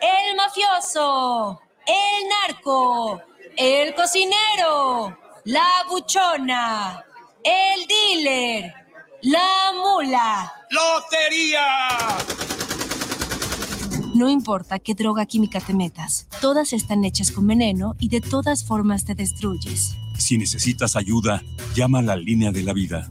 El mafioso, el narco, el cocinero, la buchona, el dealer, la mula. ¡Lotería! No importa qué droga química te metas, todas están hechas con veneno y de todas formas te destruyes. Si necesitas ayuda, llama a la línea de la vida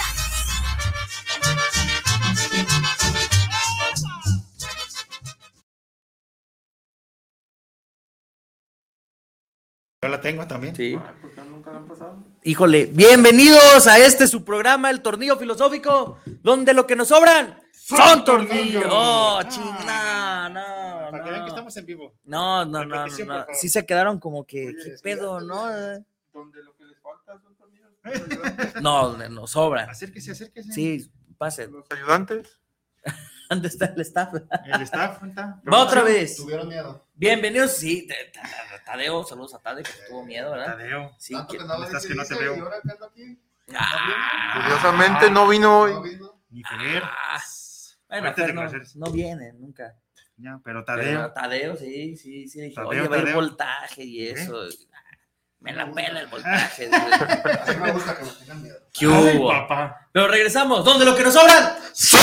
Yo la tengo también. Sí. Híjole, bienvenidos a este su programa, El Tornillo Filosófico, donde lo que nos sobran son tornillos. Oh, chingada, no, Para que vean que no. estamos en vivo. No, no, no, no, no. Sí se quedaron como que, Oye, ¿qué pedo, no? Donde lo que les falta son tornillos. No, nos sobran. Acérquese, acérquese. Sí, pasen. Los ayudantes. ¿Dónde está el staff? El staff está. Va otra vez. Tuvieron miedo. Bienvenidos, sí, Tadeo, saludos a Tadeo, que tuvo miedo, ¿verdad? Tadeo. Sí, que- estás que no te veo. Ah, Curiosamente no vino hoy. no vino. Ni Fer. ah. Bueno, Fer no, no viene nunca. Ya, pero Pero Tadeo. Tadeo, sí, sí, sí. Dije, Tadeo, oye, va a ir voltaje y eso. Me la pela el voltaje. Así me gusta que me tengan miedo. ¿Qué Ay, hubo? papá. Pero regresamos, donde lo que nos sobran ¡Son!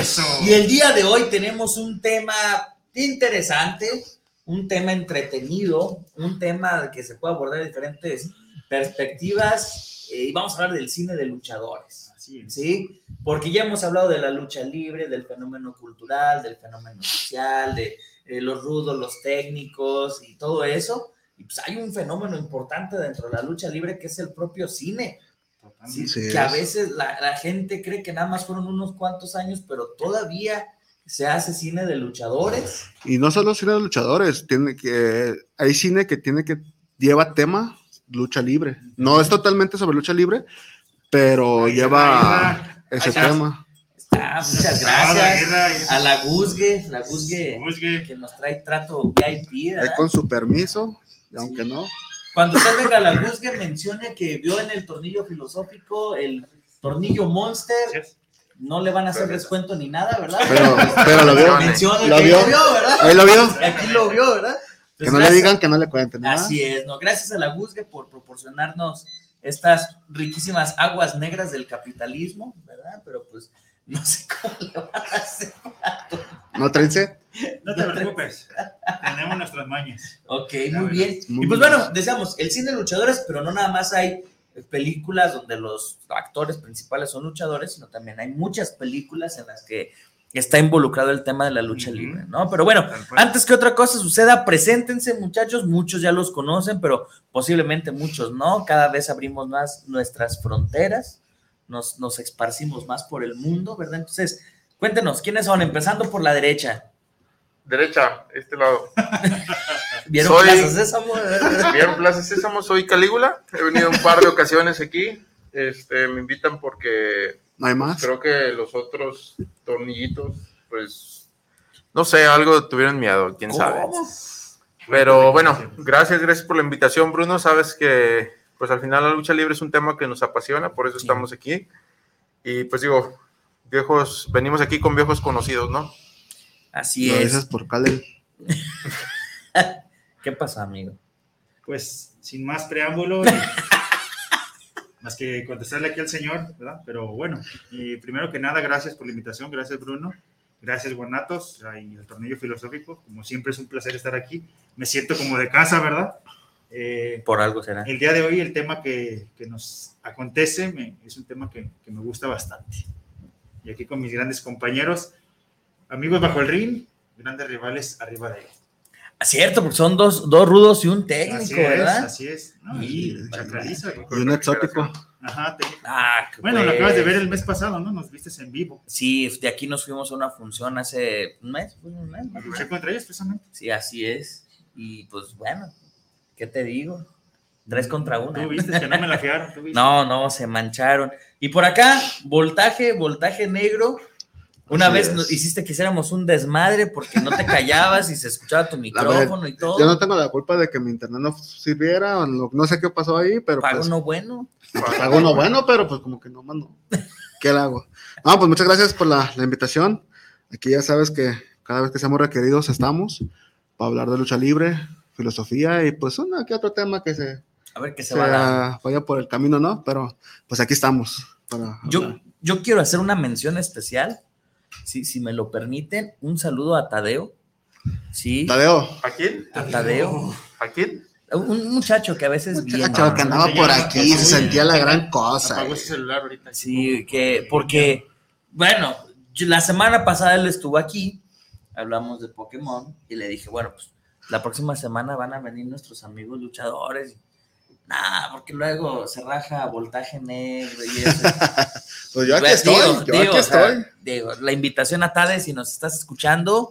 Eso. Y el día de hoy tenemos un tema interesante, un tema entretenido, un tema que se puede abordar de diferentes perspectivas. eh, y vamos a hablar del cine de luchadores. Así es. ¿sí? Porque ya hemos hablado de la lucha libre, del fenómeno cultural, del fenómeno social, de eh, los rudos, los técnicos y todo eso. Y pues hay un fenómeno importante dentro de la lucha libre que es el propio cine. ¿sí? Así que a es. veces la, la gente cree que nada más fueron unos cuantos años, pero todavía se hace cine de luchadores. Y no solo cine de luchadores, tiene que, hay cine que tiene que lleva tema lucha libre. No es totalmente sobre lucha libre, pero Ahí lleva está, ese ahí está. tema. Ah, muchas gracias a la Guzgue, la Guzgue que nos trae trato VIP. Ahí con su permiso, aunque no. Cuando usted venga a la Guzgue, mencione que vio en el tornillo filosófico el tornillo Monster. No le van a hacer descuento ni nada, ¿verdad? Pero, pero lo vio. Mencione ¿Lo que vio? lo vio, ¿verdad? Ahí lo vio. Aquí lo vio, ¿verdad? Que Pues no le gracias. digan que no le cuenten. ¿no? Así es, ¿no? Gracias a la Guzgue por proporcionarnos estas riquísimas aguas negras del capitalismo, ¿verdad? Pero pues no sé cómo le van a hacer. No trense. No te preocupes. Tenemos nuestras mañas. Ok, Ya muy bien. Muy y pues bien. bueno, decíamos, el cine de luchadores, pero no nada más hay películas donde los actores principales son luchadores, sino también hay muchas películas en las que está involucrado el tema de la lucha libre, ¿no? Pero bueno, antes que otra cosa suceda, preséntense muchachos, muchos ya los conocen, pero posiblemente muchos no, cada vez abrimos más nuestras fronteras, nos, nos esparcimos más por el mundo, ¿verdad? Entonces, cuéntenos, ¿quiénes son? Empezando por la derecha. Derecha, este lado. ¿Vieron Soy- Plaza Sésamo? Bien, Plaza Sésamo, soy Calígula. He venido un par de ocasiones aquí. Este, me invitan porque No hay más. creo que los otros tornillitos, pues, no sé, algo tuvieron miedo, quién sabe. Pero bueno, gracias, gracias por la invitación, Bruno. Sabes que, pues al final la lucha libre es un tema que nos apasiona, por eso Sí. estamos aquí. Y pues digo, viejos, venimos aquí con viejos conocidos, ¿no? Así es. dices por Calel. ¿Qué pasa, amigo? Pues sin más preámbulo, y- más que contestarle aquí al señor, ¿verdad? Pero bueno, y primero que nada, gracias por la invitación, gracias Bruno, gracias Guanatos y el tornillo filosófico, como siempre es un placer estar aquí, me siento como de casa, ¿verdad? Eh, Por algo será. el día de hoy el tema que, que nos acontece me- es un tema que, que me gusta bastante. Y aquí con mis grandes compañeros, amigos bajo el ring, grandes rivales arriba de él. Cierto, porque son dos, dos rudos y un técnico, Así es, ¿verdad? así es. ¿no? Y- Y Chacraliza, güey. Y un exótico. Ajá, técnico. Ah, Bueno, lo pues. acabas de ver el mes pasado, ¿no? Nos vistes en vivo. Sí, de aquí nos fuimos a una función hace un mes. ¿fue un mes? Luché contra ellos precisamente. Sí, así es. Y pues bueno, ¿qué te digo? Tres contra una. Tú viste que no me la fiaron. tú viste. No, no, se mancharon. Y por acá, voltaje, voltaje negro. Una Así vez es. hiciste que hiciéramos un desmadre porque no te callabas y se escuchaba tu micrófono y todo. Yo no tengo la culpa de que mi internet no sirviera, o no, no sé qué pasó ahí, pero Pago pues, no bueno. pago uno bueno, pero pues como que no mando. ¿Qué le hago? No, pues muchas gracias por la, la invitación. Aquí ya sabes que cada vez que seamos requeridos estamos para hablar de lucha libre, filosofía y pues una que otro tema que se, A ver qué se se va a dar. vaya por el camino, ¿no? Pero pues aquí estamos. Para Yo, yo quiero hacer una mención especial, si, si me lo permiten. Un saludo a Tadeo. Sí, Tadeo, ¿A quién? a Tadeo. ¿A quién? Un muchacho que a veces viene. muchacho que andaba por aquí, se sentía la gran cosa. Apagó ese celular ahorita. Sí, que porque, bueno, yo- la semana pasada él estuvo aquí, hablamos de Pokémon y le dije, bueno, pues la próxima semana van a venir nuestros amigos luchadores. Nah, porque luego se raja voltaje negro y eso. Pues yo aquí Pues, estoy, digo, yo digo, aquí o sea, estoy. digo, la invitación a Tade, si nos estás escuchando,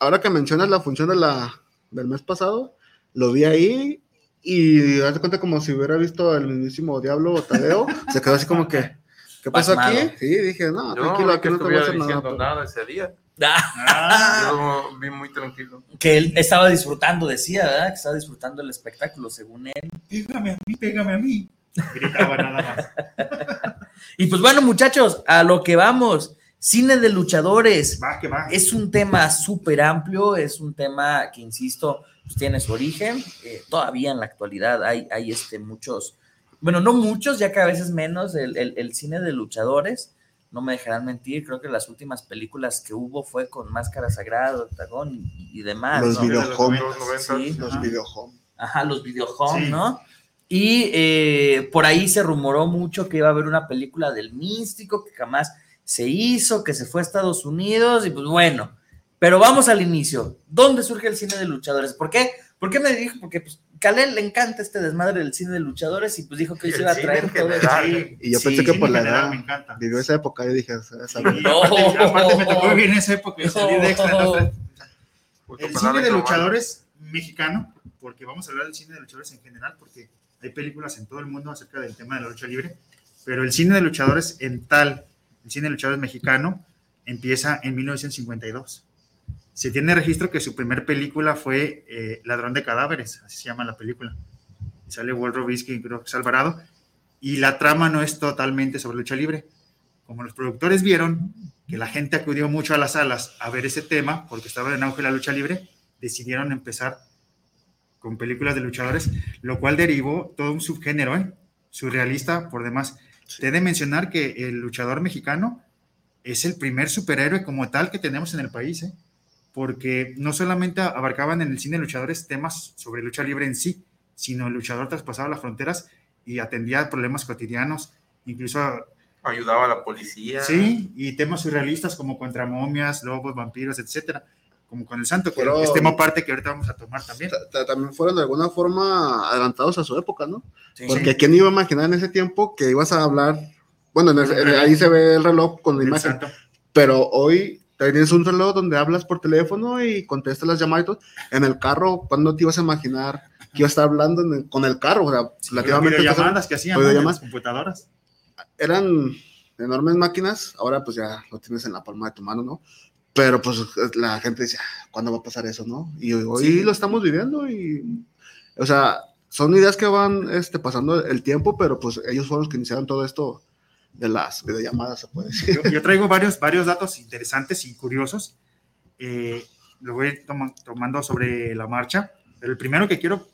ahora que mencionas la función de la, del mes pasado, lo vi ahí y haz de cuenta como si hubiera visto el mismísimo Diablo Tadeo, se quedó así como que, ¿qué pasó Pasmado. aquí? Sí, dije, no, Yo tranquilo, aquí que no te voy a hacer nada. diciendo pero- nada ese día. Ah, Yo vi muy tranquilo. que él estaba disfrutando, decía, ¿verdad? Que estaba disfrutando el espectáculo, según él. pégame a mí, pégame a mí. Gritaba nada más. Y pues bueno, muchachos, a lo que vamos. Cine de luchadores. Va, que va. Es un tema súper amplio, es un tema que, insisto, pues tiene su origen. eh, todavía en la actualidad hay, hay este, muchos, bueno, no muchos, ya cada vez es menos, el, el- el cine de luchadores. No me dejarán mentir, creo que las últimas películas que hubo fue con Máscara Sagrada, Octagón y, y demás. Los ¿no? video De los home. 90. Sí. Los Ajá. los videohome, Sí. ¿no? Y eh, por ahí se rumoró mucho que iba a haber una película del místico que jamás se hizo, que se fue a Estados Unidos y pues bueno, pero vamos al inicio. ¿Dónde surge el cine de luchadores? ¿Por qué? ¿Por qué me dijo? Porque pues Kalel le encanta este desmadre del cine de luchadores y pues dijo que hoy se iba a traer todo. Sí, Y yo Sí, pensé que por la general edad me encanta. vivió esa época y dije, esa- esa- Y aparte, aparte me tocó vivir en esa época y salí de extra. El cine de luchadores mexicano, porque vamos a hablar del cine de luchadores en general, porque hay películas en todo el mundo acerca del tema de la lucha libre, pero el cine de luchadores en tal, el cine de luchadores mexicano, empieza en 1952. Se tiene registro que su primer película fue eh, Ladrón de Cadáveres, así se llama la película. Sale Walt Robinski y creo que es Alvarado, y la trama no es totalmente sobre lucha libre. Como los productores vieron que la gente acudió mucho a las salas a ver ese tema, porque estaba en auge la lucha libre, decidieron empezar con películas de luchadores, lo cual derivó todo un subgénero, ¿eh? surrealista por demás. Te he de mencionar que el luchador mexicano es el primer superhéroe como tal que tenemos en el país, ¿eh? Porque no solamente abarcaban en el cine de luchadores temas sobre lucha libre en sí, sino el luchador traspasaba las fronteras y atendía problemas cotidianos, incluso Ayudaba a la policía. Sí, y temas surrealistas como contra momias, lobos, vampiros, etcétera, como con el santo, que Pero- es tema parte que ahorita vamos a tomar también. ta- ta- también fueron de alguna forma adelantados a su época, ¿no? Sí. Porque quién iba a imaginar en ese tiempo que ibas a hablar, bueno, en el- en el- ahí se ve el reloj con la El imagen, santo. pero hoy tienes un reloj donde hablas por teléfono y contestas las llamadas y todo. En el carro, ¿cuándo te ibas a imaginar que iba a estar hablando el- con el carro? O sea, Las relativamente videollamadas que hacían, las computadoras. eran enormes máquinas, ahora pues ya lo tienes en la palma de tu mano, ¿no? Pero pues la gente dice, "Ah, ¿cuándo va a pasar eso, no? Y hoy Sí. lo estamos viviendo y, o sea, son ideas que van este, pasando el tiempo, pero pues ellos fueron los que iniciaron todo esto de las videollamadas, se puede decir. Yo, yo traigo varios, varios datos interesantes y curiosos. Eh, lo voy toma- tomando sobre la marcha, pero el primero que quiero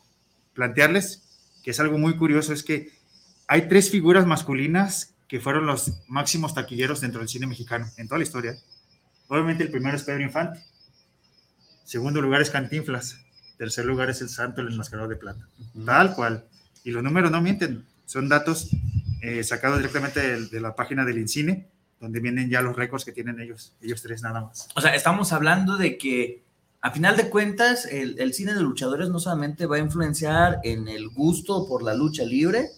plantearles, que es algo muy curioso, es que hay tres figuras masculinas que fueron los máximos taquilleros dentro del cine mexicano en toda la historia. Obviamente el primero es Pedro Infante, segundo lugar es Cantinflas, tercer lugar es el Santo, el enmascarado de plata. Tal cual. Y los números no mienten, son datos eh, sacados directamente de, de la página del INCINE, donde vienen ya los récords que tienen ellos, ellos tres nada más. O sea, estamos hablando de que a final de cuentas, el, el cine de luchadores no solamente va a influenciar en el gusto por la lucha libre,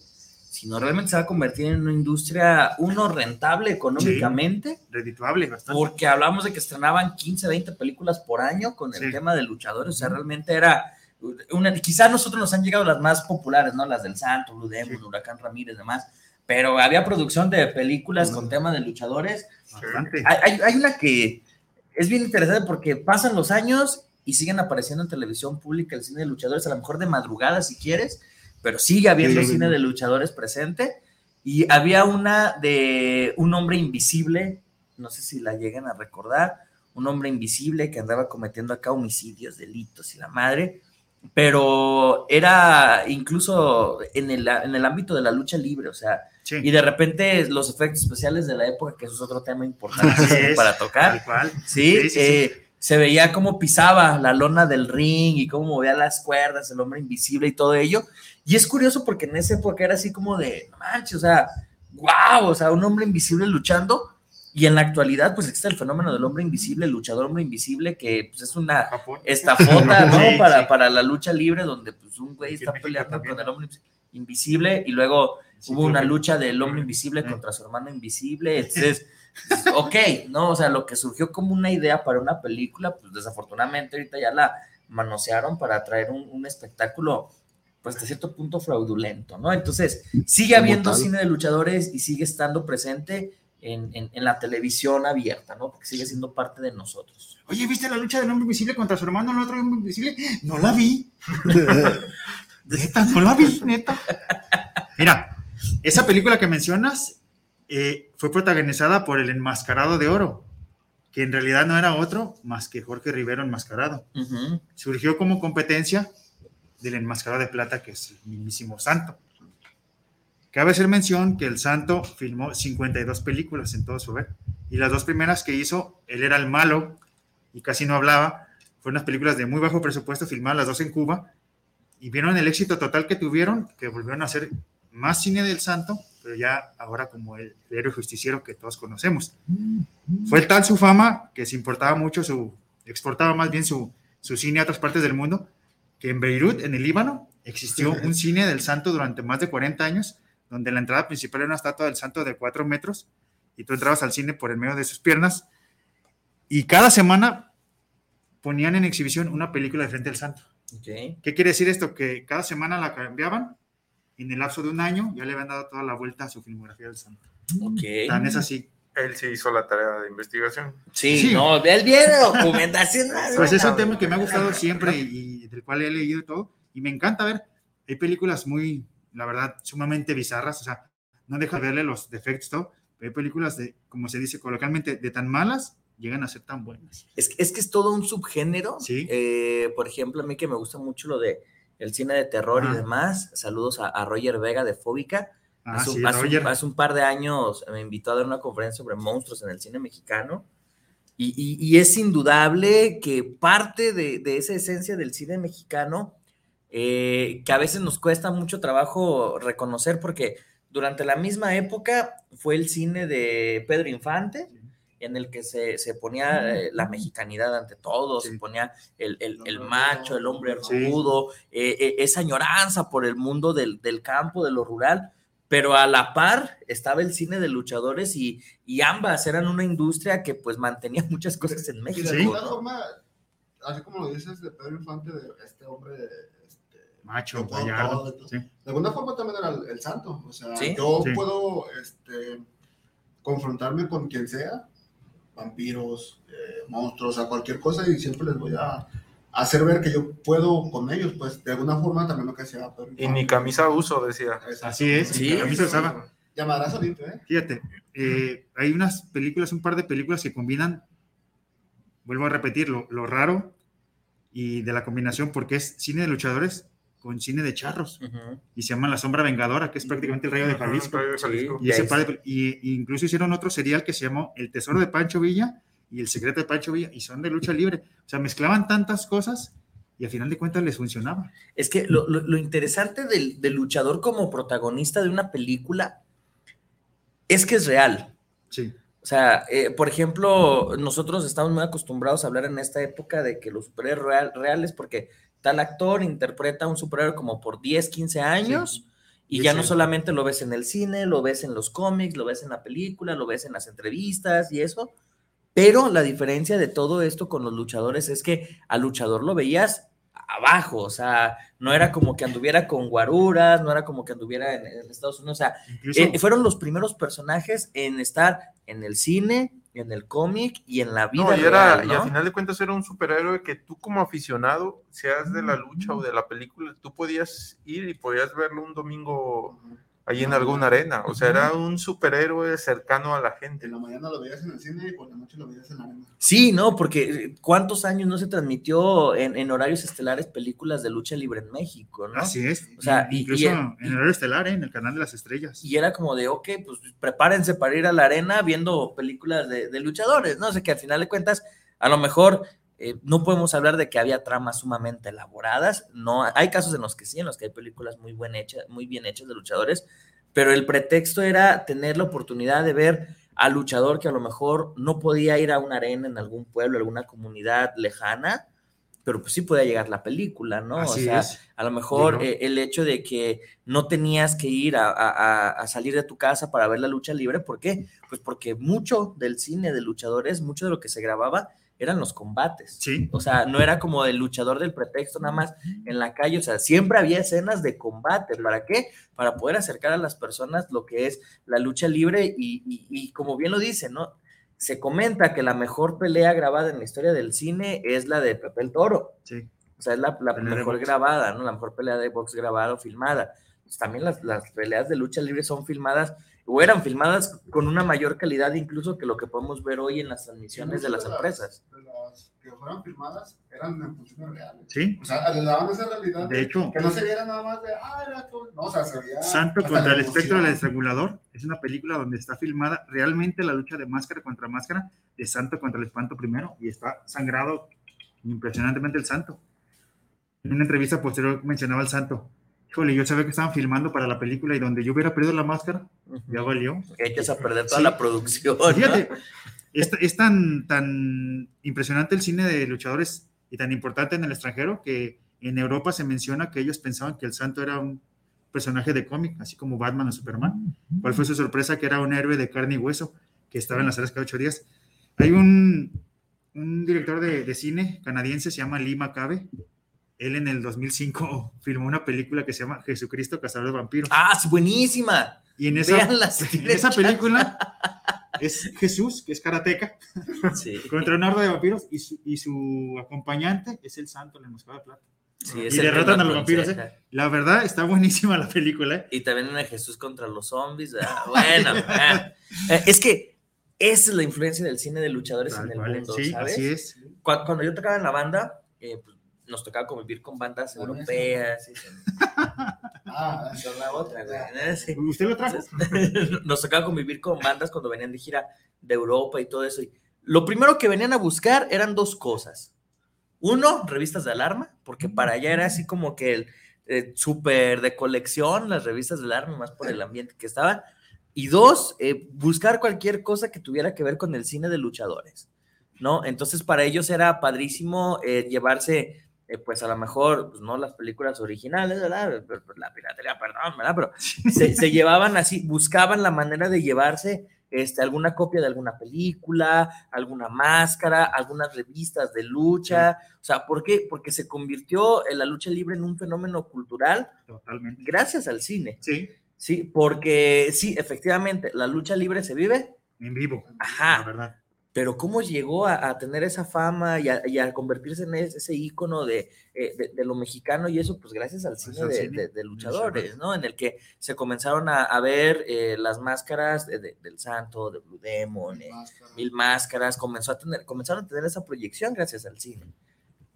sino realmente se va a convertir en una industria, uno, rentable económicamente, Redituable, bastante. porque hablamos de que estrenaban 15, 20 películas por año con el Sí. tema de luchadores, o sea, realmente era, una, quizás nosotros nos han llegado las más populares, ¿no? Las del Santo, Blue Demon, Sí. Huracán Ramírez, demás, pero había producción de películas con tema de luchadores. Bastante. Hay- hay una que es bien interesante porque pasan los años y siguen apareciendo en televisión pública el cine de luchadores, a lo mejor de madrugada si quieres, pero sigue habiendo Sí. cine de luchadores presente. Y había una de un hombre invisible, no sé si la llegan a recordar, un hombre invisible que andaba cometiendo acá homicidios, delitos y la madre, pero era incluso en el, en el ámbito de la lucha libre, o sea, Sí. y de repente los efectos especiales de la época, que eso es otro tema importante es, para tocar, cual. ¿sí? Eh, se veía cómo pisaba la lona del ring y cómo movía las cuerdas, el hombre invisible y todo ello. Y es curioso porque en esa época era así como de, manches, o sea, wow, o sea, un hombre invisible luchando. Y en la actualidad, pues existe el fenómeno del hombre invisible, el luchador hombre invisible, que pues es una Japón. estafota, ¿no? Sí, para, sí. para la lucha libre, donde pues un güey está peleando con el hombre invisible y luego Sí, hubo una lucha del hombre invisible contra su hermano invisible. Entonces, ok, ¿no? O sea, lo que surgió como una idea para una película, pues desafortunadamente ahorita ya la manosearon para traer un, un espectáculo, pues de cierto punto fraudulento, ¿no? Entonces, sigue habiendo tal. cine de luchadores y sigue estando presente en, en- en la televisión abierta, ¿no? Porque sigue siendo parte de nosotros. Oye, ¿viste la lucha del hombre invisible contra su hermano, el otro hombre invisible? No la vi. neta, no la vi, neta. Mira, esa película que mencionas eh, fue protagonizada por el enmascarado de oro, que en realidad no era otro más que Jorge Rivero enmascarado. Surgió como competencia del enmascarado de plata, que es el mismísimo Santo. Cabe hacer mención que el Santo filmó 52 películas en todo su haber. Y las dos primeras que hizo, él era el malo y casi no hablaba. Fueron unas películas de muy bajo presupuesto, filmadas las dos en Cuba. Y vieron el éxito total que tuvieron, que volvieron a hacer más cine del Santo, pero ya ahora como el héroe justiciero que todos conocemos. Fue tal su fama que se importaba mucho su, exportaba más bien su, su cine a otras partes del mundo, que en Beirut, en el Líbano, existió un cine del santo durante más de 40 años, donde la entrada principal era una estatua del santo de 4 metros, y tú entrabas al cine por el medio de sus piernas, y cada semana ponían en exhibición una película de frente al santo. Ok. ¿Qué quiere decir esto? Que cada semana la cambiaban, y en el lapso de un año ya le habían dado toda la vuelta a su filmografía del santo. Ok. Tan es así. Él sí hizo la tarea de investigación. Sí, Sí. no, él viene documentación. Pues es un tema que me ha gustado siempre y, y del cual he leído todo. Y me encanta ver. Hay películas muy, la verdad, sumamente bizarras. O sea, no deja de verle los defectos, todo. Pero hay películas de, como se dice coloquialmente, de tan malas, llegan a ser tan buenas. Es, que- es que es todo un subgénero. Sí. Eh, por ejemplo, a mí que me gusta mucho lo de el cine de terror y Ajá. demás. Saludos a, a Roger Vega de Fóbica. Ah, hace, un, sí, hace un- hace un par de años me invitó a dar una conferencia sobre monstruos en el cine mexicano. Y, y- y es indudable que parte de, de esa esencia del cine mexicano, eh, que a veces nos cuesta mucho trabajo reconocer, porque durante la misma época fue el cine de Pedro Infante, en el que se, se ponía eh, la mexicanidad ante todo, se ponía el, el- el macho, el hombre Sí. rudo, eh, eh, esa añoranza por el mundo del, del campo, de lo rural, pero a la par estaba el cine de luchadores y, y ambas eran una industria que pues mantenía muchas cosas en Y México. de Sí. alguna ¿no? forma, así como lo dices de Pedro Infante, de este hombre, este, Macho, Yo puedo gallardo. todo, Sí. de alguna forma también era el, el santo. O sea, Sí. yo Sí. puedo este, confrontarme con quien sea, vampiros, eh, monstruos, a cualquier cosa, y siempre les voy a hacer ver que yo puedo con ellos, pues de alguna forma también lo que hacía Pedro Y ni camisa uso, decía. Exacto. Así es. Sí. A mí se usaba. Llamarás limpio, ¿eh? Fíjate, eh, hay unas películas, un par de películas que combinan, vuelvo a repetir, lo, lo raro y de la combinación, porque es cine de luchadores con cine de charros. Ujú. Y se llama La Sombra Vengadora, que es prácticamente el rayo de Jalisco. Rayo de Jalisco. Y, ese par de- y- y incluso hicieron otro serial que se llamó El Tesoro de Pancho Villa y El Secreto de Pancho Villa, y son de lucha libre. O sea, mezclaban tantas cosas y al final de cuentas les funcionaba. Es que lo, lo- lo interesante del, del luchador como protagonista de una película es que es real. Sí. O sea, eh, por ejemplo, nosotros estamos muy acostumbrados a hablar en esta época de que los superhéroes real- reales, porque tal actor interpreta a un superhéroe como por 10, 15 años, y ya no solamente lo ves en el cine, lo ves en los cómics, lo ves en la película, lo ves en las entrevistas y eso. Pero la diferencia de todo esto con los luchadores es que al luchador lo veías abajo, o sea, no era como que anduviera con guaruras, no era como que anduviera en, en Estados Unidos, o sea, eh, fueron los primeros personajes en estar en el cine, en el cómic y en la vida No, y, era, real, y al final de cuentas era un superhéroe que tú como aficionado, seas de la lucha o de la película, tú podías ir y podías verlo un domingo ahí en alguna arena. O sea, era un superhéroe cercano a la gente. En la mañana lo veías en el cine y por la noche lo veías en la arena. Sí, no, porque eh, ¿cuántos años no se transmitió en, en horarios estelares películas de lucha libre en México, no? así es. O sea, y- incluso y- en el horario estelar, ¿eh? en el canal de las estrellas. Y era como de, ok, pues prepárense para ir a la arena viendo películas de, de luchadores, ¿no? O sea, que al final de cuentas, a lo mejor eh, no podemos hablar de que había tramas sumamente elaboradas, no, hay casos en los que sí, en los que hay películas muy, buen hechas, muy bien hechas de luchadores, pero el pretexto era tener la oportunidad de ver al luchador que a lo mejor no podía ir a una arena en algún pueblo, alguna comunidad lejana, pero pues sí podía llegar la película, ¿no? Así o sea, es. a lo mejor eh, el hecho de que no tenías que ir a- a salir de tu casa para ver la lucha libre, ¿por qué? Pues porque mucho del cine de luchadores, mucho de lo que se grababa eran los combates. Sí. O sea, no era como el luchador del pretexto nada más en la calle, o sea, siempre había escenas de combate. ¿Para qué? Para poder acercar a las personas lo que es la lucha libre y, y- y como bien lo dice, ¿no? Se comenta que la mejor pelea grabada en la historia del cine es la de Pepe el Toro. Sí. O sea, es la, la mejor grabada, ¿no? La mejor pelea de box grabada o filmada. Pues también las, las peleas de lucha libre son filmadas o eran filmadas con una mayor calidad incluso que lo que podemos ver hoy en las transmisiones de las empresas. De las que fueron filmadas eran en funciones reales. Sí. O sea, le daban esa realidad. De hecho, que no se viera nada más de, ah, era todo. No, o sea, se veía. Santo contra el espectro del estrangulador es una película donde está filmada realmente la lucha de máscara contra máscara de Santo contra el espanto primero y está sangrado impresionantemente el Santo. En una entrevista posterior mencionaba al Santo. Híjole, yo sabía que estaban filmando para la película y donde yo hubiera perdido la máscara, ya valió. Que echas a perder toda Sí. la producción. ¿no? Fíjate, es, es tan, tan impresionante el cine de luchadores y tan importante en el extranjero que en Europa se menciona que ellos pensaban que el santo era un personaje de cómic, así como Batman o Superman. ¿Cuál fue su sorpresa? Que era un héroe de carne y hueso que estaba en las salas cada ocho días. Hay un, un director de, de cine canadiense, se llama Lee Macabe. Él en el 2005 filmó una película que se llama Jesucristo, Cazador de Vampiros. Ah, es buenísima. y en esa, en película es Jesús, que es karateca, Sí, contra un horda de vampiros y su, y su acompañante es el santo, la moscada de plata. sí, y el derrotan a los lo vampiros. ¿eh? La verdad, está buenísima la película. ¿eh? Y también en Jesús contra los zombies. ah, bueno. Eh, es que esa es la influencia del cine de luchadores Tal en el cual, mundo, sí, ¿sabes? así es. Cu- Cuando, yo tocaba en la banda, pues, nos tocaba convivir con bandas europeas. y- Ah, Son la otra, güey, ¿no? Sí. ¿Usted lo trajo? Nos tocaba convivir con bandas cuando venían de gira de Europa y todo eso. Y lo primero que venían a buscar eran dos cosas. Uno, revistas de alarma, porque para allá era así como que el eh, súper de colección, las revistas de alarma, más por el ambiente que estaban. Y dos, eh, buscar cualquier cosa que tuviera que ver con el cine de luchadores, ¿no? Entonces para ellos era padrísimo eh, llevarse, eh, pues a lo mejor, pues no las películas originales, ¿verdad? Pero, pues, La piratería, perdón, ¿verdad? Pero se, se llevaban así, buscaban la manera de llevarse este, alguna copia de alguna película, alguna máscara, algunas revistas de lucha. O sea, ¿por qué? Porque se convirtió en la lucha libre en un fenómeno cultural Totalmente. gracias al cine. Sí, Sí, porque sí, efectivamente, la lucha libre se vive, en vivo. Ajá. La verdad. Pero ¿cómo llegó a, a tener esa fama y a, y a convertirse en ese, ese ícono de, eh, de, de lo mexicano y eso? Pues gracias al cine, de, cine, de- luchadores. ¿no? En el que se comenzaron a, a ver eh, las máscaras de- de- del Santo, de Blue Demon, eh, máscara. mil máscaras, comenzó a tener, comenzaron a tener esa proyección gracias al cine.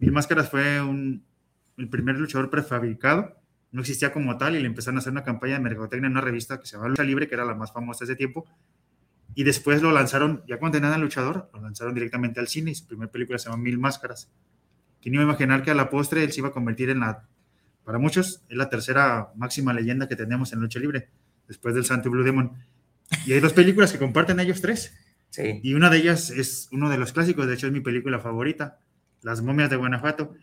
Mil Máscaras fue un, el primer luchador prefabricado. No existía como tal y le empezaron a hacer una campaña de mercadotecnia en una revista que se llama Lucha Libre, que era la más famosa de ese tiempo. Y después lo lanzaron, ya cuando tenían al luchador, lo lanzaron directamente al cine y su primera película se llama Mil Máscaras. ¿Quién iba a imaginar que a la postre él se iba a convertir en la, para muchos, es la tercera máxima leyenda que tenemos en lucha libre, después del Santo Blue Demon? Y hay dos películas que comparten ellos tres. Sí. Y una de ellas es uno de los clásicos, de hecho es mi película favorita, Las momias de Guanajuato,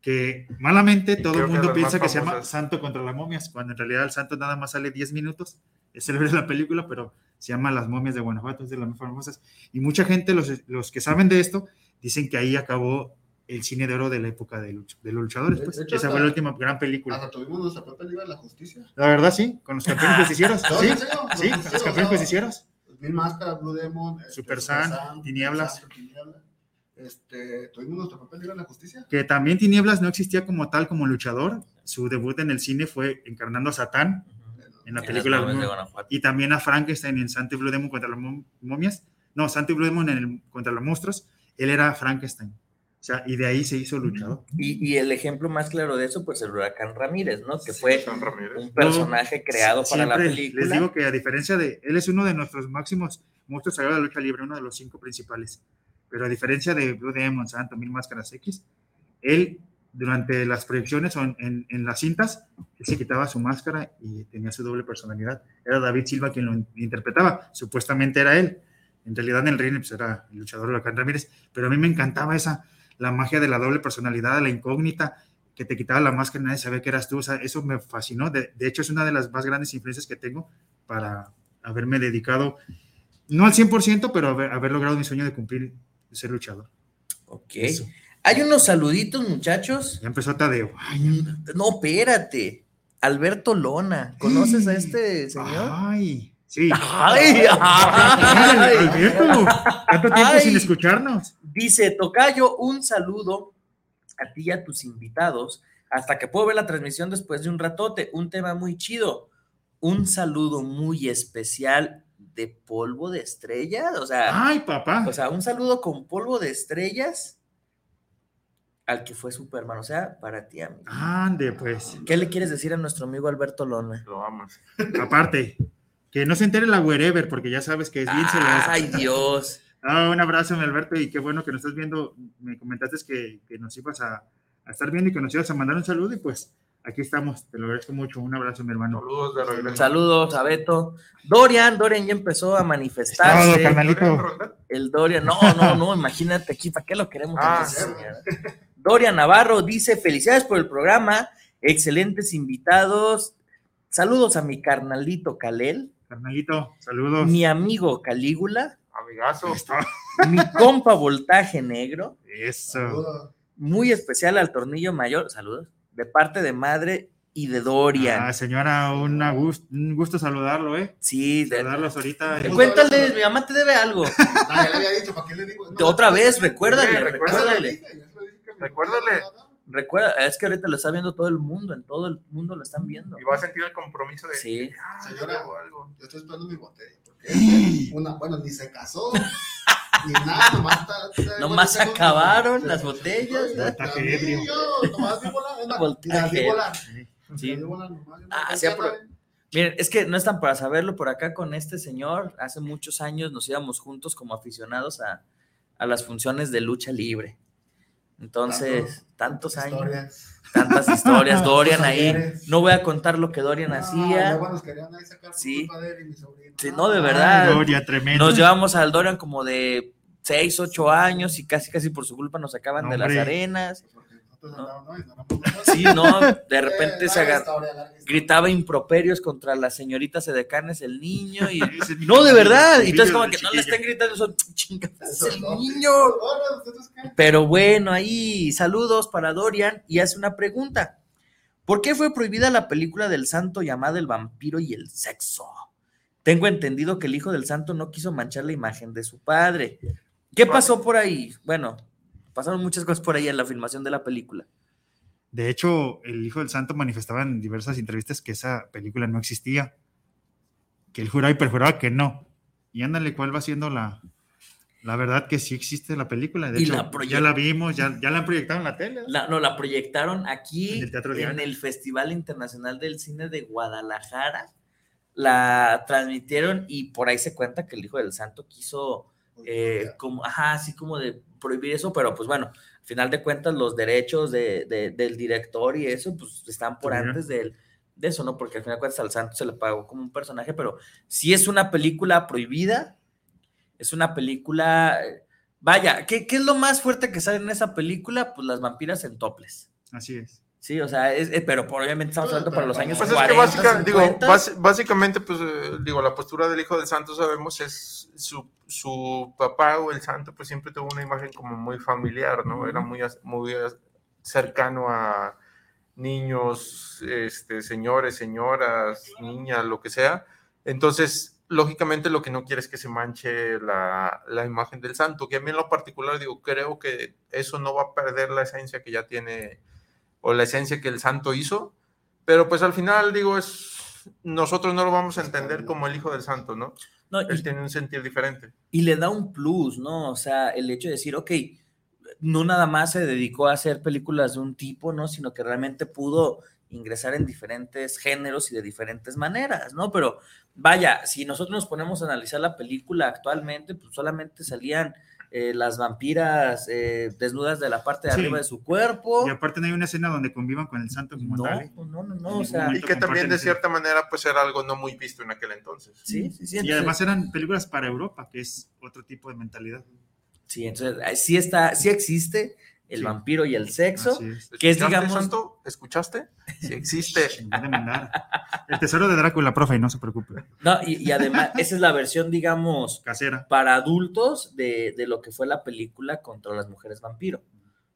que malamente todo el mundo piensa que se llama. Santo contra las momias, cuando en realidad el santo nada más sale 10 minutos, es célebre la película, pero se llama Las momias de Guanajuato, es de las más famosas. Y mucha gente, los, los que saben de esto, dicen que ahí acabó el cine de oro de la época de, luch- de los luchadores. Pues. de hecho, Esa fue la última gran película. Hasta tuvimos nuestra propia Liga de la Justicia. La verdad, sí, con los campeones justicieros. No, Sí, sí, los los campeones justicieros. Mil Máscaras, Blue Demon, este, Super San, Tinieblas. Este, tuvimos nuestra propia Liga de la Justicia. que también Tinieblas no existía como tal como luchador. Su debut en el cine fue encarnando a Satán en la En película de y también a Frankenstein en Santo y Blue Demon contra las mom- momias. No, Santo y Blue Demon en el- contra los monstruos. Él era Frankenstein. O sea, y de ahí se hizo luchador. Y, y el ejemplo más claro de eso, pues el huracán Ramírez, ¿no? Que fue San Ramírez. un personaje creado para la película. Les digo que a diferencia de, él es uno de nuestros máximos monstruos sagrados de la lucha libre, uno de los cinco principales. Pero a diferencia de Blue Demon, Santo, Mil Máscaras X, él durante las proyecciones o en, en- en las cintas, él se quitaba su máscara y tenía su doble personalidad. Era David Silva quien lo in- interpretaba, supuestamente era él. En realidad en el ring pues, era el luchador Huracán Ramírez, pero a mí me encantaba esa, la magia de la doble personalidad, la incógnita, que te quitaba la máscara y nadie sabía que eras tú. O sea, eso me fascinó. De, de hecho, es una de las más grandes influencias que tengo para haberme dedicado, no al 100%, pero haber, haber logrado mi sueño de cumplir, de ser luchador. Ok. Eso. Hay unos saluditos, muchachos. Ya empezó Tadeo. No, espérate. Alberto Lona. ¿Conoces a este señor? Ay, sí. Ay, Ay, ay. Alberto, tanto tiempo Ay. sin escucharnos. Dice, Tocayo, un saludo a ti y a tus invitados. Hasta que puedo ver la transmisión después de un ratote. Un tema muy chido. Un saludo muy especial de polvo de estrellas. O sea, Ay, papá. o sea, un saludo con polvo de estrellas al que fue Superman. O sea, para ti, amigo. Ande, pues. ¿Qué le quieres decir a nuestro amigo Alberto Lona? Lo amas. Aparte, que no se entere la wherever, porque ya sabes que es bien celosa. Ay, Dios. Un abrazo, mi Alberto, y qué bueno que nos estás viendo. Me comentaste que, que nos ibas a, a estar viendo y que nos ibas a mandar un saludo, y pues aquí estamos. Te lo agradezco mucho. Un abrazo, mi hermano. Saludos de regreso. Saludos a Beto. Dorian, Dorian ya empezó a Todo, manifestarse. carnalito. ¿Dorian Roldán? El Dorian, no, no, no, imagínate aquí, ¿para qué lo queremos? Ah, Dorian Navarro dice, felicidades por el programa, excelentes invitados. Saludos a mi carnalito Calel, Carnalito, saludos. mi amigo Calígula, Amigazo. mi compa Voltaje Negro, Eso. Saludos. muy especial al Tornillo Mayor, saludos, de parte de madre y de Dorian. Ah, señora, una gust- un gusto saludarlo, ¿eh? sí, de- Saludarlos ahorita. de- cuéntale, mi mamá te debe algo. Ah, ya le había dicho, ¿para qué le digo? De otra vez, recuérdale, recuérdale. Recuérdale. Recuerda, es que ahorita lo está viendo todo el mundo, en todo el mundo lo están viendo. Y va a sentir el compromiso de. Sí. Ah, Señora. algo. Yo estoy esperando mi botella. Porque una, bueno, ni se casó. Ni nada, nomás está. está- Nomás se acabaron las botellas, nomás vi volar. Sí. Ah, sí. Miren, es que no están para saberlo por acá con este señor. Hace muchos años nos íbamos juntos como aficionados a, a las funciones de lucha libre. Entonces, tantos años, Historias. tantas historias. Dorian ahí. No voy a contar lo que Dorian Ah, hacía. luego nos querían ahí sacar por Sí. culpa de él y mi sobrino. Sí, no, de verdad. Gloria, tremendo. Nos llevamos al Dorian como de 6, 8 años y casi, casi por su culpa nos sacaban de las arenas. Sí, no, de Eh, repente se gritaba improperios contra las señoritas edecanes el niño y no de verdad y entonces como que no le estén gritando son chinga es Eso el niño pero bueno ahí saludos para Dorian y hace una pregunta. ¿por qué fue prohibida la película del santo llamada El vampiro y el sexo? Tengo entendido que el hijo del santo no quiso manchar la imagen de su padre. ¿qué pasó por ahí? bueno pasaron muchas cosas por ahí en la filmación de la película De hecho, el Hijo del Santo manifestaba en diversas entrevistas que esa película no existía, que él juraba y perjuraba que no. Y ándale, ¿cuál va siendo la, la verdad que sí existe la película? De Y hecho, la ya la vimos, ya, ya la han proyectado en la tele. ¿no? La- no, la proyectaron aquí En en el Teatro el. Festival Internacional del Cine de Guadalajara. La transmitieron y por ahí se cuenta que el Hijo del Santo quiso, eh, como, ajá, así como de prohibir eso, pero pues bueno, al final de cuentas los derechos de- de- del director y eso, pues están por antes del- de eso, ¿no? Porque al final de cuentas al Santo se le pagó como un personaje, pero sí es una película prohibida. Es una película. eh, Vaya, ¿qué, qué es lo más fuerte que sale en esa película? Pues las vampiras en toples. Así es. Sí, o sea, es, eh, pero por- obviamente estamos hablando para los años Pues es 40, que básica- digo, 50. bas- básicamente, pues eh, digo, la postura del hijo del santo, sabemos, es su, su papá o el santo, pues siempre tuvo una imagen como muy familiar, ¿no? Era muy, muy cercano a niños, este, señores, señoras, niñas, lo que sea. Entonces, lógicamente lo que no quiere es que se manche la, la imagen del santo, que a mí en lo particular, digo, creo que eso no va a perder la esencia que ya tiene o la esencia que el santo hizo, pero pues al final digo, es nosotros no lo vamos a entender como el hijo del santo, ¿no? No, Él y, tiene un sentir diferente. y le da un plus, ¿no? O sea, el hecho de decir, ok, no nada más se dedicó a hacer películas de un tipo, ¿no? Sino que realmente pudo ingresar en diferentes géneros y de diferentes maneras, ¿no? Pero vaya, si nosotros nos ponemos a analizar la película actualmente, pues solamente salían eh, las vampiras eh, desnudas de la parte de Sí. arriba de su cuerpo. Y aparte no hay una escena donde convivan con el santo como No, tal. ¿eh? no, no, no, o sea, Y que también de cierta manera pues era algo no muy visto en aquel entonces. sí, sí, sí. Y entonces- además eran películas para Europa, que es otro tipo de mentalidad. Sí, entonces sí está, sí existe el Sí. vampiro y el sexo. Es. Que es, ¿Escuchaste, digamos- santo? ¿Escuchaste? Sí existe. El tesoro de Drácula, profe, no se preocupe. No, y, y además, esa es la versión, digamos, Casera. para adultos de, de lo que fue la película contra las mujeres vampiro.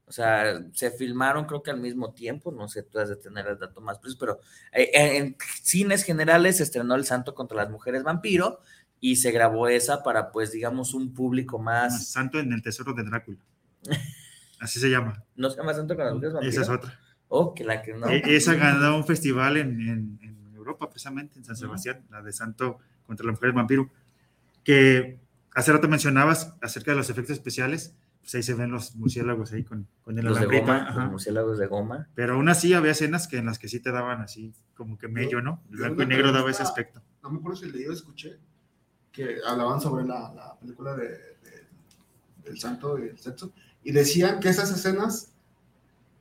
O sea, se filmaron creo que al mismo tiempo, no sé, tú has de tener el dato más preciso, pero eh, en, en cines generales se estrenó El Santo contra las mujeres vampiro y se grabó esa para, pues, digamos, un público más... Santo en el tesoro de Drácula. Así se llama. ¿No se llama Santo contra las mujeres vampiro? Esa es otra. Oh, que la que no. E- Esa ganó un festival en, en- en Europa, precisamente, en San Sebastián, la de Santo contra la mujer vampiro. Que hace rato mencionabas acerca de los efectos especiales, pues ahí se ven los murciélagos ahí con, con el los de goma, ajá. los murciélagos de goma. Pero aún así había escenas que en las que sí te daban así, como que medio, ¿no? El blanco y negro daba ese aspecto. No me acuerdo si leí o escuché que hablaban sobre la, la película de, de- del santo y el sexo y decían que esas escenas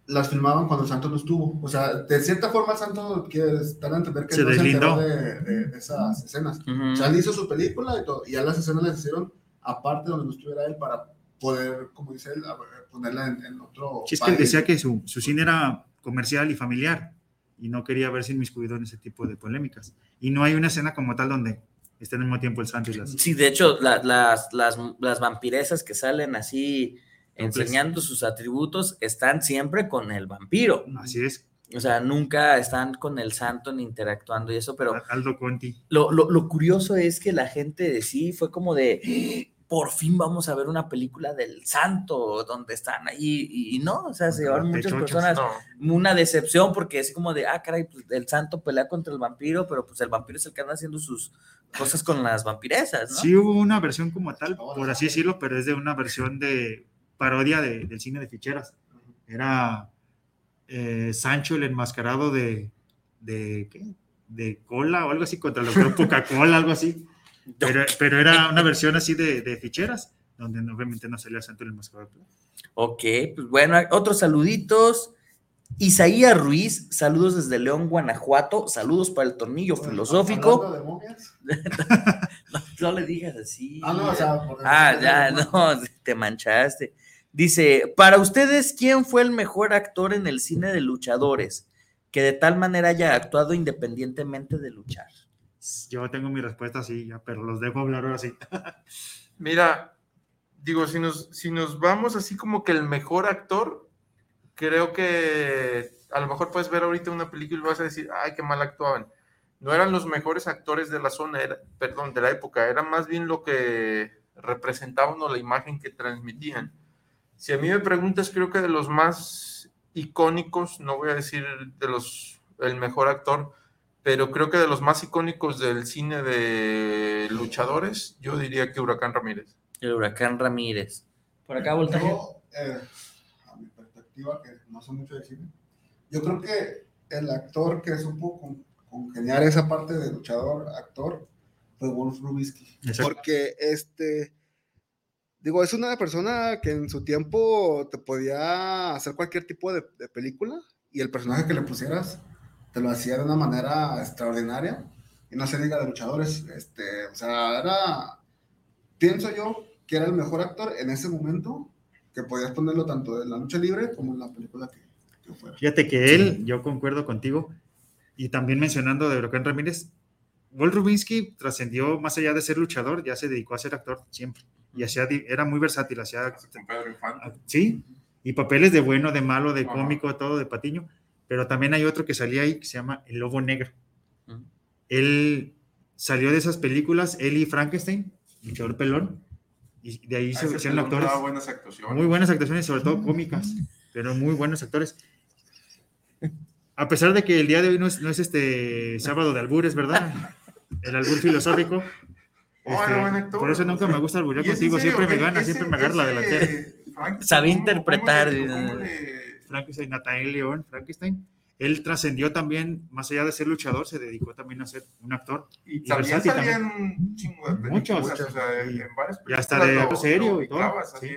las filmaban cuando el santo no estuvo. O sea, de cierta forma el santo quiere dar a entender que Se no se enteró deslindó. de, de- esas escenas. Ujú. O sea, él hizo su película y, todo, y ya las escenas las hicieron aparte donde no estuviera él para poder, como dice él, ponerla en, en otro Sí, es que él decía que su, su cine era comercial y familiar y no quería verse inmiscuido en ese tipo de polémicas. Y no hay una escena como tal donde estén al mismo tiempo el santo y las... Sí, de hecho, la- las, las, las vampiresas que salen así enseñando sus atributos están siempre con el vampiro. Así es, O sea, nunca están con el santo ni interactuando y eso, pero Aldo Conti. lo, lo- lo curioso es que la gente de sí fue como de, por fin vamos a ver una película del santo donde están ahí y, y no, o sea, se llevaron muchas personas No, una decepción porque es como de, ah, caray, pues el santo pelea contra el vampiro, pero pues el vampiro es el que anda haciendo sus cosas con las vampiresas, ¿no? Sí hubo una versión como tal, por así decirlo, pero es de una versión de parodia de- del cine de ficheras. Era eh, Sancho el enmascarado de, de, ¿qué? de cola o algo así, contra lo que era Coca-Cola, algo así. Pero, pero era una versión así de, de ficheras, donde obviamente no salía Sancho el enmascarado. Ok, pues bueno, otros saluditos. Isaías Ruiz, saludos desde León, Guanajuato, saludos para el tornillo Bueno, filosófico. hablando de momias. No, no le digas así. Ah, no, o sea, por- Ah, ya, no, te manchaste. Dice, para ustedes, ¿quién fue el mejor actor en el cine de luchadores que de tal manera haya actuado independientemente de luchar? Yo tengo mi respuesta así, ya, pero los dejo hablar ahora sí. Mira, digo, si nos, si nos vamos así como que el mejor actor, creo que a lo mejor puedes ver ahorita una película y vas a decir, ay, qué mal actuaban. No eran los mejores actores de la zona, era- perdón, de la época, era más bien lo que representaban o la imagen que transmitían. Si a mí me preguntas, creo que de los más icónicos, no voy a decir de los el mejor actor, pero creo que de los más icónicos del cine de luchadores, yo diría que Huracán Ramírez. El huracán Ramírez. Por acá, Voltaje. Yo, eh, a mi perspectiva, que no sé mucho de cine, yo creo que el actor que supo con- congeniar esa parte de luchador, actor, fue Wolf Rubinsky. Exacto. Porque, este, digo, es una persona que en su tiempo te podía hacer cualquier tipo de, de película y el personaje que le pusieras te lo hacía de una manera extraordinaria. Y no se diga de luchadores, este, o sea, era pienso yo que era el mejor actor en ese momento, que podías ponerlo tanto en la lucha libre como en la película que, que fuera. Fíjate que él, yo concuerdo contigo, y también mencionando de Huracán Ramírez, Walt Rubinsky trascendió más allá de ser luchador, ya se dedicó a ser actor siempre. Y hacía, era muy versátil, hacía, Con Pedro Infante. sí, y papeles de bueno, de malo, de Ajá. cómico, todo de patiño. Pero también hay otro que salía ahí que se llama El Lobo Negro. Él salió de esas películas, él y Frankenstein, luchador pelón, y de ahí A se hicieron actores. daba buenas actuaciones. Muy buenas actuaciones, sobre todo cómicas, pero muy buenos actores. A pesar de que el día de hoy no es, no es este sábado de albures, ¿verdad? El albur filosófico. Este, por eso nunca me gusta alburear Y es en contigo, serio, siempre me e- gana, ese- siempre me agarra la delantera. Frankenstein, Sabe ¿cómo- interpretar, cómo le- Frankenstein, Nathaniel León, Frankenstein. Él trascendió también, más allá de ser luchador, se dedicó también a ser un actor. Y Y también salían un chingo de películas, Muchas. o sea, en en varias Y hasta películas de lo- acto serio lo y todo, así sí.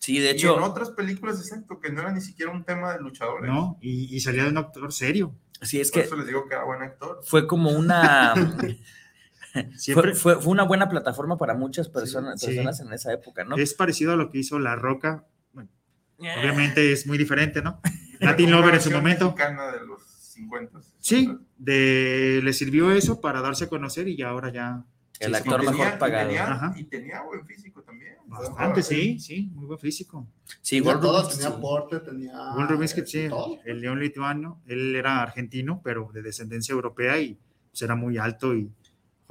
Sí, de Y en hecho, otras películas, exacto, que no era ni siquiera un tema de luchadores. ¿no? Y, y salía de un actor serio. sí, es Por que eso les digo que era buen actor. fue como una... Siempre fue, fue- fue una buena plataforma para muchas personas, sí. personas en esa época, ¿no? es parecido a lo que hizo La Roca. Bueno, Eh, obviamente es muy diferente, ¿no? Latin Lover en su momento. de los 50. Sí, de, le sirvió eso para darse a conocer y ya ahora ya. El sí, actor sí, mejor tenía, pagado. Y tenía, Ajá. y tenía buen físico también. Bastante, sí, sí, muy buen físico. Sí, Tenía todo, tenía sí. porte, tenía... Rubinsky, sí, todo. el león lituano, él era argentino, pero de descendencia europea y pues era muy alto y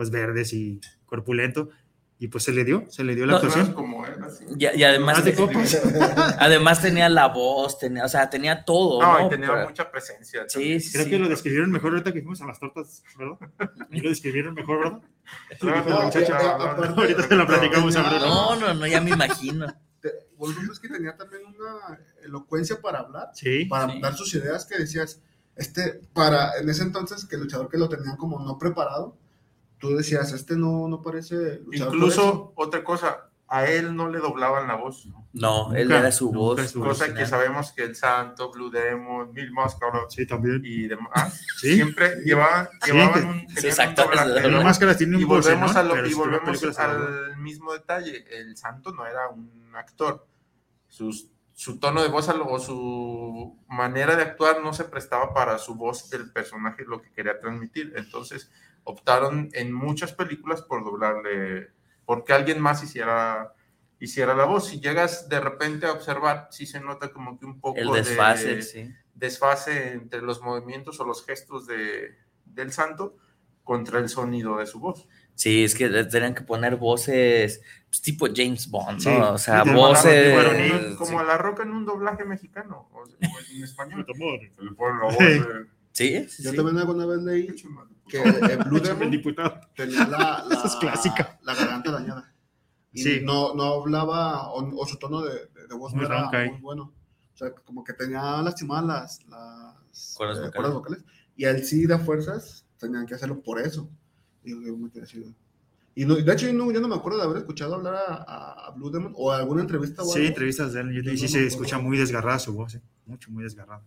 pues verdes y corpulento. Y pues se le dio, se le dio la No, actuación. como él, así. Y, y además, Más de copas. además tenía la voz, tenía, o sea, tenía todo. No, No, y tenía Pero- mucha presencia. Sí, sí, Creo sí. que lo describieron mejor ahorita que fuimos a las tortas, ¿verdad? Lo describieron mejor, ¿verdad? Ahorita te lo platicamos, Abraham. No, no, no, ya me imagino. Walt Rubinsky tenía también una elocuencia para hablar, Sí, para Sí. dar sus ideas que decías, este, para, en ese entonces, que el luchador que lo tenían como no preparado, tú decías, este no, no parece luchador. por eso". Incluso, otra cosa, a él no le doblaban la voz. No, él Nunca, era su nunca voz. su. Cosa que original. sabemos que el Santo, Blue Demon, Mil Máscaras sí, también. y demás, Sí. siempre llevaban, Sí, llevaban que- un, Sí, tenían un exacto, doblaje, es de- Pero ¿no? la máscara tiene un y voz, volvemos, ¿no? a lo- y volvemos al mismo detalle. El santo no era un actor. Sus- su tono de voz o su manera de actuar no se prestaba para su voz del personaje, lo que quería transmitir. Entonces optaron en muchas películas por doblarle, porque alguien más hiciera, hiciera la voz. Si llegas de repente a observar, sí se nota como que un poco El de- desfase, sí. desfase entre los movimientos o los gestos de, del santo contra el sonido de su voz. Sí, es que le tenían que poner voces pues, tipo James Bond, ¿no? Sí, o sea, sí, de voces. como a la roca en un doblaje mexicano o, o en español. Pone la voz Sí. Sí, sí, Yo sí. también alguna vez leí que el Blue Demon diputado. tenía la, la, es clásica. la garganta dañada. Y Sí. no, no hablaba, o, o su tono de, de- de voz Muy no era ronca, ¿eh? muy bueno. O sea, como que tenía lastimadas las, las Cuerdas eh, vocales. cuerdas vocales. Y él sí da fuerzas, tenían que hacerlo por eso. Y yo me quedé así. Y no, de hecho, yo no, yo no me acuerdo de haber escuchado hablar a, a- Blue Demon o alguna entrevista o Sí, entrevistas de él. Y Yo sí no se me escucha muy desgarrada su voz, eh, mucho, muy desgarrada.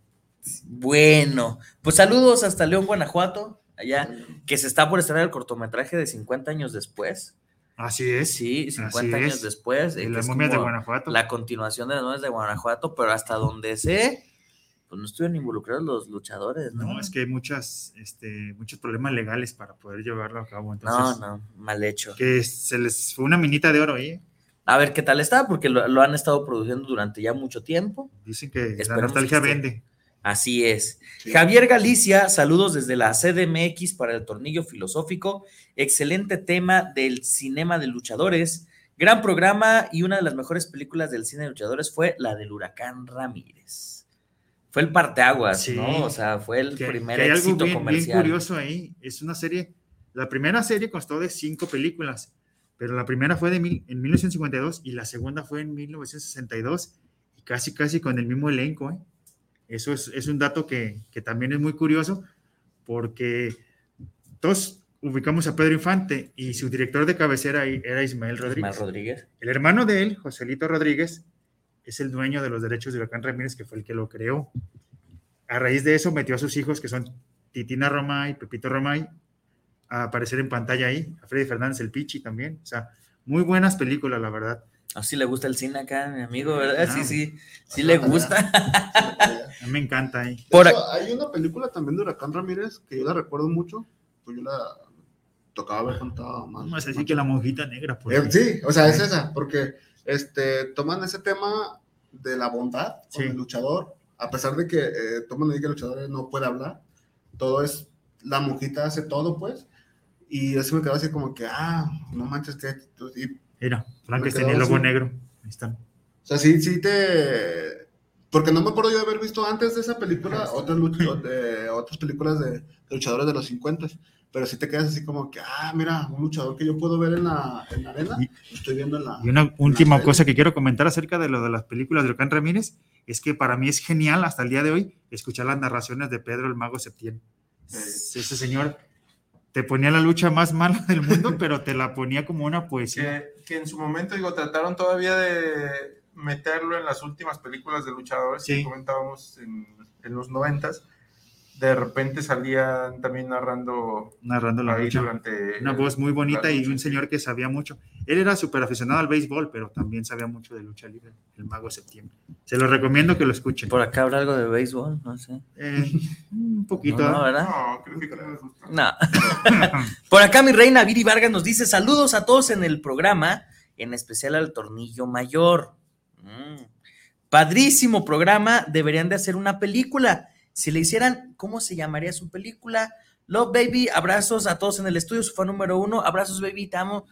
Bueno, pues saludos hasta León, Guanajuato, allá, que se está por estrenar el cortometraje de 50 años después. Así es. Sí, 50 Así años es. después. eh, las momias de Guanajuato. La continuación de las momias de Guanajuato, pero hasta donde sé, pues no estuvieron involucrados los luchadores, ¿no? No, es que hay muchas, este, muchos problemas legales para poder llevarlo a cabo. no, Entonces, no, mal hecho. que se les fue una minita de oro ahí. ¿eh? A ver qué tal está, porque lo, lo han estado produciendo durante ya mucho tiempo. Dicen que la Esperemos nostalgia que esté. vende. Así es. Sí. Javier Galicia, saludos desde la CDMX para el tornillo filosófico. Excelente tema del cinema de luchadores. Gran programa y una de las mejores películas del cine de luchadores fue la del Huracán Ramírez. Fue el parteaguas, Sí. ¿no? O sea, fue el Que- primer que hay algo éxito bien, bien comercial. curioso ahí. Es una serie. La primera serie constó de cinco películas, pero la primera fue de mil- en 1952 y la segunda fue en 1962 y casi, casi con el mismo elenco. ¿eh? Eso es, es un dato que, que también es muy curioso porque todos ubicamos a Pedro Infante y su director de cabecera era Ismael Rodríguez. Ismael Rodríguez. El hermano de él, Joselito Rodríguez, es el dueño de los derechos de Huracán Ramírez, que fue el que lo creó. A raíz de eso metió a sus hijos, que son Titina Romay, Pepito Romay, a aparecer en pantalla ahí, a Freddy Fernández, el Pichi también. O sea, muy buenas películas, la verdad. Así le gusta el cine acá, mi amigo, ¿verdad? Sí, Ah. sí, sí le gusta. A mí me encanta ahí. De Por hecho, hay una película también de Huracán Ramírez que yo la recuerdo mucho, pues yo la tocaba ver cuando estaba más. Vamos a decir que la monjita negra, por Eh, sí, o sea, es esa, porque este, toman ese tema de la bondad con Sí. el luchador, a pesar de que eh, toman ahí que el luchador no puede hablar, todo es, la monjita hace todo, pues, y eso me quedó así como que, ah, no manches, que, y Mira, Frank Me tenía el así. negro. Ahí están. O sea, sí, sí te... Porque no me acuerdo yo de haber visto antes de esa película otras, de, otras películas de, de luchadores de los 50, pero sí te quedas así como que, ah, mira, un luchador que yo puedo ver en la, en la arena, Y- lo estoy viendo en la... Y una última cosa que quiero comentar acerca de lo de las películas de Huracán Ramírez es que para mí es genial hasta el día de hoy escuchar las narraciones de Pedro el Mago Septién. Ese señor te ponía la lucha más mala del mundo, pero te la ponía como una poesía. que, que en su momento, digo, trataron todavía de meterlo en las últimas películas de luchadores Sí. que comentábamos en, en los noventas. De repente salían también narrando narrando la lucha. durante Una voz muy bonita y un señor que sabía mucho. Él era súper aficionado al béisbol, pero también sabía mucho de lucha libre, el Mago Septiembre. Se lo recomiendo que lo escuchen. Por acá habrá algo de béisbol, no sé. Eh, un poquito. No, no. ¿verdad? No, creo que. No. Por acá mi reina Viri Vargas nos dice saludos a todos en el programa, en especial al Tornillo Mayor. Mm. Padrísimo programa, deberían de hacer una película. Si le hicieran, ¿cómo se llamaría su película? Love Baby, abrazos a todos en el estudio, su fan número uno, abrazos baby, te amo.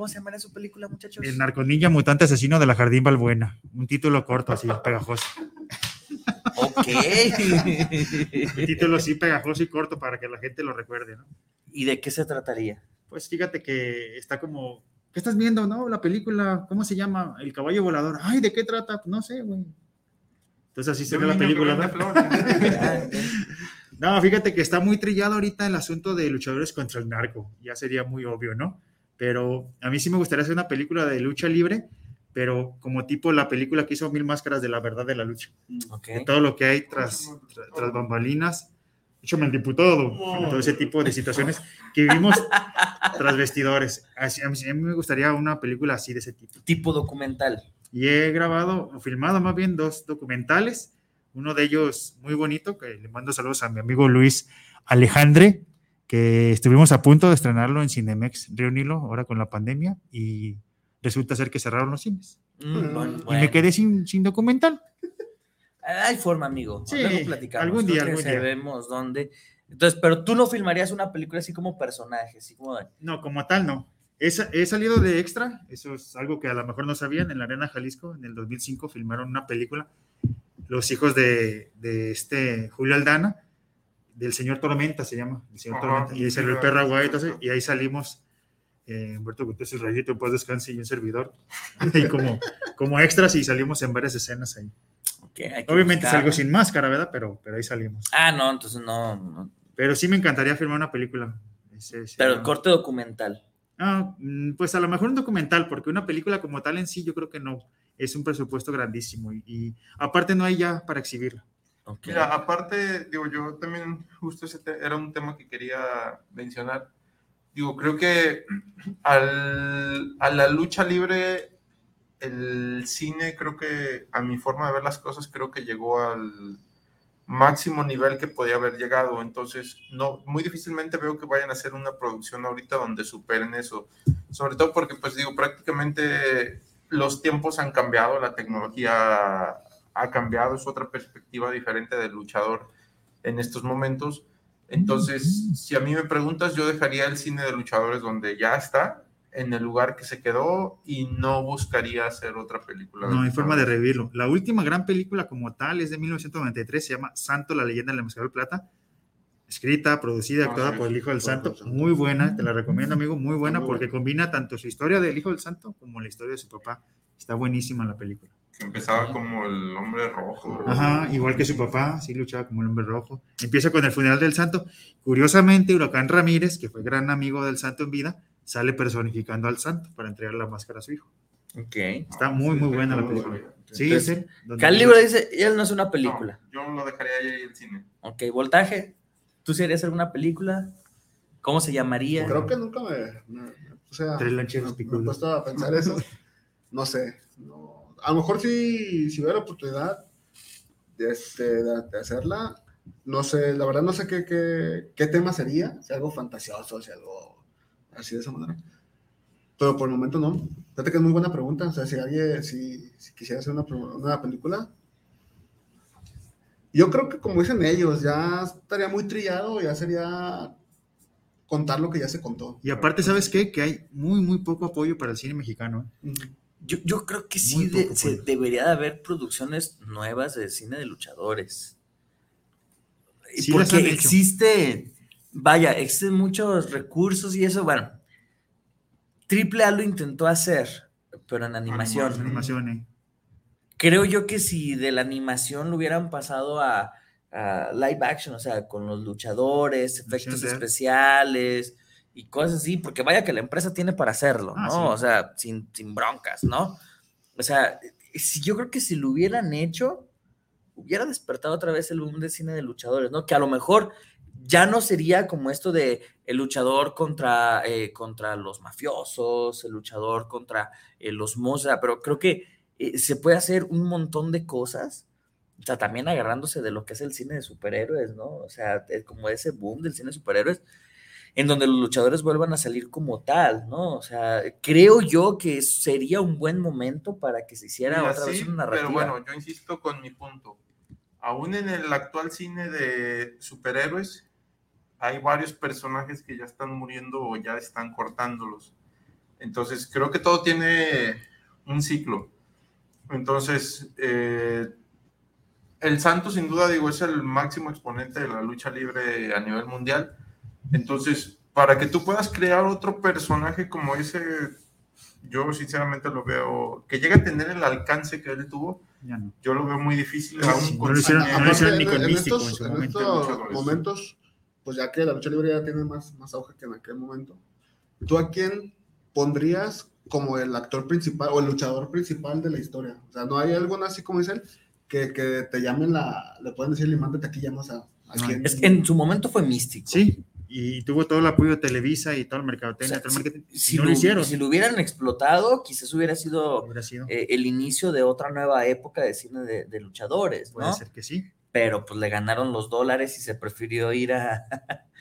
¿Cómo se llamaría su película, muchachos? El narconilla mutante asesino de la Jardín Balbuena. Un título corto, así, pegajoso. Ok. Un título así, pegajoso y corto para que la gente lo recuerde, ¿no? ¿Y de qué se trataría? Pues fíjate que está como. ¿Qué estás viendo, no? La película, ¿cómo se llama? El caballo volador. Ay, ¿de qué trata? No sé, güey. Entonces así sería un la película, ¿no? flores. Ah. No, fíjate que está muy trillado ahorita el asunto de luchadores contra el narco. Ya sería muy obvio, ¿no? Pero a mí sí me gustaría hacer una película de lucha libre, pero como tipo la película que hizo Mil Máscaras de la Verdad de la Lucha. Ok. De todo lo que hay tras, tra- tras bambalinas. Hecho, me diputado. Todo ese tipo de situaciones que vivimos tras vestidores. Así- a, mí, a mí me gustaría una película así de ese tipo. Tipo documental. Y he grabado, o filmado más bien, dos documentales. Uno de ellos muy bonito, que le mando saludos a mi amigo Luis Alejandre, que estuvimos a punto de estrenarlo en Cinemex Río Nilo, ahora con la pandemia, y resulta ser que cerraron los cines. Mm, bueno, Y bueno. me quedé sin, sin documental. Hay forma, amigo. Sí, Luego platicamos. algún día, que algún día. sabemos dónde. Entonces, pero tú no filmarías una película así como personaje, así como de- No, como tal, no. He, he salido de extra, eso es algo que a lo mejor no sabían. En la Arena Jalisco, en el 2005, filmaron una película, Los hijos de, de este Julio Aldana, del señor Tormenta se llama, el señor Ajá, Tormenta, y ahí salió el perro y ahí salimos, eh, Humberto Gutiérrez, el rayito, pues descanse y un servidor, y como, como extras y salimos en varias escenas ahí. Obviamente buscar. salgo sin máscara, ¿verdad? Pero, pero ahí salimos. Ah, no, entonces no. no. Pero sí me encantaría filmar una película. Ese Pero el corte documental. Ah, mm, pues a lo mejor un documental, porque una película como tal en sí yo creo que no. Es un presupuesto grandísimo y, y aparte no hay ya para exhibirla. Mira, aparte, digo, yo también, justo era un tema que quería mencionar. Digo, creo que al, a la lucha libre, el cine, creo que a mi forma de ver las cosas, creo que llegó al máximo nivel que podía haber llegado. Entonces, no, muy difícilmente veo que vayan a hacer una producción ahorita donde superen eso. Sobre todo porque, pues digo, prácticamente los tiempos han cambiado, la tecnología ha cambiado, es otra perspectiva diferente del luchador en estos momentos. Entonces, si a mí me preguntas, yo dejaría el cine de luchadores donde ya está, en el lugar que se quedó, y no buscaría hacer otra película. No hay forma de revivirlo. La última gran película como tal es de 1993, se llama Santo, la leyenda del Mezcal Plata. Escrita, producida, Ah, actuada sí, por el Hijo del Santo. Muy buena, te la recomiendo, amigo. Muy buena Muy porque buena. combina tanto su historia del Hijo del Santo como la historia de su papá. Está buenísima la película. Empezaba como el hombre rojo. Ajá, igual que su papá, sí luchaba como el hombre rojo. Empieza con el funeral del santo. Curiosamente, Huracán Ramírez, que fue gran amigo del santo en vida, sale personificando al santo para entregar la máscara a su hijo. Ok. Está muy, muy buena la película. Sí, donde- Calibra dice, él no es una película. No, yo lo dejaría ahí en el cine. Ok, voltaje. ¿Tú sí harías alguna película? ¿Cómo se llamaría? Creo que nunca me, me- O sea, Tres lancheros me, me he puesto a pensar eso. No sé. A lo mejor si, si hubiera la oportunidad de, este, de, de hacerla, no sé, la verdad no sé qué, qué, qué tema sería, si algo fantasioso, si algo así de esa manera. Pero por el momento no. Fíjate que es muy buena pregunta. O sea, si alguien, si, si quisiera hacer una, una película, yo creo que como dicen ellos, ya estaría muy trillado, ya sería contar lo que ya se contó. Y aparte, ¿sabes qué? Que hay muy, muy poco apoyo para el cine mexicano. ¿eh? Ujú. Yo, yo creo que sí de- se debería de haber producciones nuevas de cine de luchadores. Sí Porque existe, vaya, existen muchos recursos y eso, bueno. Triple A lo intentó hacer, pero en animación. Animación, ¿eh? Creo yo que si de la animación lo hubieran pasado a, a live action, o sea, con los luchadores, efectos especiales y cosas así, porque vaya que la empresa tiene para hacerlo, Ah, ¿no? sí. O sea, sin, sin broncas, ¿no? O sea, si, yo creo que si lo hubieran hecho, hubiera despertado otra vez el boom de cine de luchadores, ¿no? Que a lo mejor ya no sería como esto de el luchador contra, eh, contra los mafiosos, el luchador contra eh, los mozos, pero creo que eh, se puede hacer un montón de cosas, o sea, también agarrándose de lo que es el cine de superhéroes, ¿no? O sea, como ese boom del cine de superhéroes, en donde los luchadores vuelvan a salir como tal, ¿no? O sea, creo yo que sería un buen momento para que se hiciera Mira, otra vez sí, una narrativa. Pero bueno, yo insisto con mi punto. Aún en el actual cine de superhéroes, hay varios personajes que ya están muriendo o ya están cortándolos. Entonces, creo que todo tiene un ciclo. Entonces, eh, el Santo, sin duda, digo, es el máximo exponente de la lucha libre a nivel mundial. Entonces, para que tú puedas crear otro personaje como ese, yo sinceramente lo veo, que llegue a tener el alcance que él tuvo, Ya no. yo lo veo muy difícil. Sí, aún sí, no lo hicieron- no lo hicieron ni con en Místico en estos, su en momento. estos momentos, pues ya que la lucha libre ya tiene más, más auge que en aquel momento, ¿tú a quién pondrías como el actor principal o el luchador principal de la historia? O sea, ¿no hay alguno así como dice él que, que te llamen la, le pueden decir, mándate aquí, llamas a, a No, quién? Es que en su momento fue místico. Sí, y tuvo todo el apoyo de Televisa y todo el mercado O sea, todo el marketing. Si, no lo, lo hicieron. si lo hubieran explotado, quizás hubiera sido Hubiera sido. eh, el inicio de otra nueva época de cine de, de luchadores, Puede ¿no? ser que sí. Pero pues le ganaron los dólares y se prefirió ir a,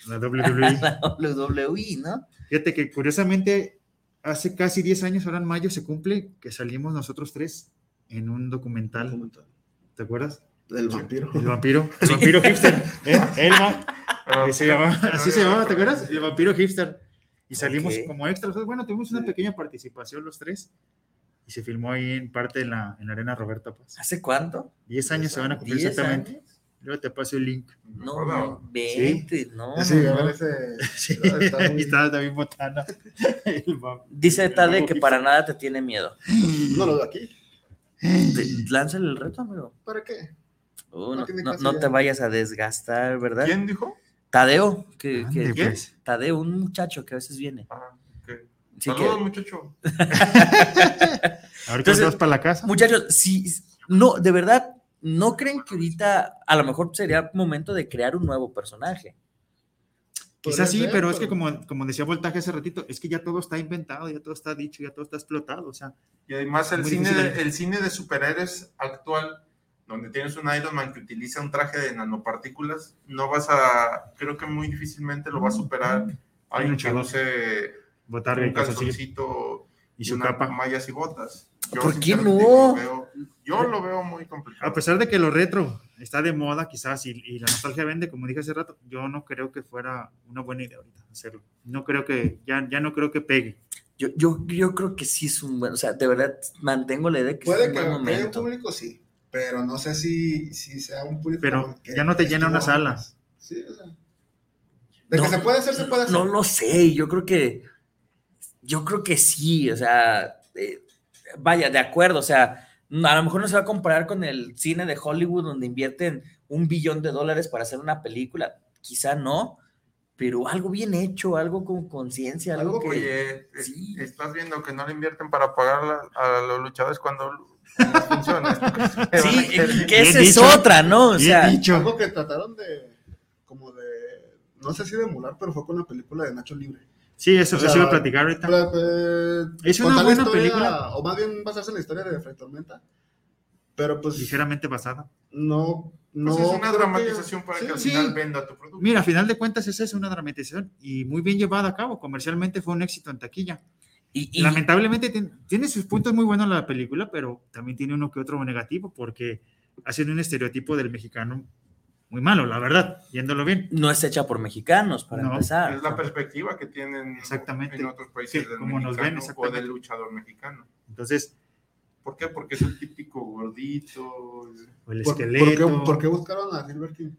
La a WWE. la WWE, ¿no? Fíjate que curiosamente, hace casi 10 años, ahora en mayo se cumple, que salimos nosotros tres en un documental. ¿Te acuerdas? El vampiro. El vampiro. El vampiro hipster. ¿eh? El Ah, que se llamaba- así se llamaba, ¿te acuerdas? El vampiro hipster. Y salimos como extras. Bueno, tuvimos una pequeña participación los tres. Y se filmó ahí en parte en la, en la arena Roberta Paz. ¿Hace cuánto? 10 años se van a cumplir ¿10 exactamente. años? Luego te paso el link. No, no, 20, no. Sí, no, a no. ver ese. Sí, está muy- ahí estaba David Botana. Dice Tade que para nada te tiene miedo. No lo veo aquí. Lánzale el reto, amigo. ¿Para qué? Uh, No te vayas a desgastar, ¿verdad? ¿Quién dijo? Tadeo, que, Ande, que- que- pues. Tadeo, un muchacho que a veces viene. Ah, ok. Así que, Saludos, muchacho. Ahorita vas para la casa. muchachos, si no, de verdad, ¿no creen que ahorita a lo mejor sería momento de crear un nuevo personaje? Quizás sí, pero es que como, como decía Voltaje hace ratito, es que ya todo está inventado, ya todo está dicho, ya todo está explotado. O sea, Y además el cine, de, el cine de superhéroes actual, donde tienes un Iron Man que utiliza un traje de nanopartículas, no vas a, creo que muy difícilmente lo va a superar alguien que use botarga un calzoncito Y su una capa. mallas y botas. ¿Por qué no? lo veo- yo lo veo muy complicado. A pesar de que lo retro está de moda, quizás, y, y la nostalgia vende, como dije hace rato, yo no creo que fuera una buena idea ahorita hacerlo. No creo que, ya, ya no creo que pegue. Yo, yo, yo creo que sí es un buen, o sea, de verdad mantengo la idea que Puede es un que, buen que haya un momento. público, sí. Pero no sé si, si sea un público. Pero que ya no te llena una estuvo sala. Sí, o sea. De No, que se puede hacer, se puede hacer. No lo sé, yo creo que, yo creo que sí, o sea, eh, vaya, de acuerdo, o sea, a lo mejor no se va a comparar con el cine de Hollywood donde invierten un billón de dólares para hacer una película, quizá no, pero algo bien hecho, algo con conciencia, algo, Algo que... Oye, sí. estás viendo que no le invierten para pagar a los luchadores cuando funciona. Sí, que esa es dicho. otra, ¿no? O sea, dicho. Algo que trataron de. Como de. No sé si de emular, pero fue con la película de Nacho Libre. Sí, eso, O sea, eso iba a platicar ahorita. Pero, eh, Es una buena historia, película. O más bien basarse en la historia de Fred Tormenta. Pero pues Ligeramente basada. no. no Pues es una que- dramatización para sí, que al sí. final venda tu producto. Mira, a final de cuentas esa es una dramatización y muy bien llevada a cabo. Comercialmente fue un éxito en taquilla. Y, y- Lamentablemente tien- tiene sus puntos muy buenos la película, pero también tiene uno que otro negativo porque hacen un estereotipo del mexicano muy malo, la verdad, yéndolo bien. no es hecha por mexicanos, para No, empezar. Es la perspectiva que tienen Exactamente. en otros países Sí, del como nos ven, mexicano o del luchador mexicano. Entonces, ¿Por qué? Porque es el típico gordito. o el ¿Por, por esqueleto. qué, por qué buscaron a Silver King?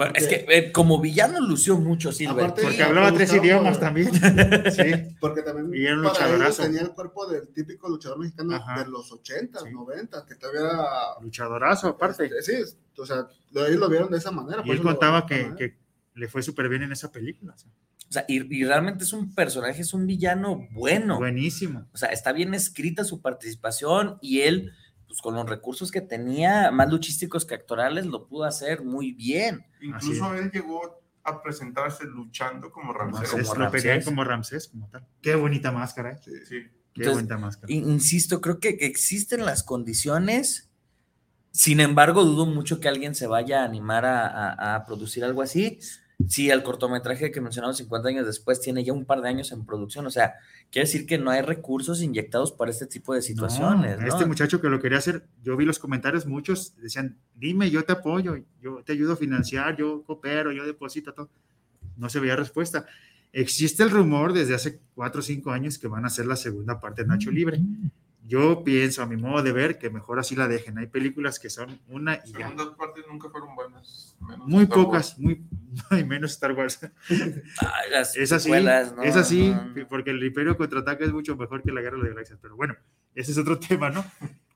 Bueno, es que eh, como villano lució mucho Silver Aparte-. Porque hablaba tres idiomas también. sí. Porque también Y era un luchadorazo. tenía el cuerpo del típico luchador mexicano Ajá. de los 80, Sí. 90, que todavía era. Luchadorazo, aparte. Este, sí, o sea, lo- ellos lo vieron de esa manera. Y él contaba que, le fue súper bien en esa película. o sea, O sea, y, y realmente es un personaje, es un villano bueno. Buenísimo. O sea, está bien escrita su participación y él, pues con los recursos que tenía, más luchísticos que actorales, lo pudo hacer muy bien. Incluso él llegó a presentarse luchando como Ramsés. Como Ramsés, lo pedían Ramsés. como Ramsés, como tal. Qué bonita máscara, ¿eh? Sí. Qué Entonces, bonita máscara. In- Insisto, creo que existen las condiciones. Sin embargo, dudo mucho que alguien se vaya a animar a, a- a producir algo así. Si el cortometraje que mencionamos 50 años después tiene ya un par de años en producción, o sea, quiere decir que no hay recursos inyectados para este tipo de situaciones. No, ¿no? Este muchacho que lo quería hacer, yo vi los comentarios, muchos decían, dime, yo te apoyo, yo te ayudo a financiar, yo coopero, yo deposito todo. No se veía respuesta. Existe el rumor desde hace cuatro o cinco años que van a hacer la segunda parte de Nacho Libre. Yo pienso, a mi modo de ver, que mejor así la dejen. Hay películas que son una y ya. segundas partes nunca fueron buenas. menos Muy Star Wars. pocas, muy, y menos Star Wars. Ay, las Es así, es así, No, no. porque el Imperio contraataca es mucho mejor que la Guerra de las Galaxias, pero bueno, ese es otro tema, ¿no?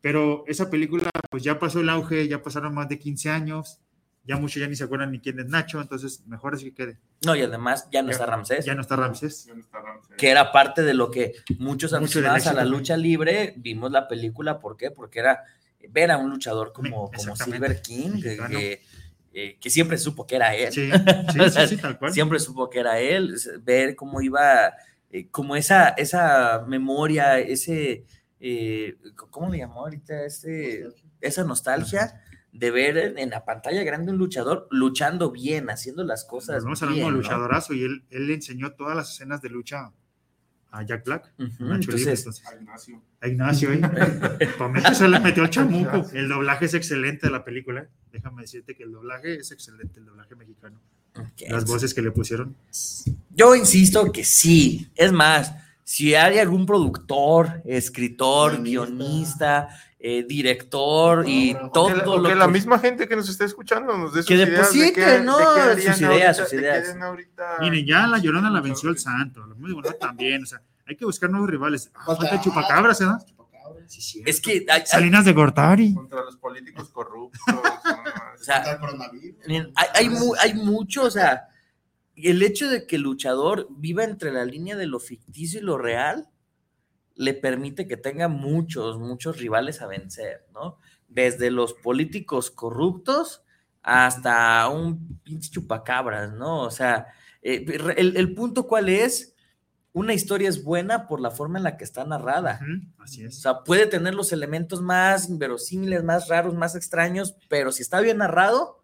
Pero esa película, pues ya pasó el auge, ya pasaron más de 15 años, ya muchos ya ni se acuerdan ni quién es Nacho, entonces mejor así que quede. No, y además ya no Ya- está Ramsés. Ya no está Ramsés. Ya no está Ramsés. que era parte de lo que muchos aficionados a la lucha libre vimos la película, ¿por qué? Porque era ver a un luchador como, como. Silver King, que, eh, que siempre supo que era él, Sí, sí, sí, sí, tal cual. siempre supo que era él, ver cómo iba, eh, como esa, esa memoria, ese, eh, ¿cómo le llamó ahorita? Este, esa nostalgia de ver en, la pantalla grande un luchador luchando bien, haciendo las cosas al bien, ¿no? luchadorazo y él, él le enseñó todas las escenas de lucha a Jack Black. Libre, entonces. A Ignacio. A Ignacio, ¿eh? Se le metió el chamuco. El doblaje es excelente de la película. ¿eh? Déjame decirte que el doblaje es excelente, el doblaje mexicano. Las voces que le pusieron. Yo insisto que sí. Es más, si hay algún productor, escritor, Guionista. guionista, eh, director y todo que la, lo que la que- misma gente que nos está escuchando nos dé sus Que ideas de deposite, qué- ¿no? de qué Sus ideas, ahorita- sus de ideas. Miren, ya la llorona la venció el luchadores. santo. Muy también. O sea, hay que buscar nuevos rivales. Ah, Falta- chupacabras, ¿verdad? Chupacabras. Sí. Es que hay- hay- Salinas de Gortari. contra los políticos corruptos. o sea. Miren, hay, hay, mu- hay mucho, o sea, el hecho de que el luchador viva entre la línea de lo ficticio y lo real le permite que tenga muchos, muchos rivales a vencer, ¿no? Desde los políticos corruptos hasta un pinche chupacabras, ¿no? O sea, eh, el, el punto cuál es, una historia es buena por la forma en la que está narrada. Así O es. sea, puede tener los elementos más inverosímiles, más raros, más extraños, pero si está bien narrado,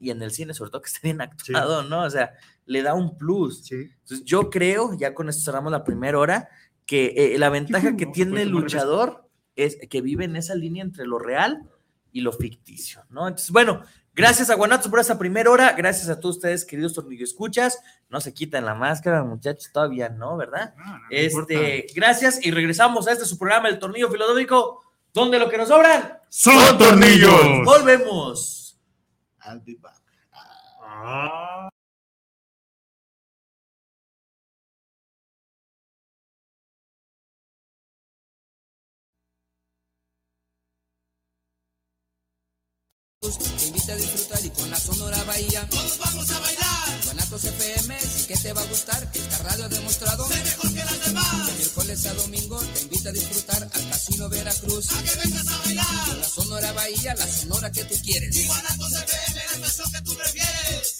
y en el cine sobre todo que esté bien actuado, ¿no? O sea, le da un plus. Sí. Entonces yo creo, ya con esto cerramos la primera hora, que eh, la ventaja que tiene puede el luchador es que vive en esa línea entre lo real y lo ficticio, ¿no? Entonces, bueno, gracias a Guanatos por esta primera hora, gracias a todos ustedes, queridos tornillo escuchas, no se quitan la máscara, muchachos, todavía no, ¿verdad? No, no, no importa. Este, gracias y regresamos a este su programa, El Tornillo Filosófico, donde lo que nos sobran, ¡Son tornillos! volvemos. I'll be back. Ah. Te invita a disfrutar y con la Sonora Bahía todos vamos a bailar. Guanatos FM sí que te va a gustar, esta radio ha demostrado ser mejor que las demás. De miércoles a domingo te invita a disfrutar al Casino Veracruz. A que vengas a bailar. Con la Sonora Bahía, la Sonora que tú quieres. Y Guanatos FM, la estación que tú prefieres.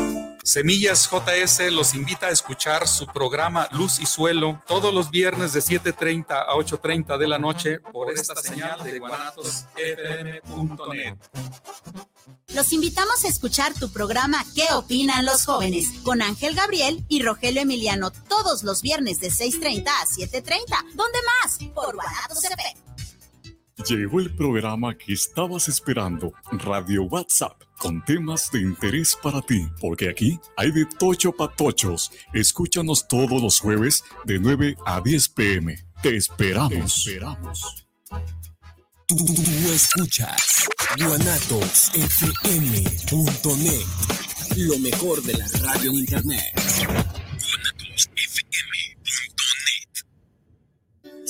Semillas JS los invita a escuchar su programa Luz y Suelo todos los viernes de 7.30 a 8.30 de la noche por esta señal de guanatosfm.net. Los invitamos a escuchar tu programa ¿Qué opinan los jóvenes? con Ángel Gabriel y Rogelio Emiliano todos los viernes de 6.30 a 7.30. ¿Dónde más? Por Guanatos FM. Llegó el programa que estabas esperando, Radio WhatsApp, con temas de interés para ti, porque aquí hay de tocho patochos. Escúchanos todos los jueves de 9 a 10 pm. Te esperamos. Te esperamos. Tú, tú- tú escuchas guanatosfm.net. Lo mejor de la radio en internet.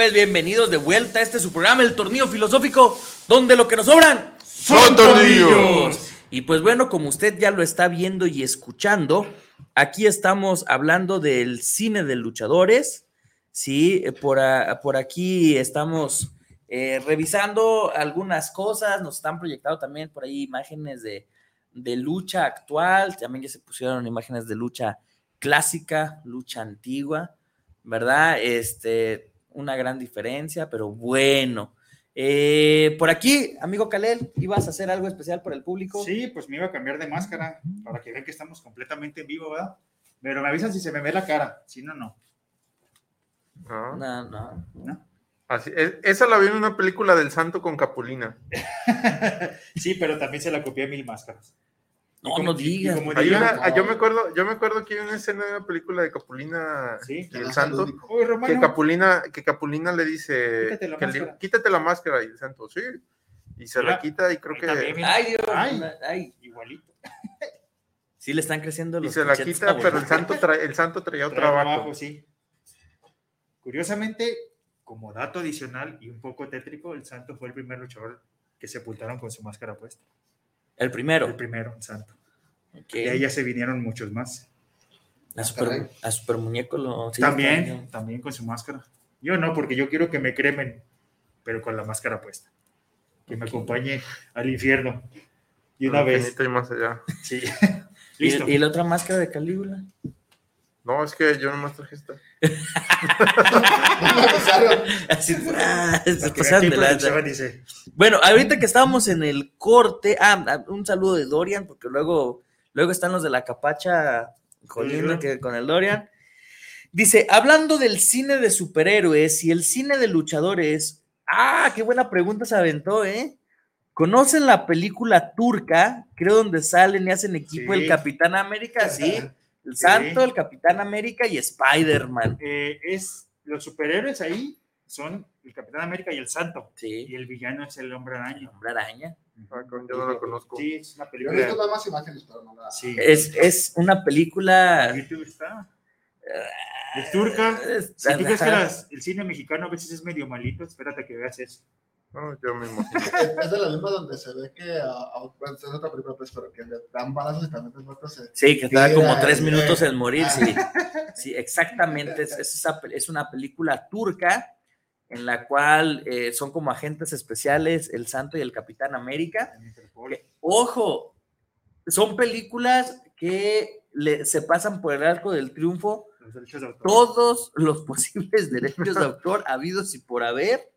Pues bienvenidos de vuelta a este su programa, El Tornillo Filosófico, donde lo que nos sobran Son tornillos. Y pues bueno, como usted ya lo está viendo y escuchando, aquí estamos hablando del cine de luchadores. Sí, eh, por, a- por aquí estamos eh, revisando algunas cosas, nos están proyectando también por ahí imágenes de, de lucha actual, también ya se pusieron imágenes de lucha clásica, lucha antigua, ¿verdad? Este, una gran diferencia, pero bueno. Eh, por aquí, amigo Kalel, ¿ibas a hacer algo especial por el público? Sí, pues me iba a cambiar de máscara para que vean que estamos completamente en vivo, ¿verdad? Pero me avisan si se me ve la cara, si no, no. No. No, no. Así, es- esa la vi en una película del Santo con Capulina. Sí, pero también se la copié mil máscaras. No, Y como- no y- y digas. como una- yo me acuerdo, yo me acuerdo que hay una escena de una película de Capulina y el. Santo, que Capulina, que Capulina le dice Quítate la que le- máscara. quítate la máscara y el Santo, sí. Y se Mira, la quita y creo que... también. Ay, Dios, Ay, ay. igualito. Sí le están creciendo Y los se la quita, pero el santo, trae, el santo traía otro Trae abajo. abajo, sí. Curiosamente, como dato adicional y un poco tétrico, el santo fue el primer luchador que sepultaron con su máscara puesta. El primero. El primero, el santo. Ok. De ahí ya se vinieron muchos más. A super, a super muñeco lo. sí, también, también con su máscara. Yo no, porque yo quiero que me cremen, pero con la máscara puesta. Que me acompañe al infierno. Y una vez. y más allá. Sí. ¿Y, y la otra máscara de Calígula? No, es que yo nomás traje esta. Así, ah, se pasaron de lanza. dice. Bueno, ahorita que estábamos en el corte, ah, ah, un saludo de Dorian, porque luego, luego están los de la capacha jodiendo que con el Dorian. Dice, hablando del cine de superhéroes y el cine de luchadores, ah, qué buena pregunta se aventó, ¿eh? ¿Conocen la película turca? Creo donde salen y hacen equipo Sí. el Capitán América, sí. El Sí. Santo, el Capitán América y Spider-Man. Eh, es los superhéroes ahí son el Capitán América y el Santo. Sí. Y el villano es el Hombre Araña. Hombre Araña. Ah, yo no la conozco. Sí, es una Yo he película. visto nada más imágenes, pero no la. Sí. Es, es una película. En YouTube está. Es turca. Es- Si tú crees que las- el cine mexicano a veces es medio malito, espérate a que veas eso. No, yo imagino. Es de la misma donde se ve que. a- a- bueno, es otra película, pues, pero que le dan balazos y también muertos. se- Sí, que estaba como tres minutos en morir, ah. sí. Sí, exactamente. Es, es esa pe- es una película turca en la cual eh, son como agentes especiales el Santo y el Capitán América. Que, ojo, son películas que le- se pasan por el arco del triunfo Los de todos los posibles derechos de autor habidos y por haber.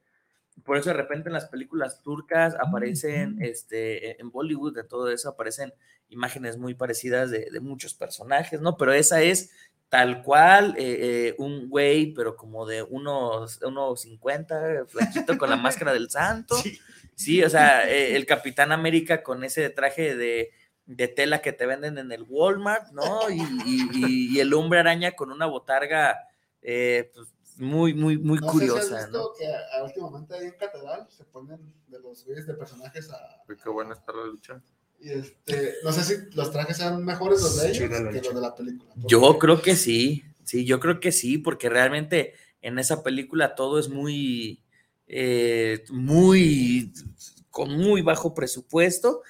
Por eso de repente en las películas turcas aparecen, este, en Bollywood, de todo eso, aparecen imágenes muy parecidas de, de muchos personajes, ¿no? Pero esa es tal cual eh, eh, un güey, pero como de unos, unos 50, flaquito con la máscara del santo. Sí, o sea, eh, el Capitán América con ese traje de, de tela que te venden en el Walmart, ¿no? Y, y- y- y el hombre araña con una botarga eh, pues, muy, muy, muy No sé si has curiosa, visto ¿no? que a- últimamente ahí en Catedral se ponen de los güeyes de personajes a. Uy, Qué buena está la lucha. Y este, no sé si los trajes sean mejores los de ellos la que los de la película. Yo creo que sí, sí, yo creo que sí, porque realmente en esa película todo es muy, eh, muy, con muy bajo presupuesto,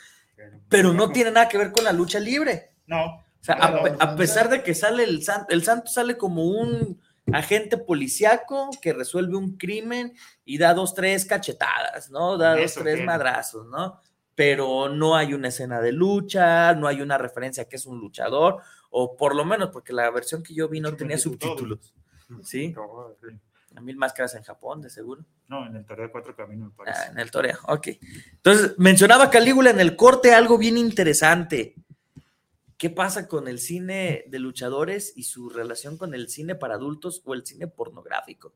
pero no tiene nada que ver con la lucha libre. No. O sea, a, a pesar de que sale el santo, el santo sale como un agente policíaco que resuelve un crimen y da dos, tres cachetadas, ¿no? Da dos, tres madrazos, ¿no? Pero no hay una escena de lucha, no hay una referencia a que es un luchador, o por lo menos porque la versión que yo vi no tenía todo. subtítulos. Sí, No, sí. a mil máscaras en Japón, de seguro. No, en el Toreo de Cuatro Caminos, me parece. Ah, en el toreo, ok. Entonces, mencionaba Calígula en el corte algo bien interesante. ¿Qué pasa con el cine de luchadores y su relación con el cine para adultos o el cine pornográfico?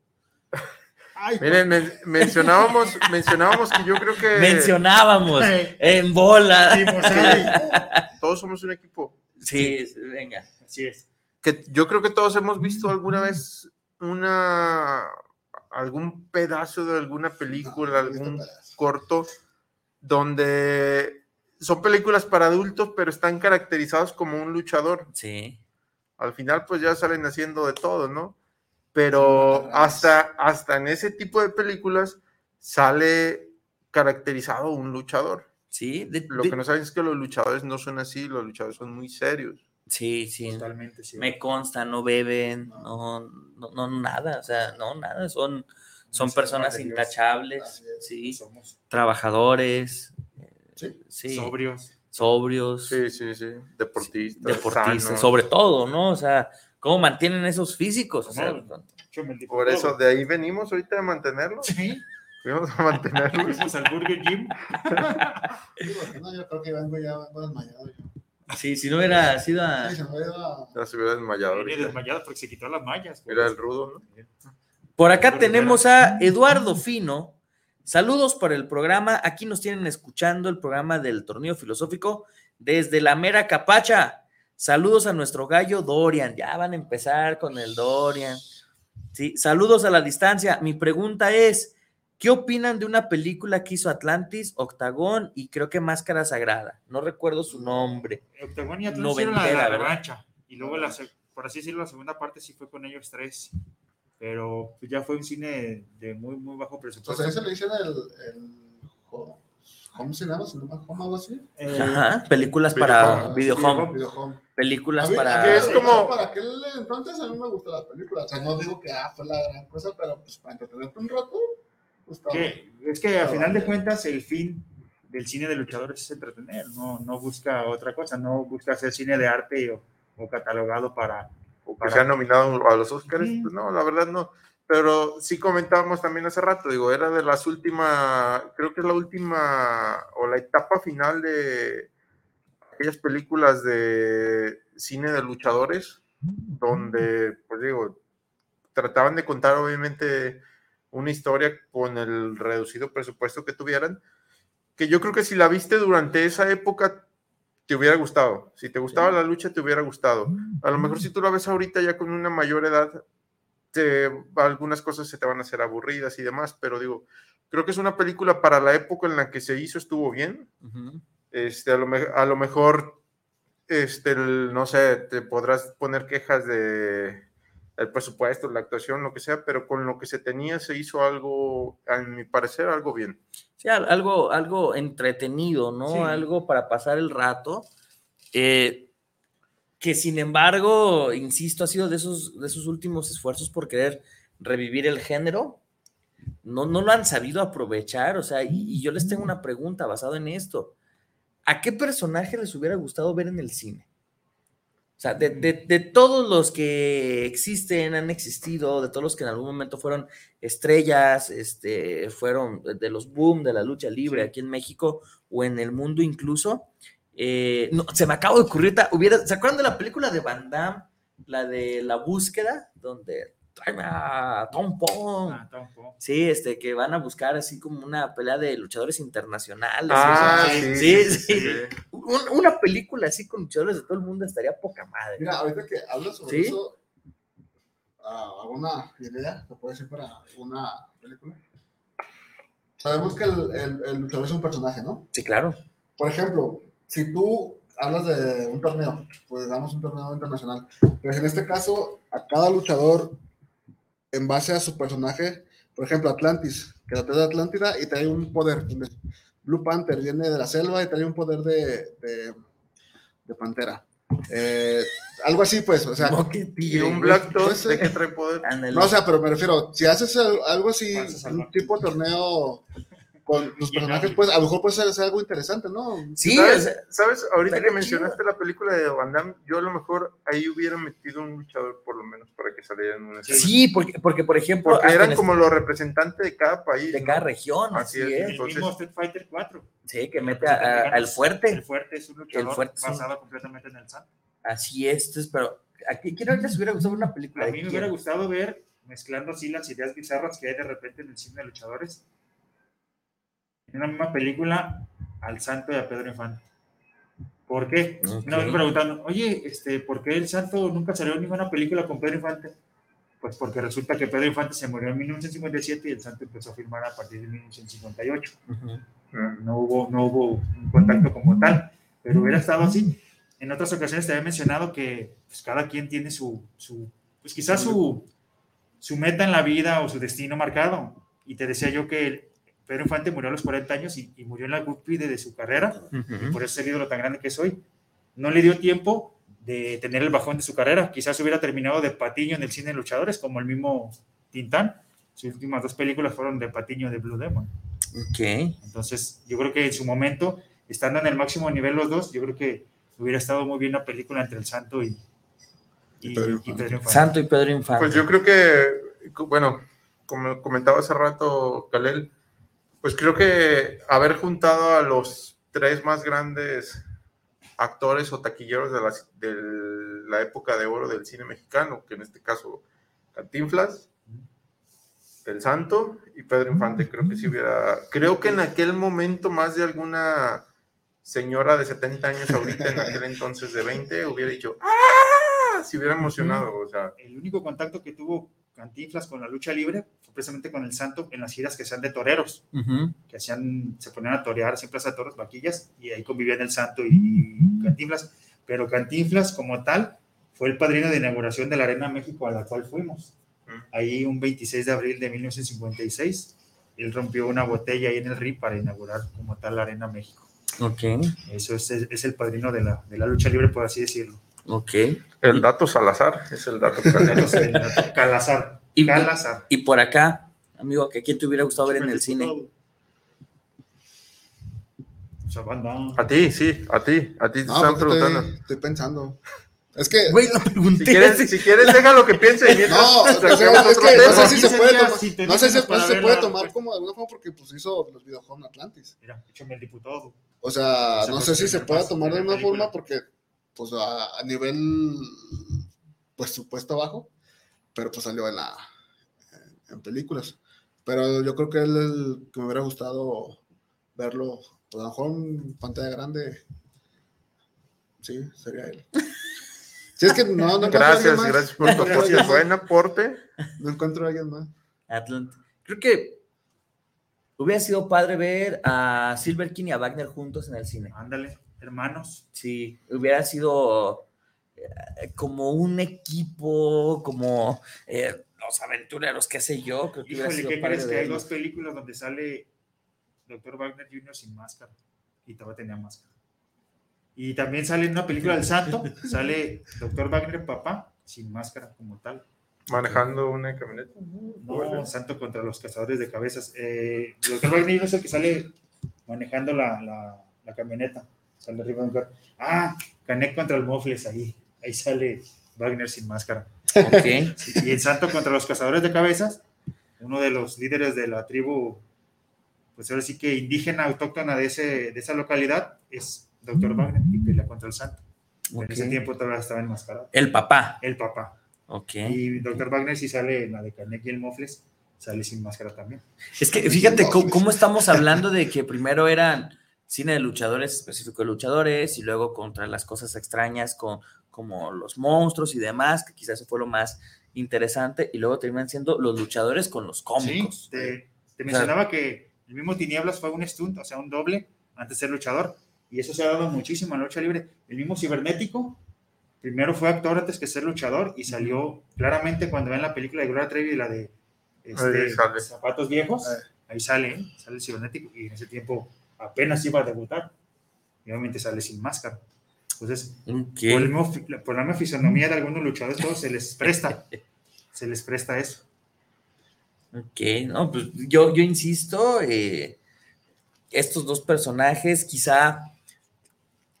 Miren, men- mencionábamos, mencionábamos que yo creo que Mencionábamos Eh. en bola. Sí, pues, ay, todos somos un equipo. Sí, venga. Así es. Que yo creo que todos hemos visto alguna vez una algún pedazo de alguna película, No, algún pedazos. corto donde son películas para adultos, pero están caracterizados como un luchador. Sí. Al final, pues ya salen haciendo de todo, ¿no? Pero hasta, hasta en ese tipo de películas sale caracterizado un luchador. Sí, de- Lo de- que no saben es que los luchadores no son así, los luchadores son muy serios. sí, sí. Totalmente, sí. Me consta, no beben, no, no, no, nada, o sea, no, nada, son, son personas intachables, sí, Somos trabajadores, Sí. sí, sobrios. sobrios, Sí, sí, sí. Deportistas. deportistas, sanos. sobre todo, ¿no? O sea, ¿cómo mantienen esos físicos? O sea, Por eso, de ahí venimos ahorita a mantenerlos. Sí. Fuimos a mantenerlos. Fuimos al Burger Gym. No, yo creo que vengo ya vengo desmayado. sí, si no hubiera sido a- Sí, Ya se hubiera desmayado. Viene desmayado porque se quitó las mallas. Era el rudo, ¿no? Por acá tenemos a Eduardo Fino. Saludos por el programa. Aquí nos tienen escuchando el programa del torneo filosófico desde la mera capacha. Saludos a nuestro gallo Dorian. Ya van a empezar con el Dorian. Sí, saludos a la distancia. Mi pregunta es: ¿Qué opinan de una película que hizo Atlantis, Octagón y creo que Máscara Sagrada? No recuerdo su nombre. Octagón y Atlantis la, Noventera, la ¿verdad? revancha. Y luego, la, por así decirlo, la segunda parte sí fue con ellos tres. Pero pues, ya fue un cine de muy, muy bajo presupuesto. Entonces, ese le dicen el, el Ho- ¿Cómo se llama? ¿Se llama Home algo así? Ajá, películas para Video Video Home. Video Home. Películas mí- para. de hecho, Para aquel entonces a mí me gustó la película. O sea, no digo que ah, fue la gran cosa, pero pues para entretenerte un rato, pues Que- es que a final de cuentas el fin del cine de luchadores es entretener, no, no busca otra cosa, no busca hacer cine de arte o, o catalogado para... O que para- sea nominado a los Oscars, pues no, la verdad no. Pero sí comentábamos también hace rato, digo, era de las últimas, creo que es la última o la etapa final de aquellas películas de cine de luchadores, donde, pues digo, trataban de contar obviamente una historia con el reducido presupuesto que tuvieran, que yo creo que si la viste durante esa época te hubiera gustado. Si te gustaba la lucha, te hubiera gustado. A lo mejor si tú la ves ahorita ya con una mayor edad, te, algunas cosas se te van a hacer aburridas y demás, pero digo, creo que es una película para la época en la que se hizo, estuvo bien. Este, a, lo, a lo mejor, este, el- no sé, te podrás poner quejas de el presupuesto, la actuación, lo que sea, pero con lo que se tenía se hizo algo, a mi parecer, algo bien. Sí, al- algo, algo entretenido, ¿no? Sí. Algo para pasar el rato. eh, que sin embargo, insisto, ha sido de esos, de esos últimos esfuerzos por querer revivir el género. No, no lo han sabido aprovechar, o sea, y, y yo les tengo una pregunta basada en esto. ¿A qué personaje les hubiera gustado ver en el cine? O sea, de, de- de todos los que existen, han existido, de todos los que en algún momento fueron estrellas, este, fueron de- los boom de la lucha libre aquí en México o en el mundo incluso, eh, no, se me acaba de ocurrir, hubiera, ¿se acuerdan de la película de Van Damme, la de La Búsqueda, donde tráeme a Tom Pong? Sí, este, que van a buscar así como una pelea de luchadores internacionales. Ah, o sea, sí, sí, sí, sí. sí. Un- una película así con luchadores de todo el mundo estaría poca madre. Mira, ahorita que hablas sobre ¿Sí? eso, ah, ¿alguna idea se puede decir para una película? Sabemos que el, el, el luchador es un personaje, ¿no? Sí, claro. Por ejemplo, si tú hablas de un torneo, pues damos un torneo internacional, pues en este caso, a cada luchador, en base a su personaje, por ejemplo, Atlantis, que la trae de Atlántida y trae un poder. Blue Panther viene de la selva y trae un poder de, de, de pantera. Eh, algo así, pues, o sea. Y un Black Dog, pues, ¿de qué trae poder? no, o sea, pero me refiero, si haces al- algo así, un tipo de torneo con los personajes, pues a lo mejor puede ser, algo interesante, ¿no? ¿Sabes? ¿Sabes? Ahorita que mencionaste la película de Van Damme, yo a lo mejor ahí hubiera metido un luchador por lo menos para que saliera en una escena. Sí, porque, porque por ejemplo, Porque eran como este- los representantes de cada país. de ¿no? cada región, Así así es. es. El mismo Street Fighter 4. Sí, que mete a- a- al fuerte. El fuerte es un luchador El fuerte, sí. basado completamente en el santo. Así es, entonces, pero ¿a qué quién les hubiera gustado ver una película? A mí me quién? hubiera gustado ver, mezclando así las ideas bizarras que hay de repente en el cine de luchadores, en una misma película, al Santo y a Pedro Infante. ¿Por qué? Ok. Una vez me preguntaron, oye, este, ¿por qué el Santo nunca salió en ninguna película con Pedro Infante? Pues porque resulta que Pedro Infante se murió en 1957 y el Santo empezó a filmar a partir de 1958. No hubo, no hubo un contacto como tal, pero hubiera estado así. En otras ocasiones te había mencionado que pues, cada quien tiene su, su pues quizás su, su meta en la vida o su destino marcado. Y te decía yo que Pedro Infante murió a los 40 años y, y murió en la cúspide de su carrera, y por eso es el ídolo tan grande que es hoy. No le dio tiempo de tener el bajón de su carrera. Quizás hubiera terminado de patiño en el cine de luchadores, como el mismo Tintán. Sus últimas dos películas fueron de patiño de Blue Demon. Ok. Entonces, yo creo que en su momento, estando en el máximo nivel los dos, yo creo que hubiera estado muy bien la película entre el Santo y, y, y Pedro Infante. Santo y Pedro Infante. Pues yo creo que, bueno, como comentaba hace rato Kalel, pues creo que haber juntado a los tres más grandes actores o taquilleros de la, época de oro del cine mexicano, que en este caso Cantinflas, El Santo y Pedro Infante, creo que si hubiera, creo que en aquel momento más de alguna señora de 70 años ahorita, en aquel entonces de 20, hubiera dicho, ¡ah! Se hubiera emocionado, o sea. El único contacto que tuvo Cantinflas con la lucha libre fue precisamente con el Santo en las giras que sean de toreros, que hacían, se ponían a torear siempre a toros, vaquillas, y ahí convivían el Santo y, y Cantinflas. Pero Cantinflas, como tal, fue el padrino de inauguración de la Arena México a la cual fuimos. Ahí un 26 de abril de 1956, él rompió una botella ahí en el RIP para inaugurar como tal la Arena México. Ok, Eso es, es el padrino de la, de la lucha libre, por así decirlo. Ok. El dato Salazar es el dato Calazar. Y, Calazar. y por acá, amigo, ¿que quién te hubiera gustado ver en el cine? A ti, sí, a ti, a ti te No, están pues estoy, pensando. Es que. Güey, lo pregunté. Si quieres, si quieres, deja lo que piense. No, o sea, sacamos es otro que no sé si se puede tomar, si no sé si, no se puede tomar pues. como de alguna forma porque pues hizo los videojuegos en Atlantis. Mira, échame el diputado. O sea, no sé si se puede tomar de alguna forma porque pues a, a nivel pues supuesto bajo, pero pues salió en la en, en películas. Pero yo creo que él es el que me hubiera gustado verlo, pues a lo mejor en pantalla grande. Sí, sería él. Si es que no, no encuentro a alguien Gracias, más. gracias por tu aporte. Buen aporte. No encuentro a alguien más. Atlant. Creo que hubiera sido padre ver a Silver King y a Wagner juntos en el cine. Ándale, hermanos. Sí, hubiera sido eh, como un equipo, como eh, los aventureros, qué sé yo. Creo que Híjole, sido ¿qué crees? Que hay dos películas donde sale Dr. Wagner Jr. sin máscara. Y todavía tenía máscara. Y también sale en una película del Santo, sale Dr. Wagner papá sin máscara como tal. Manejando una camioneta. No, Santo contra los cazadores de cabezas. Eh, Dr. Wagner es el que sale manejando la, la, la camioneta. Sale arriba de un carro. Ah, Canek contra el Mofles ahí. Ahí sale Wagner sin máscara. Ok. Sí, y el Santo contra los cazadores de cabezas, uno de los líderes de la tribu, pues ahora sí que indígena autóctona de, ese, de esa localidad, es Dr. Wagner y pelea contra el Santo. Ok. En ese tiempo todavía estaba enmascarado. El papá. El papá. Ok. Y Dr. Wagner sí sale en la de Canek y el Mofles, sale sin máscara también. Es que fíjate cómo, cómo estamos hablando de que primero eran cine de luchadores, específico de luchadores, y luego contra las cosas extrañas con, como los monstruos y demás, que quizás eso fue lo más interesante, y luego terminan siendo los luchadores con los cómicos. Sí, te, te O sea, mencionaba que el mismo Tinieblas fue un stunt, o sea, un doble antes de ser luchador. Y eso se ha dado muchísimo en la lucha libre. El mismo Cibernético, primero fue actor antes que ser luchador y salió claramente cuando ven la película de Gloria Trevi, la de este. Zapatos Viejos. Ahí sale, ¿eh? sale el Cibernético y en ese tiempo apenas iba a debutar. Y obviamente sale sin máscara. Entonces, por, el mismo por la misma fisonomía de algunos luchadores, todo se les presta. se les presta eso. Ok, no, pues yo, yo insisto, eh, estos dos personajes, quizá,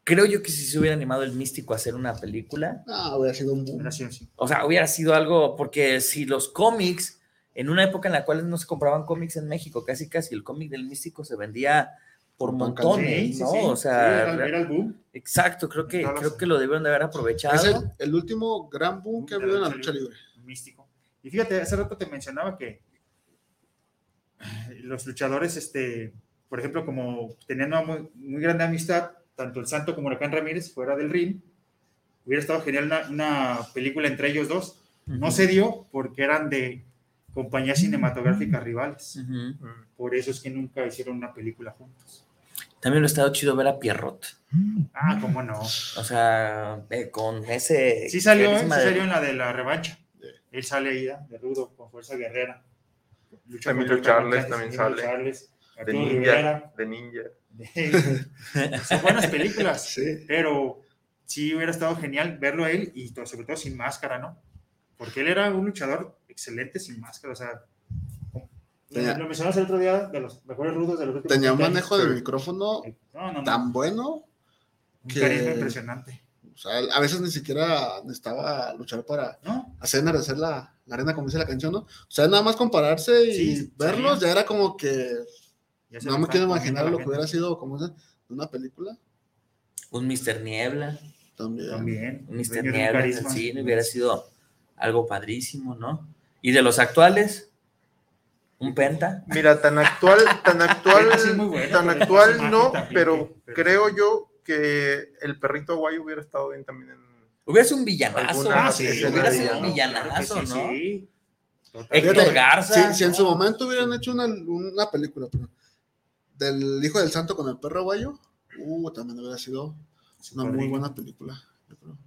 creo yo que si se hubiera animado el místico a hacer una película, Ah, hubiera sido un boom. O sea, hubiera sido algo, porque si los cómics, en una época en la cual no se compraban cómics en México, casi casi el cómic del místico se vendía por montones, Sí, sí, ¿no? sí. O sea, Sí, era, era el boom. exacto, creo que, creo que lo debieron de haber aprovechado. Es el, el último gran boom que ha habido en la lucha libre. místico. Y fíjate, hace rato te mencionaba que los luchadores, este, por ejemplo, como tenían una muy, muy grande amistad, tanto el Santo como Huracán Ramírez fuera del ring, hubiera estado genial una, una película entre ellos dos. No se dio porque eran de compañías cinematográficas rivales. Por eso es que nunca hicieron una película juntos. También lo ha estado chido ver a Pierrot. Ah, cómo no. O sea, eh, con ese. Sí salió, ¿eh? sí de- salió en la de la revancha. Él sale ahí ¿eh? de rudo, con fuerza guerrera. Lucha Emilio Charles también Emilio sale. Charles, De ninja. De ninja. Son buenas películas, Sí. pero sí hubiera estado genial verlo a él y to- sobre todo sin máscara, ¿no? Porque él era un luchador excelente sin máscara, o sea, Tenía- lo mencionabas el otro día de los mejores rudos de los últimos Tenía un 20 años. manejo de micrófono No, no, no. tan bueno Un que- carisma impresionante. O sea, a veces ni siquiera necesitaba luchar para ¿No? hacer enardecer la, la arena, como dice la canción, ¿no? O sea, nada más compararse y Sí, verlos, ya era como que no me quiero imaginar lo que gente. hubiera sido como una película. Un Mr. Niebla. También. También. Un un Niebla en el cine hubiera sido algo padrísimo, ¿no? Y de los actuales, un penta. Mira, tan actual, tan actual, sí bueno, tan actual no, pero pero- creo yo que el perrito guay hubiera estado bien también en Hubiera sido un villanazo. Ah, sí, hubiera sido un villanazo, ¿no? sí. Héctor Garza. Si, si en su momento hubieran hecho una, una película pero, del Hijo del Santo con el perro guayo, uh, también hubiera sido una muy buena película.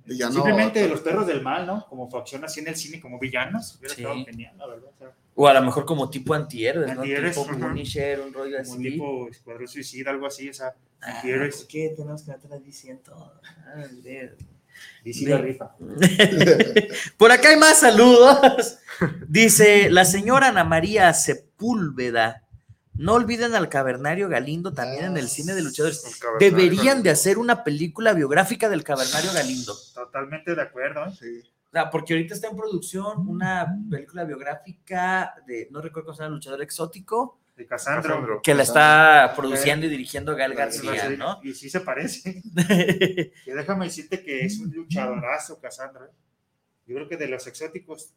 Yo creo. Simplemente los perros del mal, ¿no? Como facción así en el cine, como villanos. Hubiera Sí. estado genial, la verdad. O sea, O a lo mejor como tipo antihéroes, ¿no? Antihéroes, tipo ujú. Punisher, un rollo como así. tipo Escuadrón Suicida, algo así, o sea, Ah, antihéroes. ¿por ¿Qué tenemos que meter a DC en todo? Ah, de- la rifa. Por acá hay más saludos. Dice la señora Ana María Sepúlveda. No olviden al Cavernario Galindo también en el cine de luchadores. Deberían de hacer una película biográfica del Cavernario Galindo. Totalmente de acuerdo. ¿eh? Sí. Porque ahorita está en producción una película biográfica de, no recuerdo cómo se llama, luchador exótico, De Casandro. Casandro. que la está produciendo y dirigiendo Gal García, ¿no? Y sí se parece. déjame decirte que es un luchadorazo, Cassandra. ¿eh? Yo creo que de los exóticos,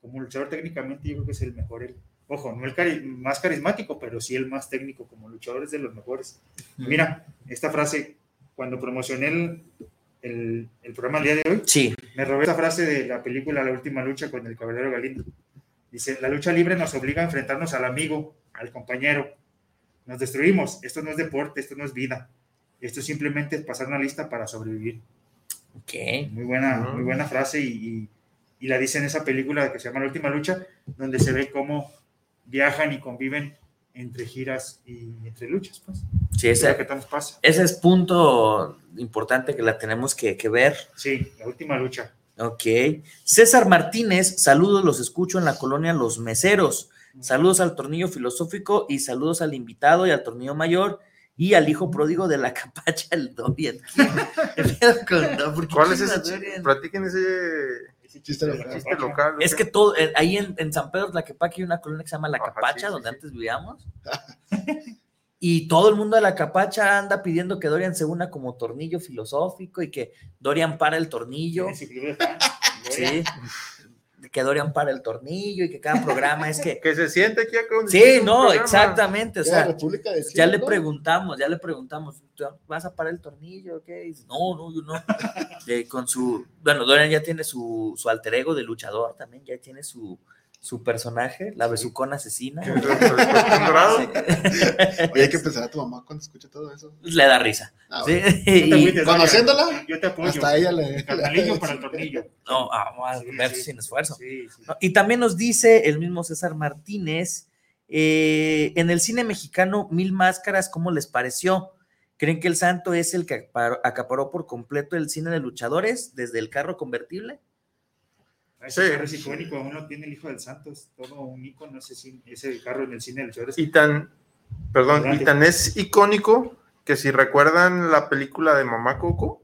como luchador técnicamente, yo creo que es el mejor. él. Ojo, no el cari- más carismático, pero sí el más técnico. Como luchador es de los mejores. Mira, esta frase, cuando promocioné el, el, el programa el día de hoy, Sí, me robé esta frase de la película La Última Lucha con el Caballero Galindo. Dice, la lucha libre nos obliga a enfrentarnos al amigo, al compañero. Nos destruimos. Esto no es deporte, esto no es vida. Esto simplemente es pasar una lista para sobrevivir. ok. Muy buena, muy buena frase y, y- y la dice en esa película que se llama La Última Lucha, donde se ve cómo viajan y conviven entre giras y entre luchas. Pues. Sí, Es lo ese, que tanto pasa. ese es punto importante que la tenemos que, que ver. Sí, La Última Lucha. Ok. César Martínez, saludos, los escucho en la colonia Los Meseros. Saludos al tornillo filosófico y saludos al invitado y al tornillo mayor y al hijo pródigo de la capacha, el Dorian. ¿Qué pedo con- por qué ¿Cuál es ese? Platiquen ese Chiste local. chiste capacha. local. Es ¿o que todo, eh, ahí en, en San Pedro Tlaquepaque hay una colonia que se llama La Ajá, Capacha, sí, donde sí. antes vivíamos. Y todo el mundo de la capacha anda pidiendo que Dorian se una como tornillo filosófico y que Dorian para el tornillo. Sí. Que Dorian para el tornillo y que cada programa es que. Que se siente aquí donde Sí, no, programa. exactamente. O sea, República de ya le ¿no? preguntamos, ya le preguntamos, ¿tú ¿vas a parar el tornillo? ¿Qué? Dice, no, no, yo no. Con su, bueno, Dorian ya tiene su, su alter ego de luchador también, ya tiene su, su personaje, la besucona asesina. Oye, hay que pensar a tu mamá cuando escucha todo eso. Le da risa. Ah, Sí, y- Conociéndola. Yo te apoyo. hasta ella le- carnalillo para el tornillo. no, ah, Sí, verse sí. sin esfuerzo. Sí, sí. ¿no? Y también nos dice el mismo César Martínez, eh, en el cine mexicano, Mil Máscaras, ¿cómo les pareció? ¿Creen que el santo es el que acaparó, acaparó por completo el cine de luchadores desde el carro convertible? Ese Sí. carro es icónico, lo tiene el hijo del Santos, todo un ícono ese, ese carro en el cine de luchadores. Y tan, perdón, y tan es icónico que si recuerdan la película de Mamá Coco,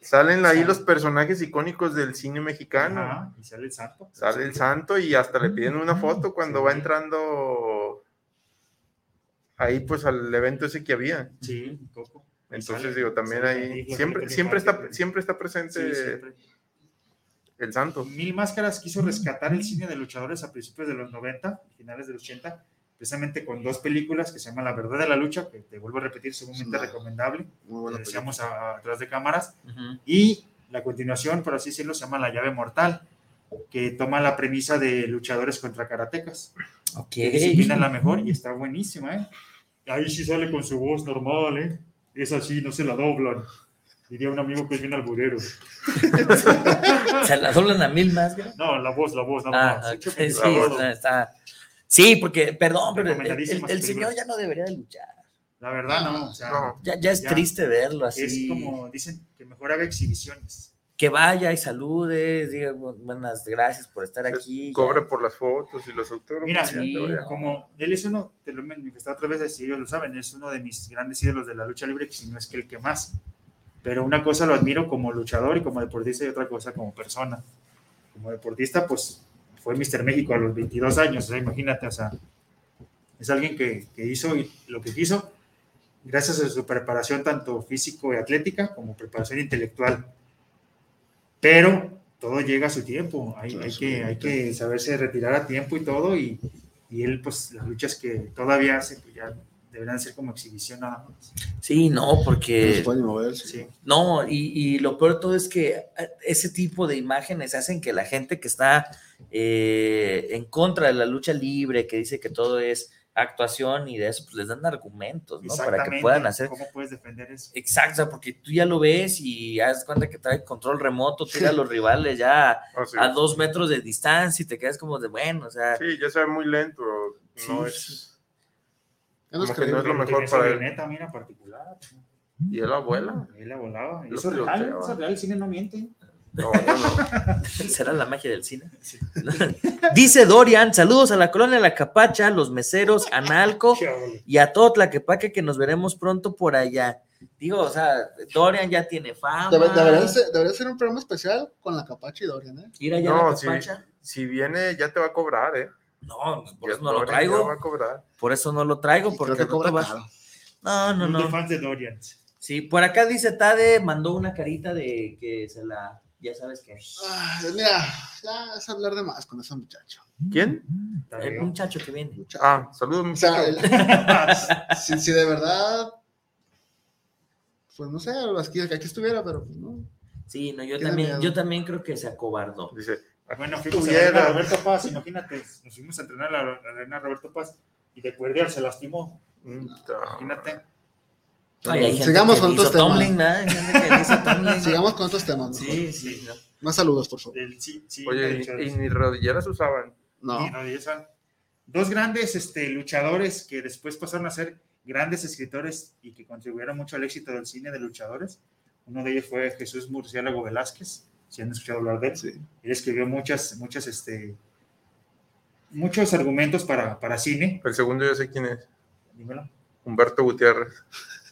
salen ahí los personajes icónicos del cine mexicano. Ajá, y sale el santo. Sale el santo y hasta le piden una foto cuando Sí. va entrando ahí pues al evento ese que había. Sí, Coco. Entonces digo, también ahí siempre, siempre está, siempre está presente Sí, siempre. El santo. Mil Máscaras quiso rescatar el cine de luchadores a principios de los 90, finales de los 80, precisamente con dos películas que se llaman La Verdad de la Lucha, que te vuelvo a repetir, sumamente Sí. recomendable, Muy buena decíamos atrás de cámaras, Ujú. y la continuación, por así decirlo, se llama La Llave Mortal, que toma la premisa de luchadores contra karatecas. Ok. disciplina es la mejor y está buenísima, ¿eh? Ahí sí sale con su voz normal, ¿eh? Es así, no se la doblan. Diría un amigo que es bien alburero. ¿Se la doblan a Mil Máscaras? No, la voz, la voz, nada Ah, más. ok, Échame sí, voz. está, sí, porque, perdón, pero el, el- el señor ya no debería de luchar. La verdad, no. O sea, No. Ya, ya es Ya. triste verlo así. es como dicen que mejor haga exhibiciones. Que vaya y salude, diga bu- buenas gracias por estar aquí. Cobre ya. por las fotos y los autógrafos. Mira, sí, a- como él es uno, te lo he manifestado otra vez, si ellos lo saben, es uno de mis grandes ídolos de la lucha libre, que si no es que el que más. Pero una cosa lo admiro como luchador y como deportista y otra cosa como persona. Como deportista, pues fue Mr. México a los 22 años, o sea, imagínate, o sea, es alguien que, que hizo lo que quiso gracias a su preparación tanto físico y atlética como preparación intelectual. Pero todo llega a su tiempo, hay, hay, que, hay que saberse retirar a tiempo y todo, y, y él, pues, las luchas que todavía hace, pues ya deberían ser como exhibición nada más. Sí, no, porque... No pueden moverse. Sí. No, y, y lo peor de todo es que eh, ese tipo de imágenes hacen que la gente que está eh, en contra de la lucha libre, que dice que todo es actuación y de eso, pues les dan argumentos, ¿no? Para que puedan hacer. ¿Cómo puedes defender eso? Exacto, porque tú ya lo ves y haz cuenta que trae control remoto, tira a los rivales ya Ah, sí. a dos metros de distancia y te quedas como de bueno, o sea. Sí, ya se ve muy lento. No Sí, es. Como que no es lo mejor para él. avioneta, mira, particular. Y él abuela. Él la volaba. Eso es real, eso es real, el cine no miente. No, no, no. ¿Será la magia del cine? Dice Dorian, saludos a la colonia La Capacha, los meseros, a Nalco y a todo Tlaquepaque que nos veremos pronto por allá. Digo, o sea, Dorian ya tiene fama. Debe- Debería ser, debería ser un programa especial con la Capacha y Dorian, ¿eh? Ir allá a No, La si, Capacha. si viene, ya te va a cobrar, ¿eh? No, por eso no lo traigo. Por eso no lo traigo, porque no te vas-. No, no, no. fans de Dorian. Sí, por acá dice Tade, mandó una carita de que se la, ya sabes que. Ah, mira, ya es hablar de más con ese muchacho. ¿Quién? El muchacho que viene. Ah, saludos, O sea, muchacho. el- si, si de verdad, pues no sé, aquí, aquí estuviera, pero pues no. Sí, no, yo también, miedo. yo también creo que se acobardó. Dice, Bueno, fuimos a Tuviera. la arena Roberto Paz, imagínate, nos fuimos a entrenar a la arena Roberto Paz y de cuerdear se lastimó. Imagínate. Ay, Sigamos con otros temas. Sigamos con otros temas. Sí, sí. no. Más saludos, por favor. Del- sí, sí, Oye, y, luchadores. y ni rodilleras usaban. No. Rodríguez Fan. Dos grandes este, luchadores que después pasaron a ser grandes escritores y que contribuyeron mucho al éxito del cine de luchadores. Uno de ellos fue Jesús Murciélago Velázquez, si han escuchado hablar de él. Sí. Él escribió muchas, muchas, este, muchos argumentos para, para cine. El segundo ya sé quién es. Dímelo. Humberto Gutiérrez.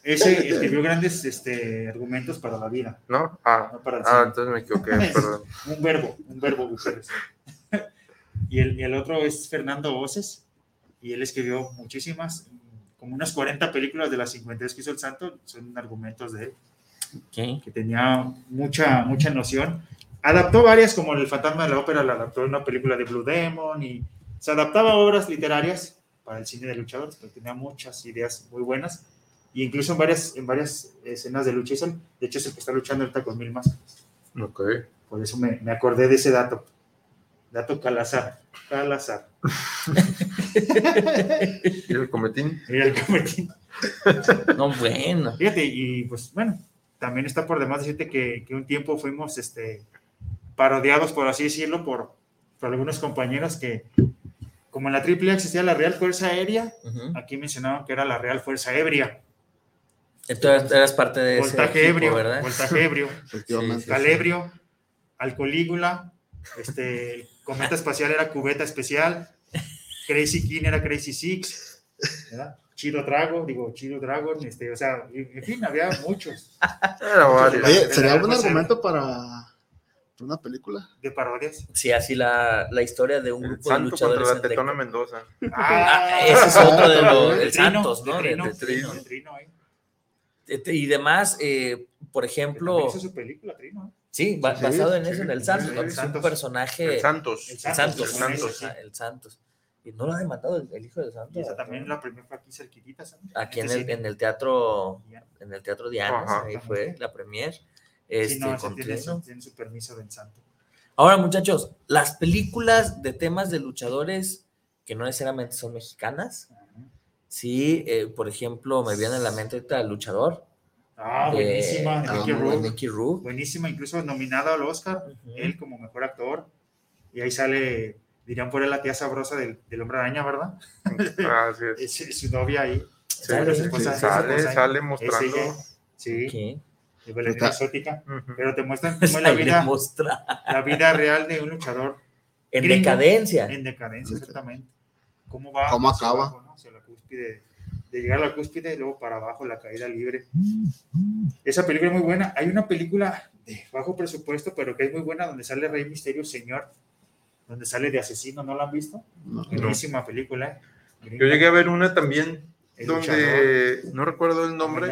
Ese escribió grandes este, argumentos para la vida. ¿No? Ah, No para ah entonces me equivoqué, perdón. un verbo, un verbo Gutiérrez. y, el, y el otro es Fernando Oces, y él escribió muchísimas, como unas 40 películas de las 52 que hizo el Santo, son argumentos de él, Ok. que tenía mucha, mucha noción. Adaptó varias, como El Fantasma de la Ópera, la adaptó en una película de Blue Demon, y se adaptaba a obras literarias para el cine de luchadores, pero tenía muchas ideas muy buenas, y incluso en varias, en varias escenas de lucha, de hecho es el que está luchando ahorita con mil máscaras. Ok. Por eso me, me acordé de ese dato. Dato Calazar. Calazar. ¿Y el cometín? Mira el cometín. No, bueno. Fíjate, y pues bueno, también está por demás decirte que, que un tiempo fuimos este, parodiados, por así decirlo, por, por algunos compañeros que, como en la AAA existía la Real Fuerza Aérea, aquí mencionaban que era la Real Fuerza Ebria. Entonces eras parte de ese Voltaje equipo, ebrio, ¿verdad? voltaje ebrio. Sí, sí, sí. calebrio, alcolígula, este, el cometa espacial era cubeta especial, Crazy King era Crazy Six, ¿verdad? Chido Drago, digo, Chido Dragon, este, o sea, en fin, había muchos. Oye, de sería la Fuerza argumento para para una película. de parodias. Sí, así la, la historia de un El grupo de Santo contra luchadores. la en Tetona de- Mendoza. Ah, ese es otro de los El Trino, Santos, ¿no? el De- Trino, de Trino. el Trino, eh. Este, Y demás, eh, por ejemplo, hizo su película, Trino. sí, ba- Sí, basado en sí, eso, en el Santos, ¿no? es un personaje. El Santos. El El Santos, Santos, el Santos, ah, el Santos. No lo ha demandado el, el hijo de Santos. Y esa también la premió fue aquí cerquitita, ¿sabes? Aquí en el, sí. en el teatro, en el teatro Diana, Ajá. ahí fue la premier. Sí, Este, no, ese con tiene, Trino. tiene su permiso del santo. Ahora, muchachos, las películas de temas de luchadores que no necesariamente son mexicanas, sí, eh, por ejemplo, me viene a la mente ahorita el luchador. Ah, de- buenísima, de Rourke. Mickey Rourke. Buenísima, incluso nominado al Oscar, él como mejor actor. Y ahí sale, dirían por él la tía sabrosa del, del hombre araña, ¿verdad? Ah, así es. Es, su novia ahí. Sí, Sale, sí, su esposa- sí, su sale, ahí. sale mostrando. ella. Sí, Ok. de Está- exótica. Pero te muestran cómo es la vida, mostra- la vida real de un luchador En Gringo. decadencia. en decadencia, exactamente. ¿Cómo va? ¿Cómo acaba? abajo, ¿no? Hacia la cúspide. De llegar a la cúspide y luego para abajo la caída libre. Esa película es muy buena. Hay una película de bajo presupuesto, pero que es muy buena, donde sale Rey Misterio Señor, donde sale de asesino, ¿no la han visto? No. Buenísima película. Yo llegué a ver una también El donde no recuerdo el nombre,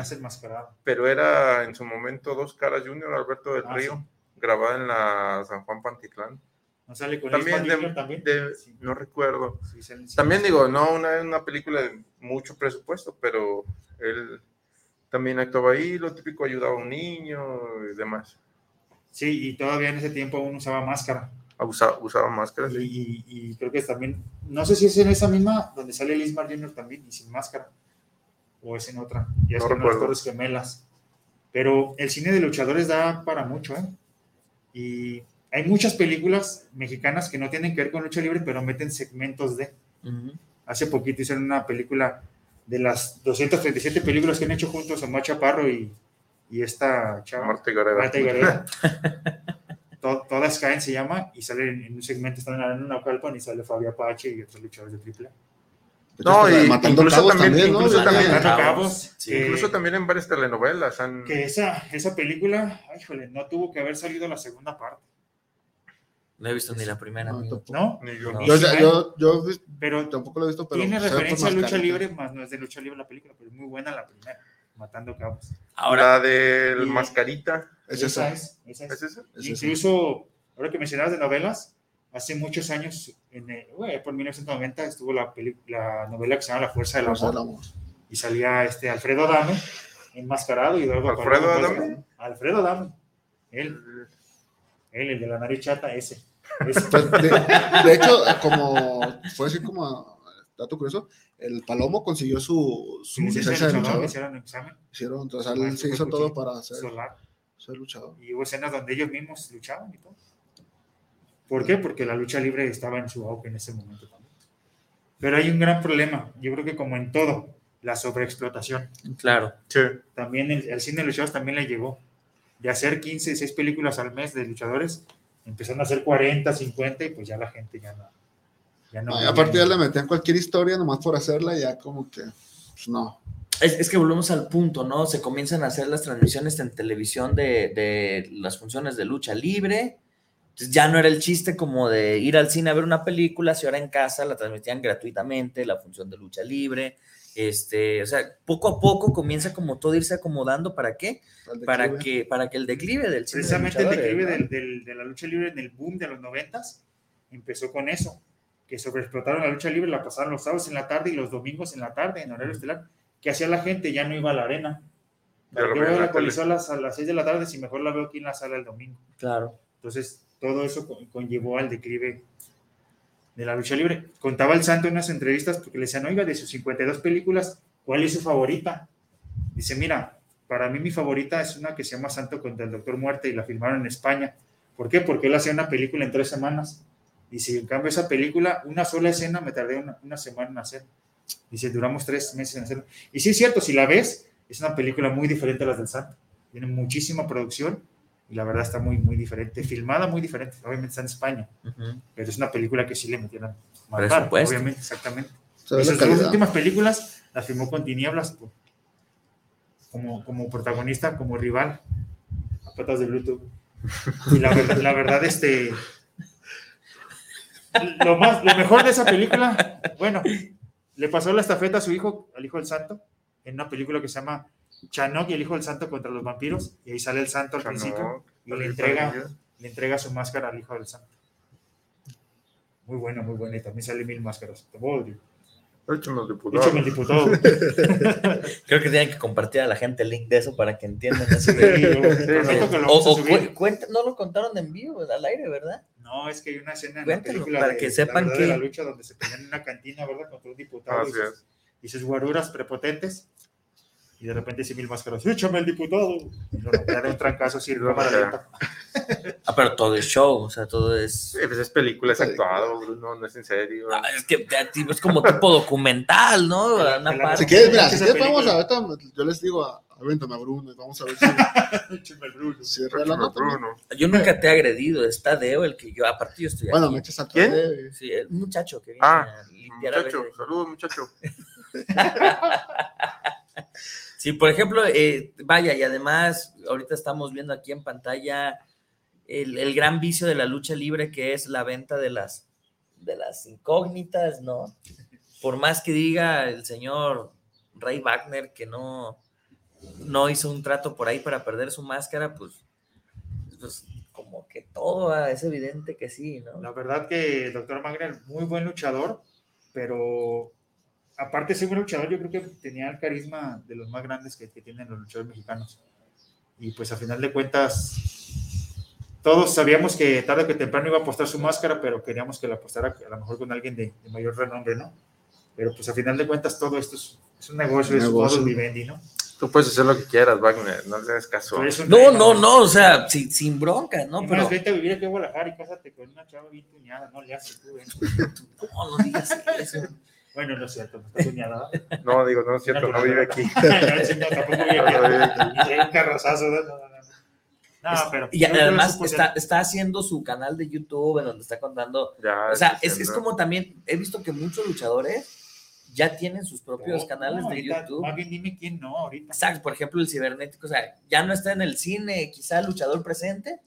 pero era en su momento Dos Caras Junior, Alberto del Ah, Río, grabada en la San Juan Pantitlán. ¿No sale con También, de- también? de- no recuerdo. Sí, sale- sí. También digo, no una, una película de mucho presupuesto, pero él también actuaba ahí, lo típico ayudaba a un niño y demás. Sí, y todavía en ese tiempo aún usaba máscara. Usaba, usaba máscaras. Y, y- creo que es también, no sé si es en esa misma donde sale Lismar Jr. también y sin máscara, o es en otra, ya es No las recuerdo. Torres Gemelas. Pero el cine de luchadores da para mucho, ¿eh? Y hay muchas películas mexicanas que no tienen que ver con lucha libre, pero meten segmentos de. Hace poquito hicieron una película de las 237 películas que han hecho juntos Omar Chaparro y, y esta chava. Marta Gareda. Marta Gareda. To- Todas caen se llama y sale en, en un segmento, están en una calpan y sale Fabio Apache y otros luchadores de triple. No, y Matando incluso también, también, ¿no? incluso también, Cabos, Sí, que- incluso también en varias telenovelas. han- Que esa, esa película, ay, híjole, no tuvo que haber salido la segunda parte. No he visto ni la primera. amigo. ¿No? Ni yo. No. Yo, ya- yo, yo vi- Pero tampoco lo he visto, pero tiene referencia a lucha caritas. libre, más no es de lucha libre la película, pero es muy buena la primera, Matando Cabos. la del Y- Mascarita. Es esa, esa. es, esa es. ¿Es esa? Es esa. Incluso, ahora que mencionabas de novelas, hace muchos años, en, el- bueno, por 1990, estuvo la, peli- la novela que se llama La Fuerza del Amor, y salía este Alfredo Adame, enmascarado, y Eduardo ¿Alfredo Adame? Alfredo Adame, él, él, el de la nariz chata, ese. ese. Pues, de, de hecho, como fue así como dato curioso, el Palomo consiguió su, su Sí, licencia de luchador, hicieron un examen. Hicieron, entonces él se hizo todo para solar. Ser luchador. y hubo escenas donde ellos mismos luchaban y todo. ¿Por qué? Porque la lucha libre estaba en su auge en ese momento también. Pero hay un gran problema, yo creo que como en todo, la sobreexplotación. Claro. Sí. También el, el cine de luchadores también le llegó. De hacer 15, 16 películas al mes de luchadores, empezaron a hacer 40, 50 y pues ya la gente ya no. Ya no Ay, aparte ya le metían cualquier historia nomás por hacerla, ya como que, pues no. Es, es que volvemos al punto, ¿no? Se comienzan a hacer las transmisiones en televisión de, de las funciones de lucha libre. Entonces ya no era el chiste como de ir al cine a ver una película, si ahora en casa la transmitían gratuitamente, la función de lucha libre. Este, o sea, poco a poco comienza como todo irse acomodando. ¿Para qué? Para que, para que el declive del cine de Precisamente el luchadores, declive ¿no? del- del- de la lucha libre en el boom de los 90 empezó con eso, que sobreexplotaron la lucha libre, la pasaron los sábados en la tarde y los domingos en la tarde, en horario estelar. ¿Qué hacía la gente? Ya no iba a la arena. ¿Para qué voy a la a las, a las 6 de la tarde si mejor la veo aquí en la sala el domingo? Claro. Entonces, todo eso con- conllevó al declive de la lucha libre. Contaba el Santo en unas entrevistas porque le decían, oiga, de sus 52 películas, ¿cuál es su favorita? Dice, mira, para mí mi favorita es una que se llama Santo contra el Doctor Muerte y la filmaron en España. ¿Por qué? Porque él hacía una película en tres semanas. Dice, en cambio esa película, una sola escena me tardé una, una semana en hacer. Dice, duramos tres meses en hacerla. Y sí es cierto, si la ves, es una película muy diferente a las del Santo. Tiene muchísima producción y la verdad está muy, muy diferente. Filmada muy diferente. Obviamente está en España, Ujú. pero es una película que sí le metieron Presupuesto. obviamente, exactamente. La sus dos últimas películas las filmó con Tinieblas pues, como, como protagonista, como rival, a patas de Bluetooth. Y la verdad, la verdad, este. Lo, más, lo mejor de esa película, bueno, le pasó la estafeta a su hijo, al hijo del santo, en una película que se llama Chanok y el hijo del santo contra los vampiros, y ahí sale el santo al Chanok, principio y le entrega, le entrega su máscara al hijo del santo. Muy buena, muy buena, y también sale mil máscaras. Te voy a decir. Échame el diputado. Échame el diputado. Creo que tienen que compartir a la gente el link de eso para que entiendan. eso Sí, o, o cu- cuenta- no lo contaron en vivo, al aire, ¿verdad? No, es que hay una escena en Cuéntalo, la película para de que la sepan verdad que- de la lucha donde se pelean en una cantina, ¿verdad? Contra un diputado y Así sus, es. y sus guaruras prepotentes. Y de repente dice mil máscaras, échame el diputado. Y lo da un trancazo así, ya. lenta. Ah, pero todo es show, o sea, todo es. Sí, pues es película, es actuado, Bruno, no es en serio. Ah, es que es como tipo documental, ¿no? La- Una la- parte. Si quieres, mira, si quieres, vamos a ahorita, yo les digo, a- avéntame a Bruno y vamos a ver si, Échame el Bruno. si no. Bruno. Yo nunca te he agredido, está Deo el que yo, aparte yo estoy Bueno, aquí. me echas al ¿Quién? Sí, el muchacho que viene Ah, a limpiar a Muchacho, veces. saludos, muchacho. Sí, por ejemplo, eh, vaya, y además, ahorita estamos viendo aquí en pantalla el, el gran vicio de la lucha libre que es la venta de las, de las incógnitas, ¿no? Por más que diga el señor Ray Wagner que no, no hizo un trato por ahí para perder su máscara, pues, pues como que todo ah, es evidente que sí, ¿no? La verdad que el doctor Magner, muy buen luchador, pero aparte de ser buen luchador, yo creo que tenía el carisma de los más grandes que, que tienen los luchadores mexicanos. Y pues a final de cuentas, todos sabíamos que tarde o que temprano iba a apostar su máscara, pero queríamos que la apostara a lo mejor con alguien de, de mayor renombre, ¿no? Pero pues a final de cuentas todo esto es, es un negocio, es un Negocio. modus vivendi, ¿no? Tú puedes hacer lo que quieras, Wagner, no le hagas caso. No, no, no, o sea, sin, sin bronca, ¿no? Pero vete a vivir aquí a Guadalajara y cásate con una chava bien tuñada, no le haces tú, ¿eh? no, no digas eso. Bueno, no es cierto, no está tuñada. No, digo, no es cierto, no vive aquí. No, tampoco vive aquí. No vive aquí. Y hay un carrozazo, ¿no? No, no, no. No, pero Y además eso, está, está haciendo su canal de YouTube en donde está contando. Ya, o sea, es, es como también, he visto que muchos luchadores ya tienen sus propios no, canales no, de ahorita, YouTube. Más bien dime quién no ahorita. Exacto, por ejemplo, el cibernético, o sea, ya no está en el cine, quizá el luchador presente,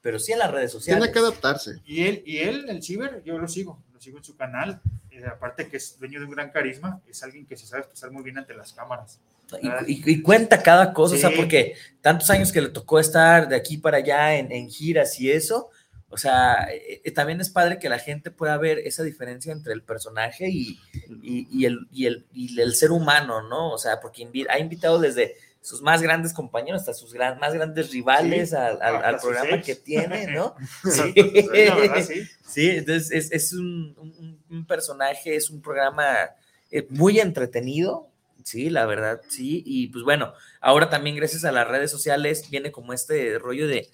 pero sí en las redes sociales. Tiene que adaptarse. Y él, y él, el ciber, yo lo sigo, lo sigo en su canal. Eh, aparte que es dueño de un gran carisma, es alguien que se sabe expresar muy bien ante las cámaras. Y, y- y cuenta cada cosa, o sea, Sí. porque tantos años que le tocó estar de aquí para allá en, en giras y eso, o sea, eh, eh, también es padre que la gente pueda ver esa diferencia entre el personaje y, y- y el, y, el, y el ser humano, ¿no? O sea, porque invi- ha invitado desde sus más grandes compañeros hasta sus gran- más grandes rivales Sí, al, al- programa que tiene, ¿no? Sí, Sí, verdad, sí. Sí, entonces es, es un, un- un personaje, es un programa eh, muy entretenido, sí, la verdad, sí, y pues bueno, ahora también gracias a las redes sociales viene como este rollo de,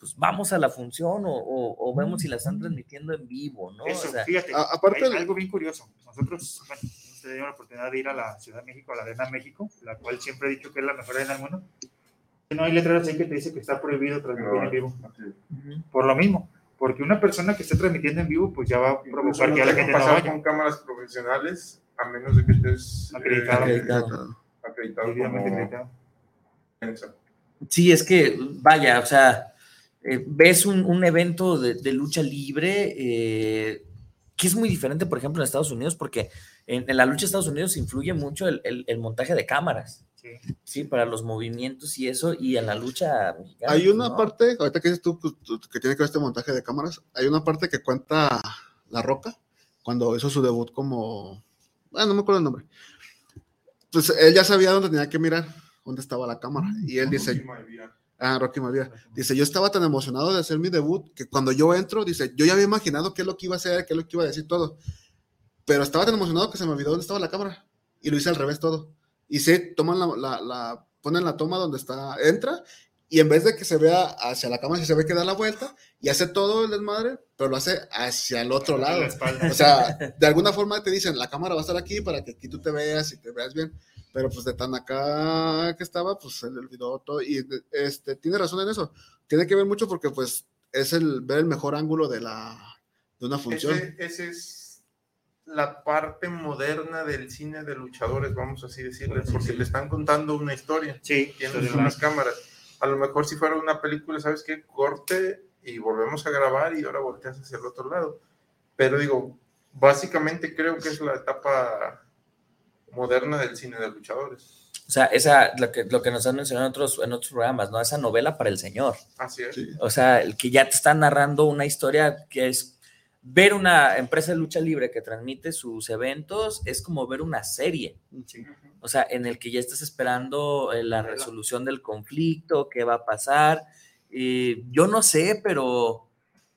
pues vamos a la función o, o- o vemos si la están transmitiendo en vivo, ¿no? Eso, O sea, fíjate, a- aparte hay de- algo bien curioso. Nosotros, bueno, hemos tenido la oportunidad de ir a la Ciudad de México, a la Arena México, la cual siempre he dicho que es la mejor arena del mundo. No hay letras ahí que te dice que está prohibido transmitir en vivo. Por lo mismo, porque una persona que esté transmitiendo en vivo, pues ya va a provocar que a la gente no vaya. con cámaras profesionales a menos de que estés eh, Acreditado. Acreditado. acreditado como acreditado. prensa. Sí, es que, vaya, o sea, eh, ves un, un evento de, de lucha libre eh, que es muy diferente, por ejemplo, en Estados Unidos, porque en, en la lucha de Estados Unidos influye mucho el, el- el montaje de cámaras, Sí. sí, para los movimientos y eso, y en la lucha mexicana. Hay una no. parte, ahorita que dices tú pues, que tiene que ver este montaje de cámaras, hay una parte que cuenta La Roca cuando hizo su debut como, bueno, no me acuerdo el nombre. Pues él ya sabía dónde tenía que mirar, dónde estaba la cámara. Y él dice, ah, Rocky Maivia, dice, yo estaba tan emocionado de hacer mi debut que cuando yo entro, dice, yo ya había imaginado qué es lo que iba a hacer, qué es lo que iba a decir todo. Pero estaba tan emocionado que se me olvidó dónde estaba la cámara. Y lo hice al revés todo. Y sí, toman la, la, la- ponen la toma donde está, entra, y en vez de que se vea hacia la cámara, se ve que da la vuelta y hace todo el desmadre, pero lo hace hacia el otro lado. la. O sea, de alguna forma te dicen, la cámara va a estar aquí para que aquí tú te veas y te veas bien. Pero pues de tan acá que estaba, pues se le olvidó todo. Y este, tiene razón en eso. Tiene que ver mucho porque pues es el ver el mejor ángulo de la de una función. Ese, ese es la parte moderna del cine de luchadores, vamos así decirles, porque te están contando una historia. Sí, Tienes historia unas cámaras. A lo mejor si fuera una película, ¿sabes qué? Corte y volvemos a grabar y ahora volteas hacia el otro lado. Pero digo, básicamente creo que es la etapa moderna del cine de luchadores. O sea, esa, lo que, lo que nos han mencionado en otros, en otros programas, ¿no? Esa novela para el señor. Así es. O sea, el que ya te está narrando una historia que es ver una empresa de lucha libre que transmite sus eventos, es como ver una serie. O sea, en el que ya estás esperando eh, la resolución del conflicto, qué va a pasar. Eh, yo no sé, pero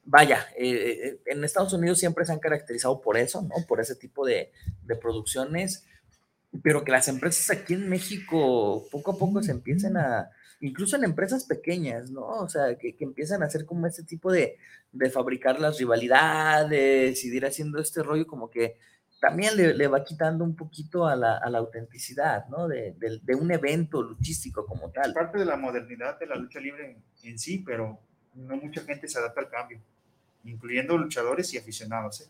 vaya, eh, eh, en Estados Unidos siempre se han caracterizado por eso, ¿no? Por ese tipo de, de producciones, pero que las empresas aquí en México poco a poco se empiecen a, incluso en empresas pequeñas, ¿no? O sea, que, que empiezan a hacer como este tipo de, de fabricar las rivalidades y de ir haciendo este rollo como que también le, le va quitando un poquito a la, a la autenticidad, ¿no? De, de- de un evento luchístico como Es tal. parte de la modernidad de la lucha libre en, en sí, pero no mucha gente se adapta al cambio, incluyendo luchadores y aficionados. ¿eh?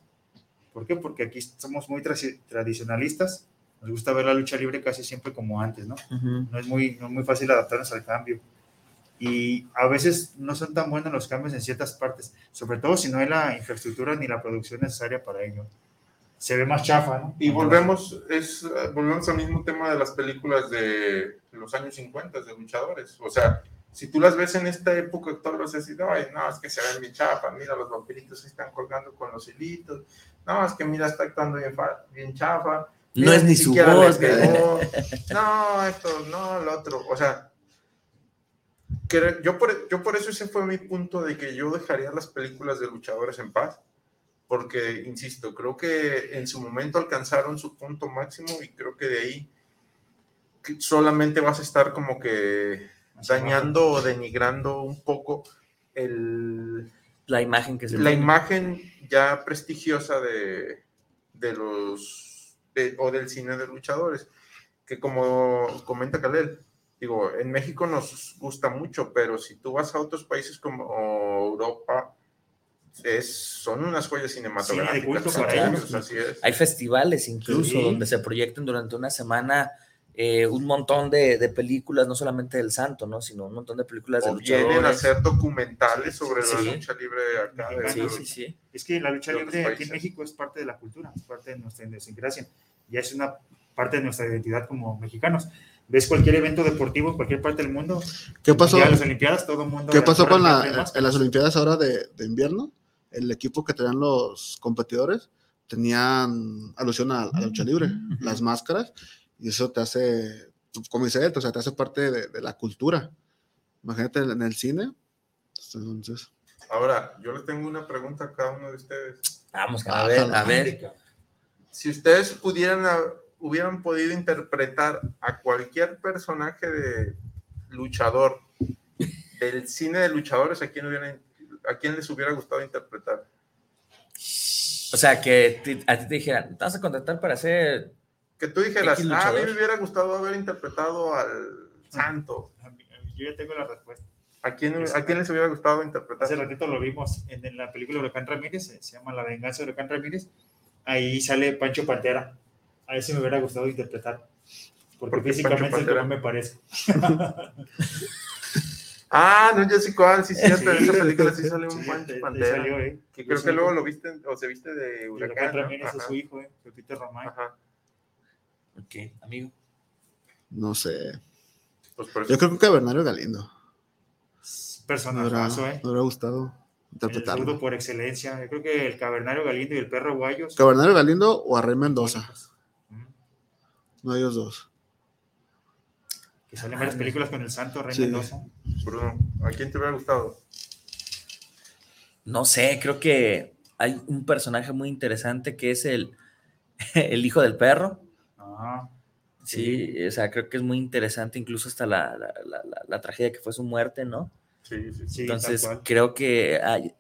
¿Por qué? Porque aquí somos muy tra- tradicionalistas, nos gusta ver la lucha libre casi siempre como antes, ¿no? Ujú. No es muy, no es muy fácil adaptarnos al cambio. Y a veces no son tan buenos los cambios en ciertas partes, sobre todo si no hay la infraestructura ni la producción necesaria para ello. Se ve más chafa, ¿no? Y volvemos, es, volvemos al mismo tema de las películas de los años 50 de luchadores. O sea, si tú las ves en esta época a decir, ay, no, es que se ven bien chafas, mira, los vampiritos se están colgando con los hilitos, no, es que mira, está actuando bien, bien chafa. No es ni su voz, No, esto, no, lo otro, o sea, que yo por, yo por eso ese fue mi punto de que yo dejaría las películas de luchadores en paz, porque, insisto, creo que en su momento alcanzaron su punto máximo y creo que de ahí solamente vas a estar como que dañando o denigrando un poco el, La imagen que se la imagen ya prestigiosa de, de los de- o del cine de luchadores que como comenta Kalel digo en México nos gusta mucho pero si tú vas a otros países como Europa es son unas joyas cinematográficas culto para para ellos, ellos. así es Hay festivales incluso Sí. donde se proyectan durante una semana eh, un montón de, de películas, no solamente del santo, ¿no? Sino un montón de películas de o vienen a hacer documentales sobre Sí. la lucha libre acá de- Sí, de- sí, sí. Es que la lucha de libre aquí en. México es parte de la cultura, es parte de nuestra idiosincrasia, ya es una parte de nuestra identidad como mexicanos. Ves cualquier evento deportivo en cualquier parte del mundo, ¿Qué pasó? ya las Olimpiadas, todo el mundo. ¿Qué pasó con la, corre, en las Olimpiadas ahora de, de invierno? El equipo que tenían los competidores tenían alusión a, a la lucha libre, las máscaras, y eso te hace, como dice él, o sea, te hace parte de, de la cultura. Imagínate en el cine. Entonces, ahora yo les tengo una pregunta a cada uno de ustedes Vamos, a ver, a ver. si ustedes pudieran a- hubieran podido interpretar a cualquier personaje de luchador del cine de luchadores, ¿a quién, hubieran, a quién les hubiera gustado interpretar? O sea, que a ti te dijeran, te vas a contratar para hacer. Que tú dijeras, ah, a mí luchador". me hubiera gustado haber interpretado al Santo. Yo ya tengo la respuesta. ¿A quién, ¿A quién les hubiera gustado interpretar? Hace ratito lo vimos en, en la película Huracán Ramírez, se, se llama La venganza de Huracán Ramírez. Ahí sale Pancho Pantera. A ese me hubiera gustado interpretar. Porque ¿Por qué físicamente es el que me parece. Ah, no, yo sé cuál, sí, en Sí, esa película sí sí, sale un sí, Pancho te- te Pantera. salió, ¿eh? Que creo que luego lo viste, o se viste de Huracán. Huracán ¿no? Ramírez es su hijo, ¿eh? Pepito Román. Ajá. Ok, amigo. no sé. Pues por eso- Yo creo que Bernardo Galindo. Me hubiera, Personajazo, ¿eh? me hubiera gustado El interpretarlo. zurdo por excelencia. Yo creo que el Cavernario Galindo y el perro Guayos. Que Bernardo Galindo o a Rey Mendoza. Mm. No ellos dos. Que salen varias películas con el santo Rey Sí. Mendoza. Bruno, ¿a quién te hubiera gustado? No sé, creo que hay un personaje muy interesante que es el, el hijo del perro. Sí, o sea, creo que es muy interesante, incluso hasta la, la- la- tragedia que fue su muerte, ¿no? Sí, sí, sí, Entonces, creo que hay-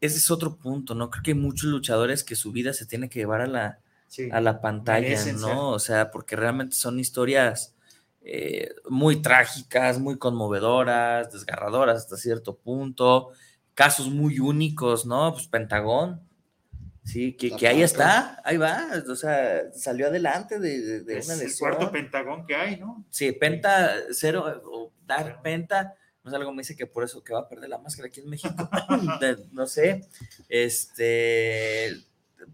ese es otro punto, ¿no? Creo que hay muchos luchadores que su vida se tiene que llevar a la, Sí, a la pantalla, ser. ¿no? O sea, porque realmente son historias eh, muy trágicas, muy conmovedoras, desgarradoras hasta cierto punto, casos muy únicos, ¿no? Pues Pentagón, sí, que, que ahí está, ahí va, o sea, salió adelante de, de- de Es una el cuarto pentagón que hay, ¿no? Sí, Penta, cero, o dar Penta, no sé, algo me dice que por eso que va a perder la máscara aquí en México, De- no sé, este,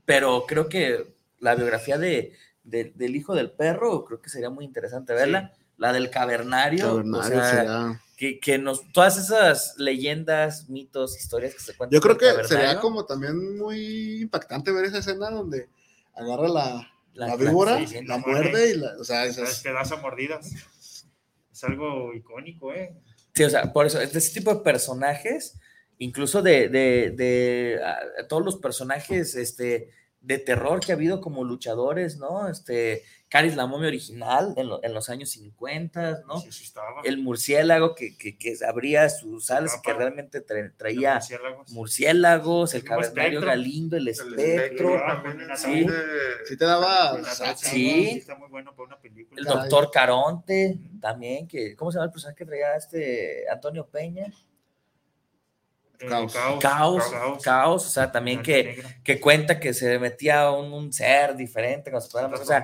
pero creo que la biografía de, de- del hijo del perro, creo que sería muy interesante verla, la del cavernario, o Cavernario sea, sería- que, que nos, todas esas leyendas, mitos, historias que se cuentan. Yo creo que sería como también muy impactante ver esa escena donde agarra la, La- la víbora, la la muerde y la, o sea, Es esas, pedazo a mordidas. Es algo icónico, ¿eh? Sí, o sea, por eso, de ese tipo de personajes, incluso de, de, de, ah, todos los personajes este, de terror que ha habido como luchadores, ¿no? Este, Caris la momia original en, lo- en los años 50, ¿no? Sí, sí estaba. El murciélago que, que, que abría sus alas y que realmente tra- traía Murciélagos. murciélagos, el El cavernario. Galindo, el El espectro, espectro Ah, sí. de- sí te daba, Sí. ¿no? Está muy bueno para una película. el doctor Caronte, también, que, ¿cómo se llama el personaje que traía este Antonio Peña? Eh, Caos. Caos, caos, o sea, también que, que cuenta que se metía un, un ser diferente, fuera- o sea,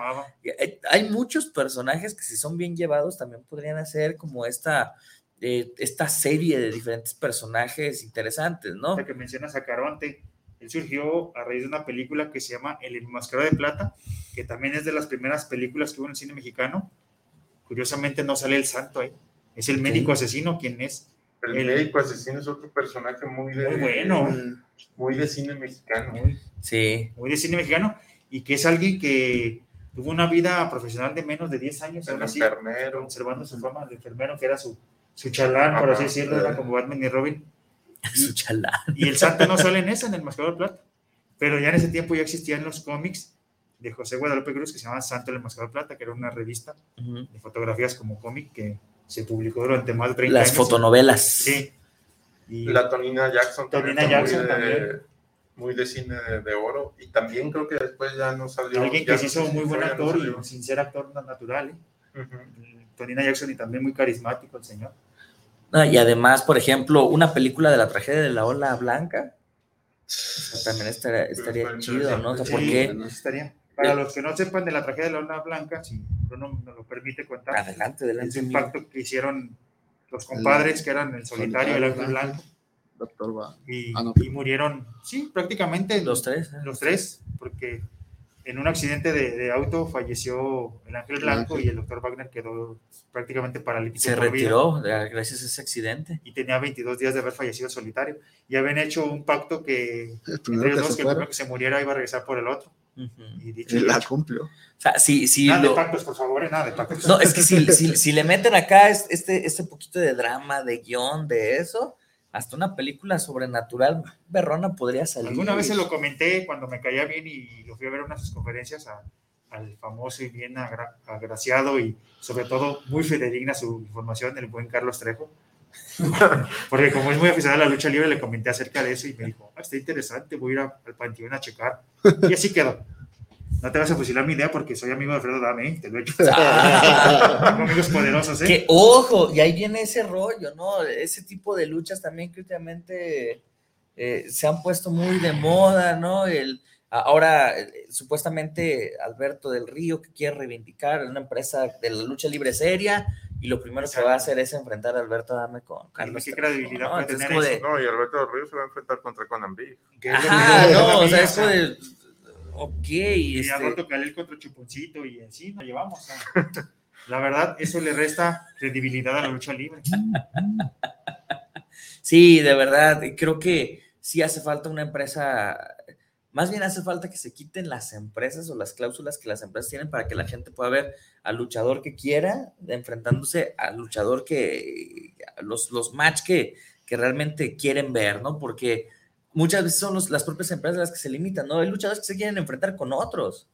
hay, muchos personajes que si son bien llevados también podrían hacer como esta, eh, esta serie de diferentes personajes interesantes, ¿no? Ahorita que mencionas a Caronte, él surgió a raíz de una película que se llama El Enmascarado de Plata, que también es de las primeras películas que hubo en el cine mexicano. Curiosamente no sale el santo ahí. Es el médico asesino quien es El, El- médico asesino es otro personaje muy de, Muy bueno. muy de cine mexicano. Sí. muy de cine mexicano y que es alguien que tuvo una vida profesional de menos de 10 años, El así, enfermero. conservando su fama de enfermero, que era su, su chalán, por así decirlo, era como Batman y Robin. Su chalán. Y el santo no sale en esa, en el Mascador Plata. Pero ya en ese tiempo ya existían los cómics de José Guadalupe Cruz que se llamaban Santo el Mascador Plata, que era una revista de fotografías como cómic que se publicó durante más de 30 Las años. fotonovelas. Sí. Y La Tonina Jackson también Tonina Jackson muy, de, también. muy de cine de, de oro. Y también creo que después ya no salió. alguien que se no hizo muy buen no actor y sin ser actor natural. ¿eh? Ujú. Tonina Jackson y también muy carismático el señor. No, y además, por ejemplo, una película de la tragedia de la ola blanca. o sea, también estaría, estaría chido, ¿no? O sea, Sí, ¿por qué? estaría. Para los que no sepan de la tragedia de la Onda Blanca, si Bruno nos lo permite contar, Adelante, adelante. es un amigo. pacto que hicieron los compadres, que eran el solitario, el ángel blanco, Doctor Va. y, Ah, no. y murieron, sí, prácticamente Los tres. ¿eh? los tres, porque en un accidente de, de auto falleció el ángel blanco y el doctor Wagner quedó prácticamente paralítico. Se vida. retiró eh, gracias a ese accidente. y tenía 22 días de haber fallecido solitario. Y habían hecho un pacto que El entre primero ellos que dos, que el primero que se muriera iba a regresar por el otro. Y dicho la cumplió. O sea, sí, sí. Nada de pactos, por favor, nada de pactos. No, es que si, si, si le meten acá es- este, este poquito de drama, de guion, de eso, hasta una película sobrenatural berrona podría salir. Alguna vez se lo comenté cuando me caía bien y lo fui a ver en unas conferencias a- al famoso y bien agra- agraciado y sobre todo muy fidedigna su información, el buen Carlos Trejo. Porque como es muy aficionado a la lucha libre, le comenté acerca de eso y me dijo, "Ah, está interesante, voy a ir a- al panteón a checar. Y así quedó. No te vas a fusilar mi idea porque soy amigo de Alfredo Dame, ¿eh? te lo he hecho. Tengo amigos poderosos, ¿eh? Que ojo, y ahí viene ese rollo, ¿no? Ese tipo de luchas también que últimamente eh, se han puesto muy de moda, ¿no? El, ahora, eh, supuestamente, Alberto del Río, que quiere reivindicar una empresa de la lucha libre seria, y lo primero que va a hacer es enfrentar a Alberto Dame con Carlos. qué Trejo, credibilidad ¿no? puede Entonces, tener eso? de, No, y Alberto Ríos se va a enfrentar contra Conan Big. Ajá, no, o sea, es como de, ok, Y este, ha roto Calel contra Chuponcito y en sí nos llevamos. La verdad, eso le resta credibilidad a la lucha libre. Sí, de verdad, creo que sí hace falta una empresa, más bien hace falta que se quiten las empresas o las cláusulas que las empresas tienen para que la gente pueda ver al luchador que quiera enfrentándose al luchador que, los, los match que, que realmente quieren ver, ¿no? Porque muchas veces son los- las propias empresas las que se limitan, ¿no? Hay luchadores que se quieren enfrentar con otros,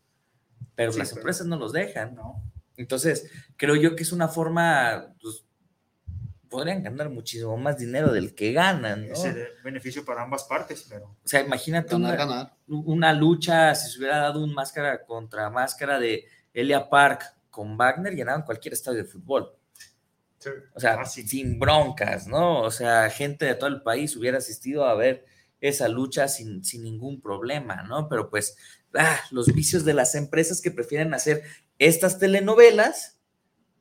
pero Sí, las pero- empresas no los dejan. No. Entonces, creo yo que es una forma, pues, podrían ganar muchísimo más dinero del que ganan, ¿no? Es el beneficio para ambas partes, pero O sea, imagínate Ganar, una, ganar. una lucha, si se hubiera dado un máscara contra máscara de Elia Park con Wagner, llenaban cualquier estadio de fútbol. Sí. O sea, Fácil. sin broncas, ¿no? O sea, gente de todo el país hubiera asistido a ver esa lucha sin, sin ningún problema, ¿no? Pero pues, ah, los vicios de las empresas que prefieren hacer estas telenovelas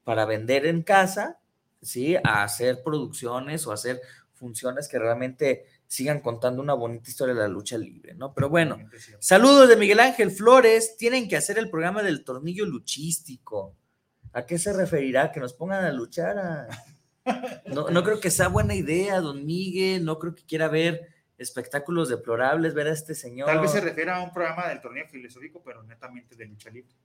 para vender en casa, ¿sí? A hacer producciones o hacer funciones que realmente sigan contando una bonita historia de la lucha libre, ¿no? Pero bueno, saludos de Miguel Ángel Flores, tienen que hacer el programa del tornillo luchístico. ¿A qué se referirá? Que nos pongan a luchar a... No, no creo que sea buena idea, don Miguel, no creo que quiera ver espectáculos deplorables, ver a este señor. tal vez se refiere a un programa del torneo filosófico, pero netamente de lucha libre.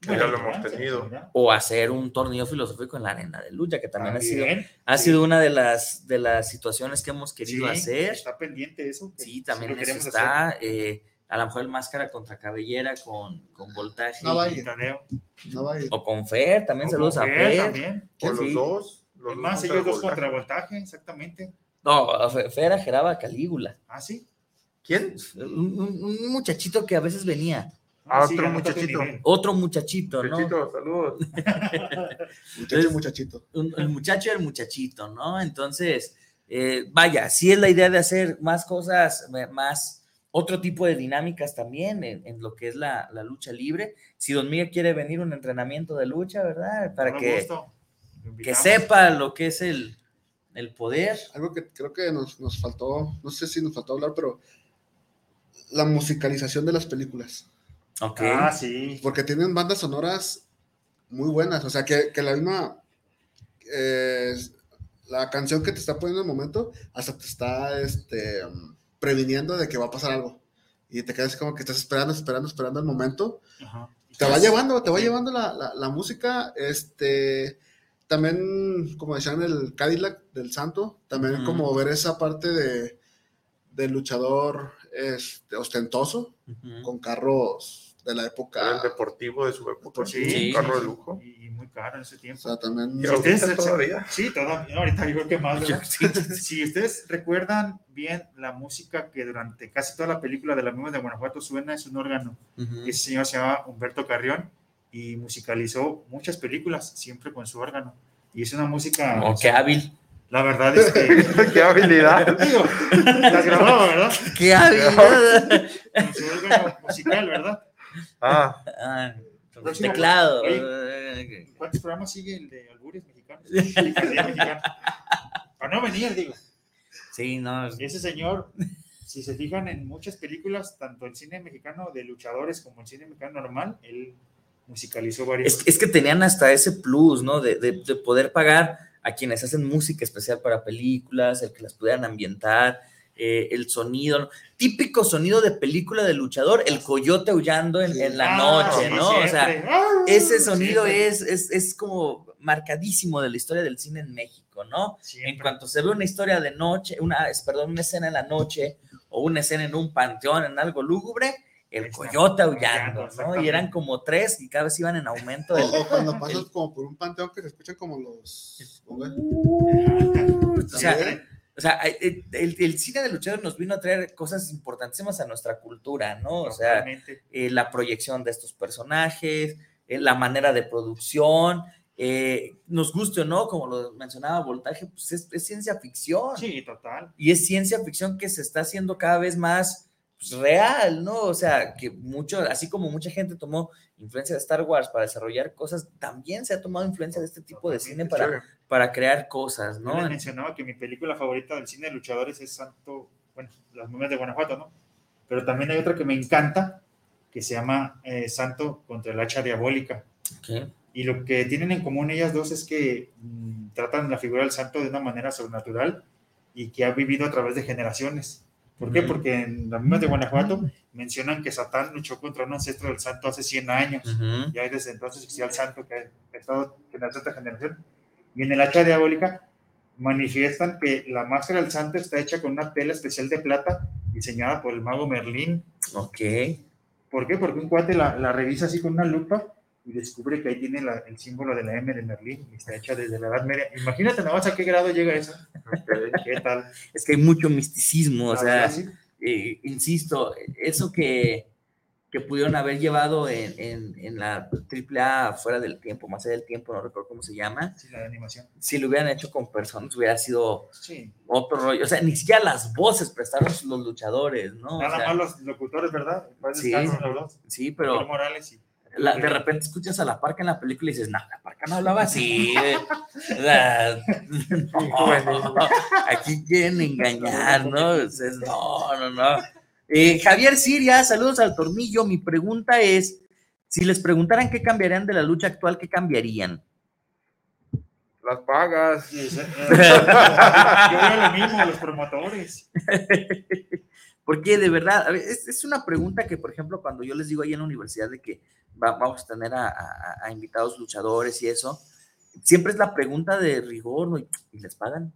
Que ya lo hemos tenido. o hacer un torneo filosófico en la arena de lucha, que también, ha sido, También, ha sí. sido una de las, de las situaciones que hemos querido Sí, hacer. Está pendiente eso. que Sí, también lo eso está. eh, a lo mejor el máscara contra cabellera con, con voltaje. No vaya. No va a ir. O con Fer, también O saludos con a Fer también. O los Sí. dos. Los dos más, contra ellos dos Voltaje. contra voltaje, exactamente. No, Fer a Geraba Calígula. Ah, sí. ¿Quién? Un, un- un muchachito que a veces venía. Ah, sí, otro muchachito. Otro muchachito, ¿no? Muchachito, saludos. Muchacho, muchachito. un- el muchacho y el muchachito, ¿no? Entonces, eh, vaya, sí es la idea de hacer más cosas, me- más otro tipo de dinámicas también en, en lo que es la, la lucha libre. Si Don Miguel quiere venir a un entrenamiento de lucha, ¿verdad? Para Con que, que sepa lo que es el, el poder. Algo que creo que nos, nos faltó, no sé si nos faltó hablar, pero la musicalización de las películas. Ok. Ah, sí. Porque tienen bandas sonoras muy buenas. O sea, que, que la misma eh, la canción que te está poniendo en el momento hasta te está este, previniendo de que va a pasar algo. Y te quedas como que estás esperando, esperando, esperando el momento. Ajá. Te va llevando, te va llevando la, la- la música. Este, también, como decían, el Cadillac del Santo, también como ver esa parte de, del luchador este, ostentoso, con carros de la época. Era el deportivo de su época. Sí, un carro de lujo. Y, y muy caro en ese tiempo. O sea, también. Y ustedes- todavía. Sí, todavía. Ahorita yo creo que más. ¿verdad? si ustedes recuerdan bien la música que durante casi toda la película de la misma de Guanajuato suena, es un órgano. Ujú. Ese señor se llama Humberto Carrión y musicalizó muchas películas, siempre con su órgano. Y es una música. Oh, qué hábil. La verdad es que. Qué habilidad. Digo, las grababa, ¿verdad? Qué habilidad. Con su órgano musical, ¿verdad? Ah, Ah, Próximo- teclado. Oye, ¿Cuántos programas sigue el de albures mexicanos? Mexicana. Para no venir, digo. Sí, no. Ese señor, si se fijan en muchas películas, tanto el cine mexicano de luchadores como el cine mexicano normal, él musicalizó varios. Es, es que tenían hasta ese plus, ¿no? De, de- de poder pagar a quienes hacen música especial para películas, el que las pudieran ambientar, eh, el sonido, ¿no? típico sonido de película de luchador, el coyote aullando en, en la Ah, noche, ¿no? O sea, ese sonido es, es, es como marcadísimo de la historia del cine en México, ¿no? En cuanto se ve una historia de noche, una, perdón, una escena en la noche o una escena en un panteón, en algo lúgubre, el coyote aullando, ¿no? Y eran como tres y cada vez iban en aumento. del- O cuando pasas como por un panteón que se escuchan como los. O sea, o sea, el, el- el cine de luchador nos vino a traer cosas importantísimas a nuestra cultura, ¿no? O sea, eh, la proyección de estos personajes, eh, la manera de producción, eh, nos guste o no, como lo mencionaba Voltaje, pues es, es ciencia ficción. Sí, total. Y es ciencia ficción que se está haciendo cada vez más pues, real, ¿no? O sea, que mucho, así como mucha gente tomó influencia de Star Wars para desarrollar cosas, también se ha tomado influencia de este tipo de cine para, para crear cosas, Yo ¿no? les mencionaba que mi película favorita del cine de luchadores es Santo, bueno, Las momias de Guanajuato, ¿no? Pero también hay otra que me encanta, que se llama eh, Santo contra el hacha diabólica. Ok. Y lo que tienen en común ellas dos es que mm, tratan la figura del santo de una manera sobrenatural y que ha vivido a través de generaciones. ¿Por qué? Porque en las mismas de Guanajuato mencionan que Satán luchó contra un ancestro del santo hace 100 años. Ujú. Ya desde entonces existía el santo que ha estado generación tras generación. Y en el hacha diabólica manifiestan que la máscara del santo está hecha con una tela especial de plata diseñada por el mago Merlín. Ok. ¿Por qué? Porque un cuate la, la revisa así con una lupa y descubre que ahí tiene la- el símbolo de la M de Merlín y está hecha desde la Edad Media. Imagínate nada más a qué grado llega eso. ¿Qué tal? Es que hay mucho misticismo, o sea, eh, insisto, eso que, que pudieron haber llevado en, en, en la AAA fuera del tiempo, más allá del tiempo, no recuerdo cómo se llama, Sí, la de animación. si lo hubieran hecho con personas hubiera sido Sí. otro rollo, o sea, ni siquiera las voces prestaron los luchadores, ¿no? O Nada sea, más los locutores, ¿verdad? Sí. descansen los dos. Sí, pero Morales y la- de repente escuchas a la parca en la película y dices, no, la parca no hablaba así. eh". O sea, no, aquí quieren engañar, ¿no? No, no, no. Eh, Javier Siria, saludos al tornillo. Mi pregunta es, si les preguntaran qué cambiarían de la lucha actual, ¿qué cambiarían? las pagas. Yo veo lo mismo, los promotores. Porque de verdad, a ver, es, es una pregunta que, por ejemplo, cuando yo les digo ahí en la universidad de que va- vamos a tener a, a- a invitados luchadores y eso, siempre es la pregunta de rigor, ¿no? ¿Y, y les pagan?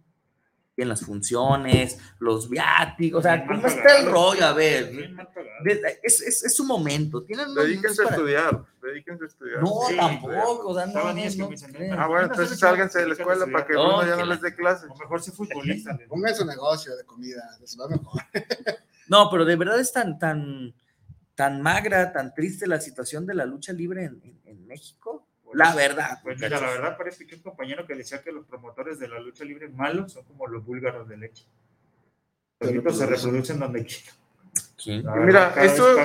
Y en las funciones, los viáticos, o sea, ¿cómo está el rollo? A ver, de- es, es- es su momento. Tienen Dedíquense a para- estudiar. Dedíquense a estudiar. No, Sí, tampoco, o sea, no, no, no. Ah, bueno, entonces sálganse de la escuela para que No, Bruno ya no les dé clases. O mejor ser futbolista. Pongan su negocio de comida, les va mejor. No, pero de verdad es tan, tan, tan magra, tan triste la situación de la lucha libre en, en- en México. La verdad. Pues mira, la verdad parece que un compañero que decía que los promotores de la lucha libre malos son como los búlgaros de leche. Los se pues, reproducen donde quieran. Sí. Mira, esto,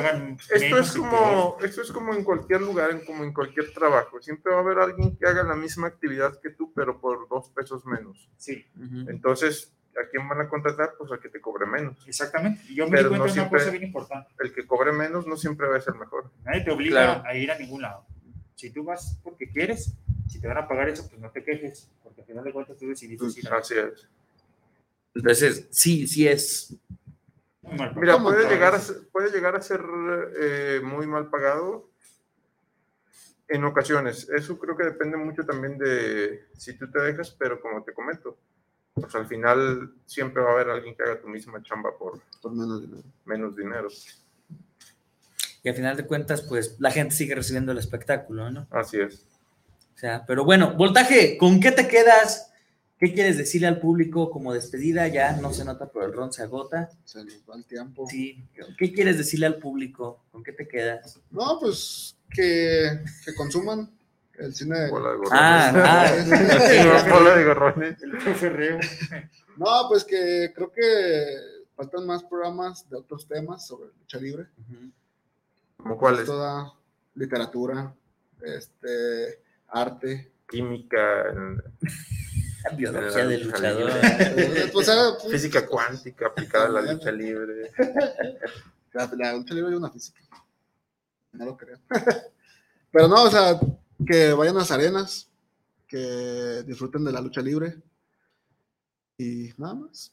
esto es como, esto es como en cualquier lugar, en- como en cualquier trabajo. Siempre va a haber alguien que haga la misma actividad que tú, pero por dos pesos menos. Sí, Ujú. Entonces, ¿a quién van a contratar? Pues al que te cobre menos. exactamente. Y yo me Pero di cuenta no de una siempre- cosa bien importante. El que cobre menos no siempre va a ser mejor. Nadie te obliga Claro. a ir a ningún lado. Si tú vas porque quieres, si te van a pagar eso, pues no te quejes, porque al final de cuentas tú decidiste ir Así es. Entonces, sí, sí es. Mira, ¿Cómo puede llegar, a ser, puede llegar a ser eh, muy mal pagado en ocasiones. Eso creo que depende mucho también de si tú te dejas, pero como te comento, pues al final siempre va a haber alguien que haga tu misma chamba por, Por menos dinero. menos dinero. Y al final de cuentas, pues la gente sigue recibiendo el espectáculo, ¿no? Así es. O sea, pero bueno, Voltaje, ¿con qué te quedas? ¿Qué quieres decirle al público como despedida? Ya no se nota, pero el ron se agota. Se nos va el tiempo. Sí. ¿Qué quieres decirle al público? ¿Con qué te quedas? No, pues que, que consuman el cine. Bola de gorrones. Ah, ah. Bola de gorrones. El profe Reo. No, pues que creo que faltan más programas de otros temas sobre lucha libre. ¿Como cuáles? Toda literatura, este, arte. Química, en- Biología la de lucha luchador. libre. Pues, ah, pues, Física cuántica aplicada a la lucha libre. La, la lucha libre es una física. No lo creo. Pero no, o sea, que vayan a las arenas, que disfruten de la lucha libre. Y nada más.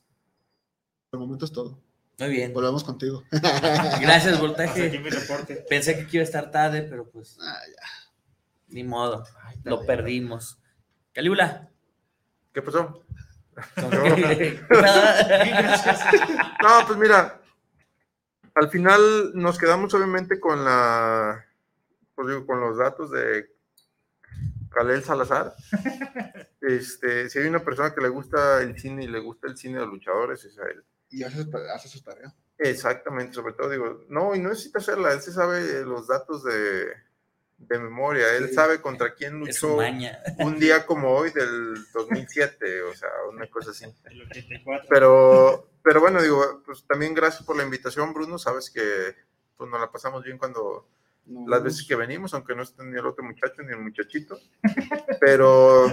Por el momento es todo. Muy bien. Volvemos contigo. Gracias, Voltaje. aquí mi reporte. Pensé que iba a estar tarde, pero pues Ah, ni modo. Lo perdimos. Calígula. ¿Qué pasó? ¿con No. No, pues mira, al final nos quedamos obviamente con la, pues digo, con los datos de Kalel Salazar. Este, si hay una persona que le gusta el cine y le gusta el cine de luchadores, es a él. Y hace, su- hace su tarea. Exactamente, sobre todo digo, no, y no necesita hacerla, él se sabe los datos de, de memoria, él Sí. sabe contra quién luchó un día como hoy del 2007, o sea, una cosa así. El 84. Pero, pero bueno, digo, pues también gracias por la invitación, Bruno. Sabes que pues, nos la pasamos bien cuando No, las veces que venimos, aunque no esté ni el otro muchacho ni el muchachito. Pero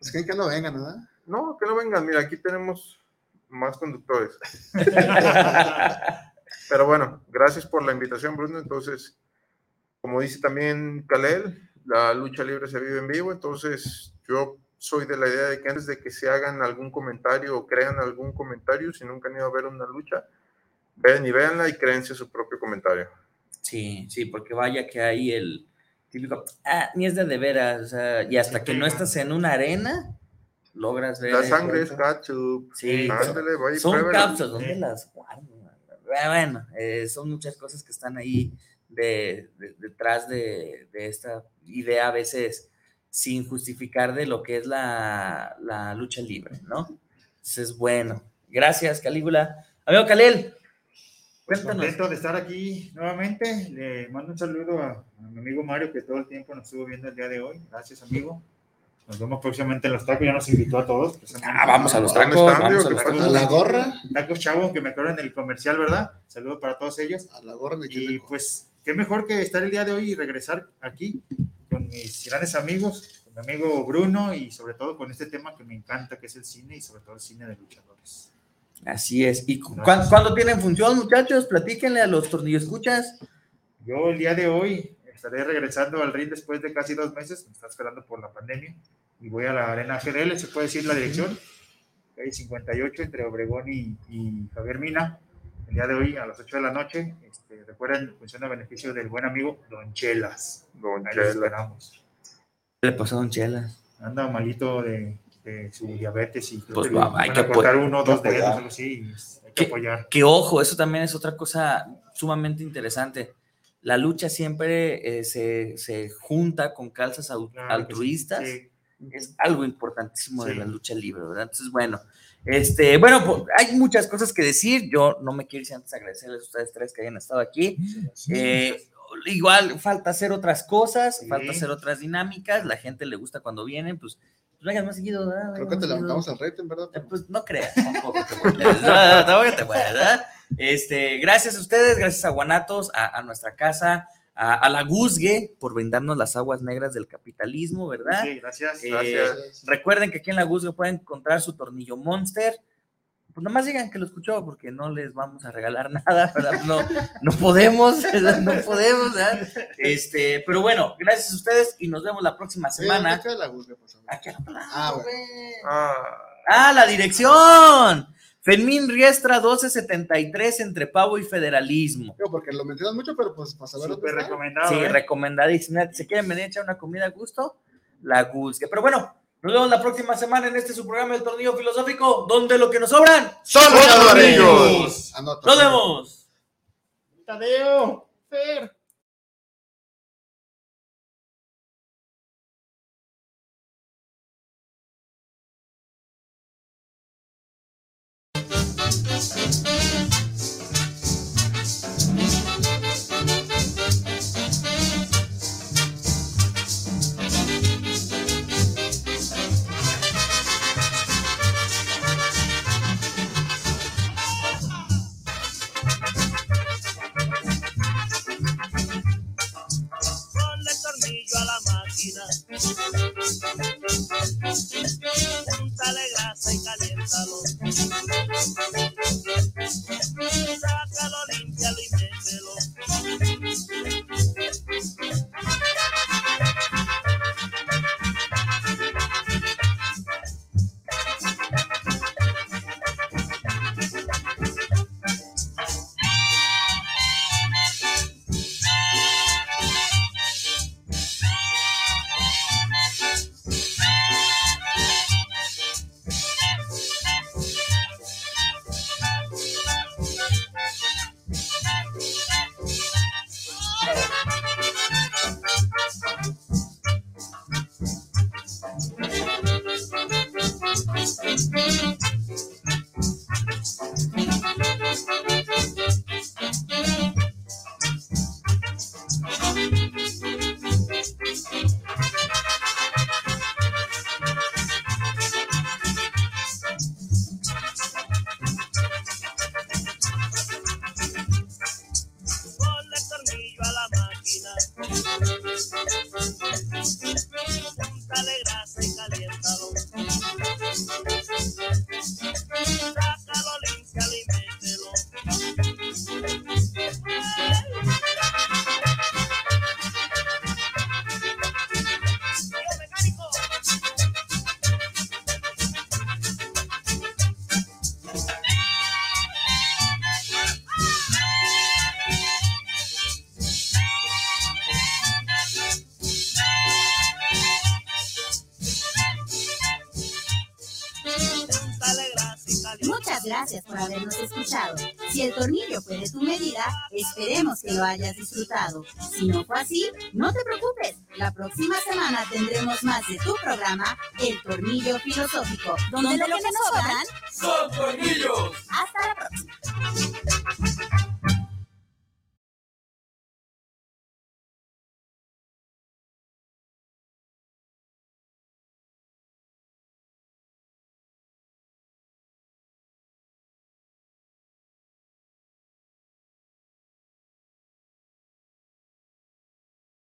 Es que, que no vengan, ¿verdad? no, que no vengan. Mira, aquí tenemos más conductores. Pero bueno, gracias por la invitación, Bruno. Entonces, como dice también Kalel, la lucha libre se vive en vivo. Entonces, yo soy de la idea de que antes de que se hagan algún comentario o crean algún comentario, si nunca han ido a ver una lucha, ven y véanla y créense su propio comentario. Sí, sí, porque vaya que hay el típico, ah, ni es de de veras, o sea, y hasta que no estás en una arena, logras ver. La sangre es ketchup. Sí, Ándale, vaya y son cápsulas, ¿dónde las guardan? Ah, Bueno, eh, son muchas cosas que están ahí de, de- detrás de, de esta idea a veces sin justificar de lo que es la, la lucha libre, ¿no? Entonces, bueno, gracias, Calígula. Amigo Calel, cuéntanos. contento de estar aquí nuevamente. Le mando un saludo a, a mi amigo Mario que todo el tiempo nos estuvo viendo el día de hoy. Gracias, amigo. Nos vemos próximamente en los tacos. Ya nos invitó a todos. precisamente. Ah, vamos a los ¿Dónde tacos, vamos a los ¿Qué tacos. A la gorra. Tacos Chavo, que me acuerdo en el comercial, ¿verdad? Saludo para todos ellos. A la gorra de Y pues, qué mejor que estar el día de hoy y regresar aquí con mis grandes amigos, con mi amigo Bruno y sobre todo con este tema que me encanta, que es el cine y sobre todo el cine de luchadores. Así es. ¿Y cu- cuándo tienen función, muchachos? Platíquenle a los tornillos escuchas. Yo el día de hoy estaré regresando al ring después de casi dos meses, me está esperando por la pandemia, y voy a la Arena GDL, se puede decir la dirección, calle 58 entre Obregón y, y Javier Mina, el día de hoy a las 8 de la noche, este, recuerden, función a beneficio del buen amigo Don Chelas. Don Ahí los Chela. esperamos. ¿Qué le pasó a Don Chelas? Anda malito de, de su diabetes y Pues que va, hay que cortar uno que dos dedos, algo así, hay que apoyar. Que ojo, eso también es otra cosa sumamente interesante. La lucha siempre eh, se, se junta con calzas Claro que altruistas. sí. Es algo importantísimo de Sí. la lucha libre, ¿verdad? Entonces, bueno, este, bueno, pues, hay muchas cosas que decir. Yo no me quiero ir sin antes agradecerles a ustedes tres que hayan estado aquí. Eh, igual falta hacer otras cosas, Sí. falta hacer otras dinámicas. La gente le gusta cuando vienen, pues vengan más seguido, ¿verdad? Creo que te levantamos al rating, ¿verdad? Eh, Pues no creas, tampoco te. Este, gracias a ustedes, gracias a Guanatos, a, a nuestra casa, a, a la Guzgue por brindarnos las aguas negras del capitalismo, ¿verdad? Sí, gracias. Eh, Gracias. Recuerden que aquí en la Guzgue pueden encontrar su tornillo Monster, pues nomás digan que lo escuchó, porque no les vamos a regalar nada, ¿verdad? No, no podemos, ¿verdad? no podemos, ¿verdad? Este, pero bueno, gracias a ustedes y nos vemos la próxima semana. ¿Qué la busca, por favor? Ah, bueno. Ah, la dirección. Fermín Riestra 1273 entre pavo y federalismo. Digo, porque lo mencionas mucho, pero pues para saber Súper recomendado. Sí, ¿eh? recomendadísimo. ¿Se quieren venir a echar una comida a gusto? La Gulske. Pero bueno, nos vemos la próxima semana en este su programa del tornillo filosófico, donde lo que nos sobran Son los tornillos. Anota. Nos vemos. Tadeo, Fer. Ponle máquina. Úntale grasa y caliéntalo. Sácalo, límpialo y mételo. Hayas disfrutado. Si no fue así, no te preocupes. La próxima semana tendremos más de tu programa, El Tornillo Filosófico, donde, lo que nos sobran Son tornillos.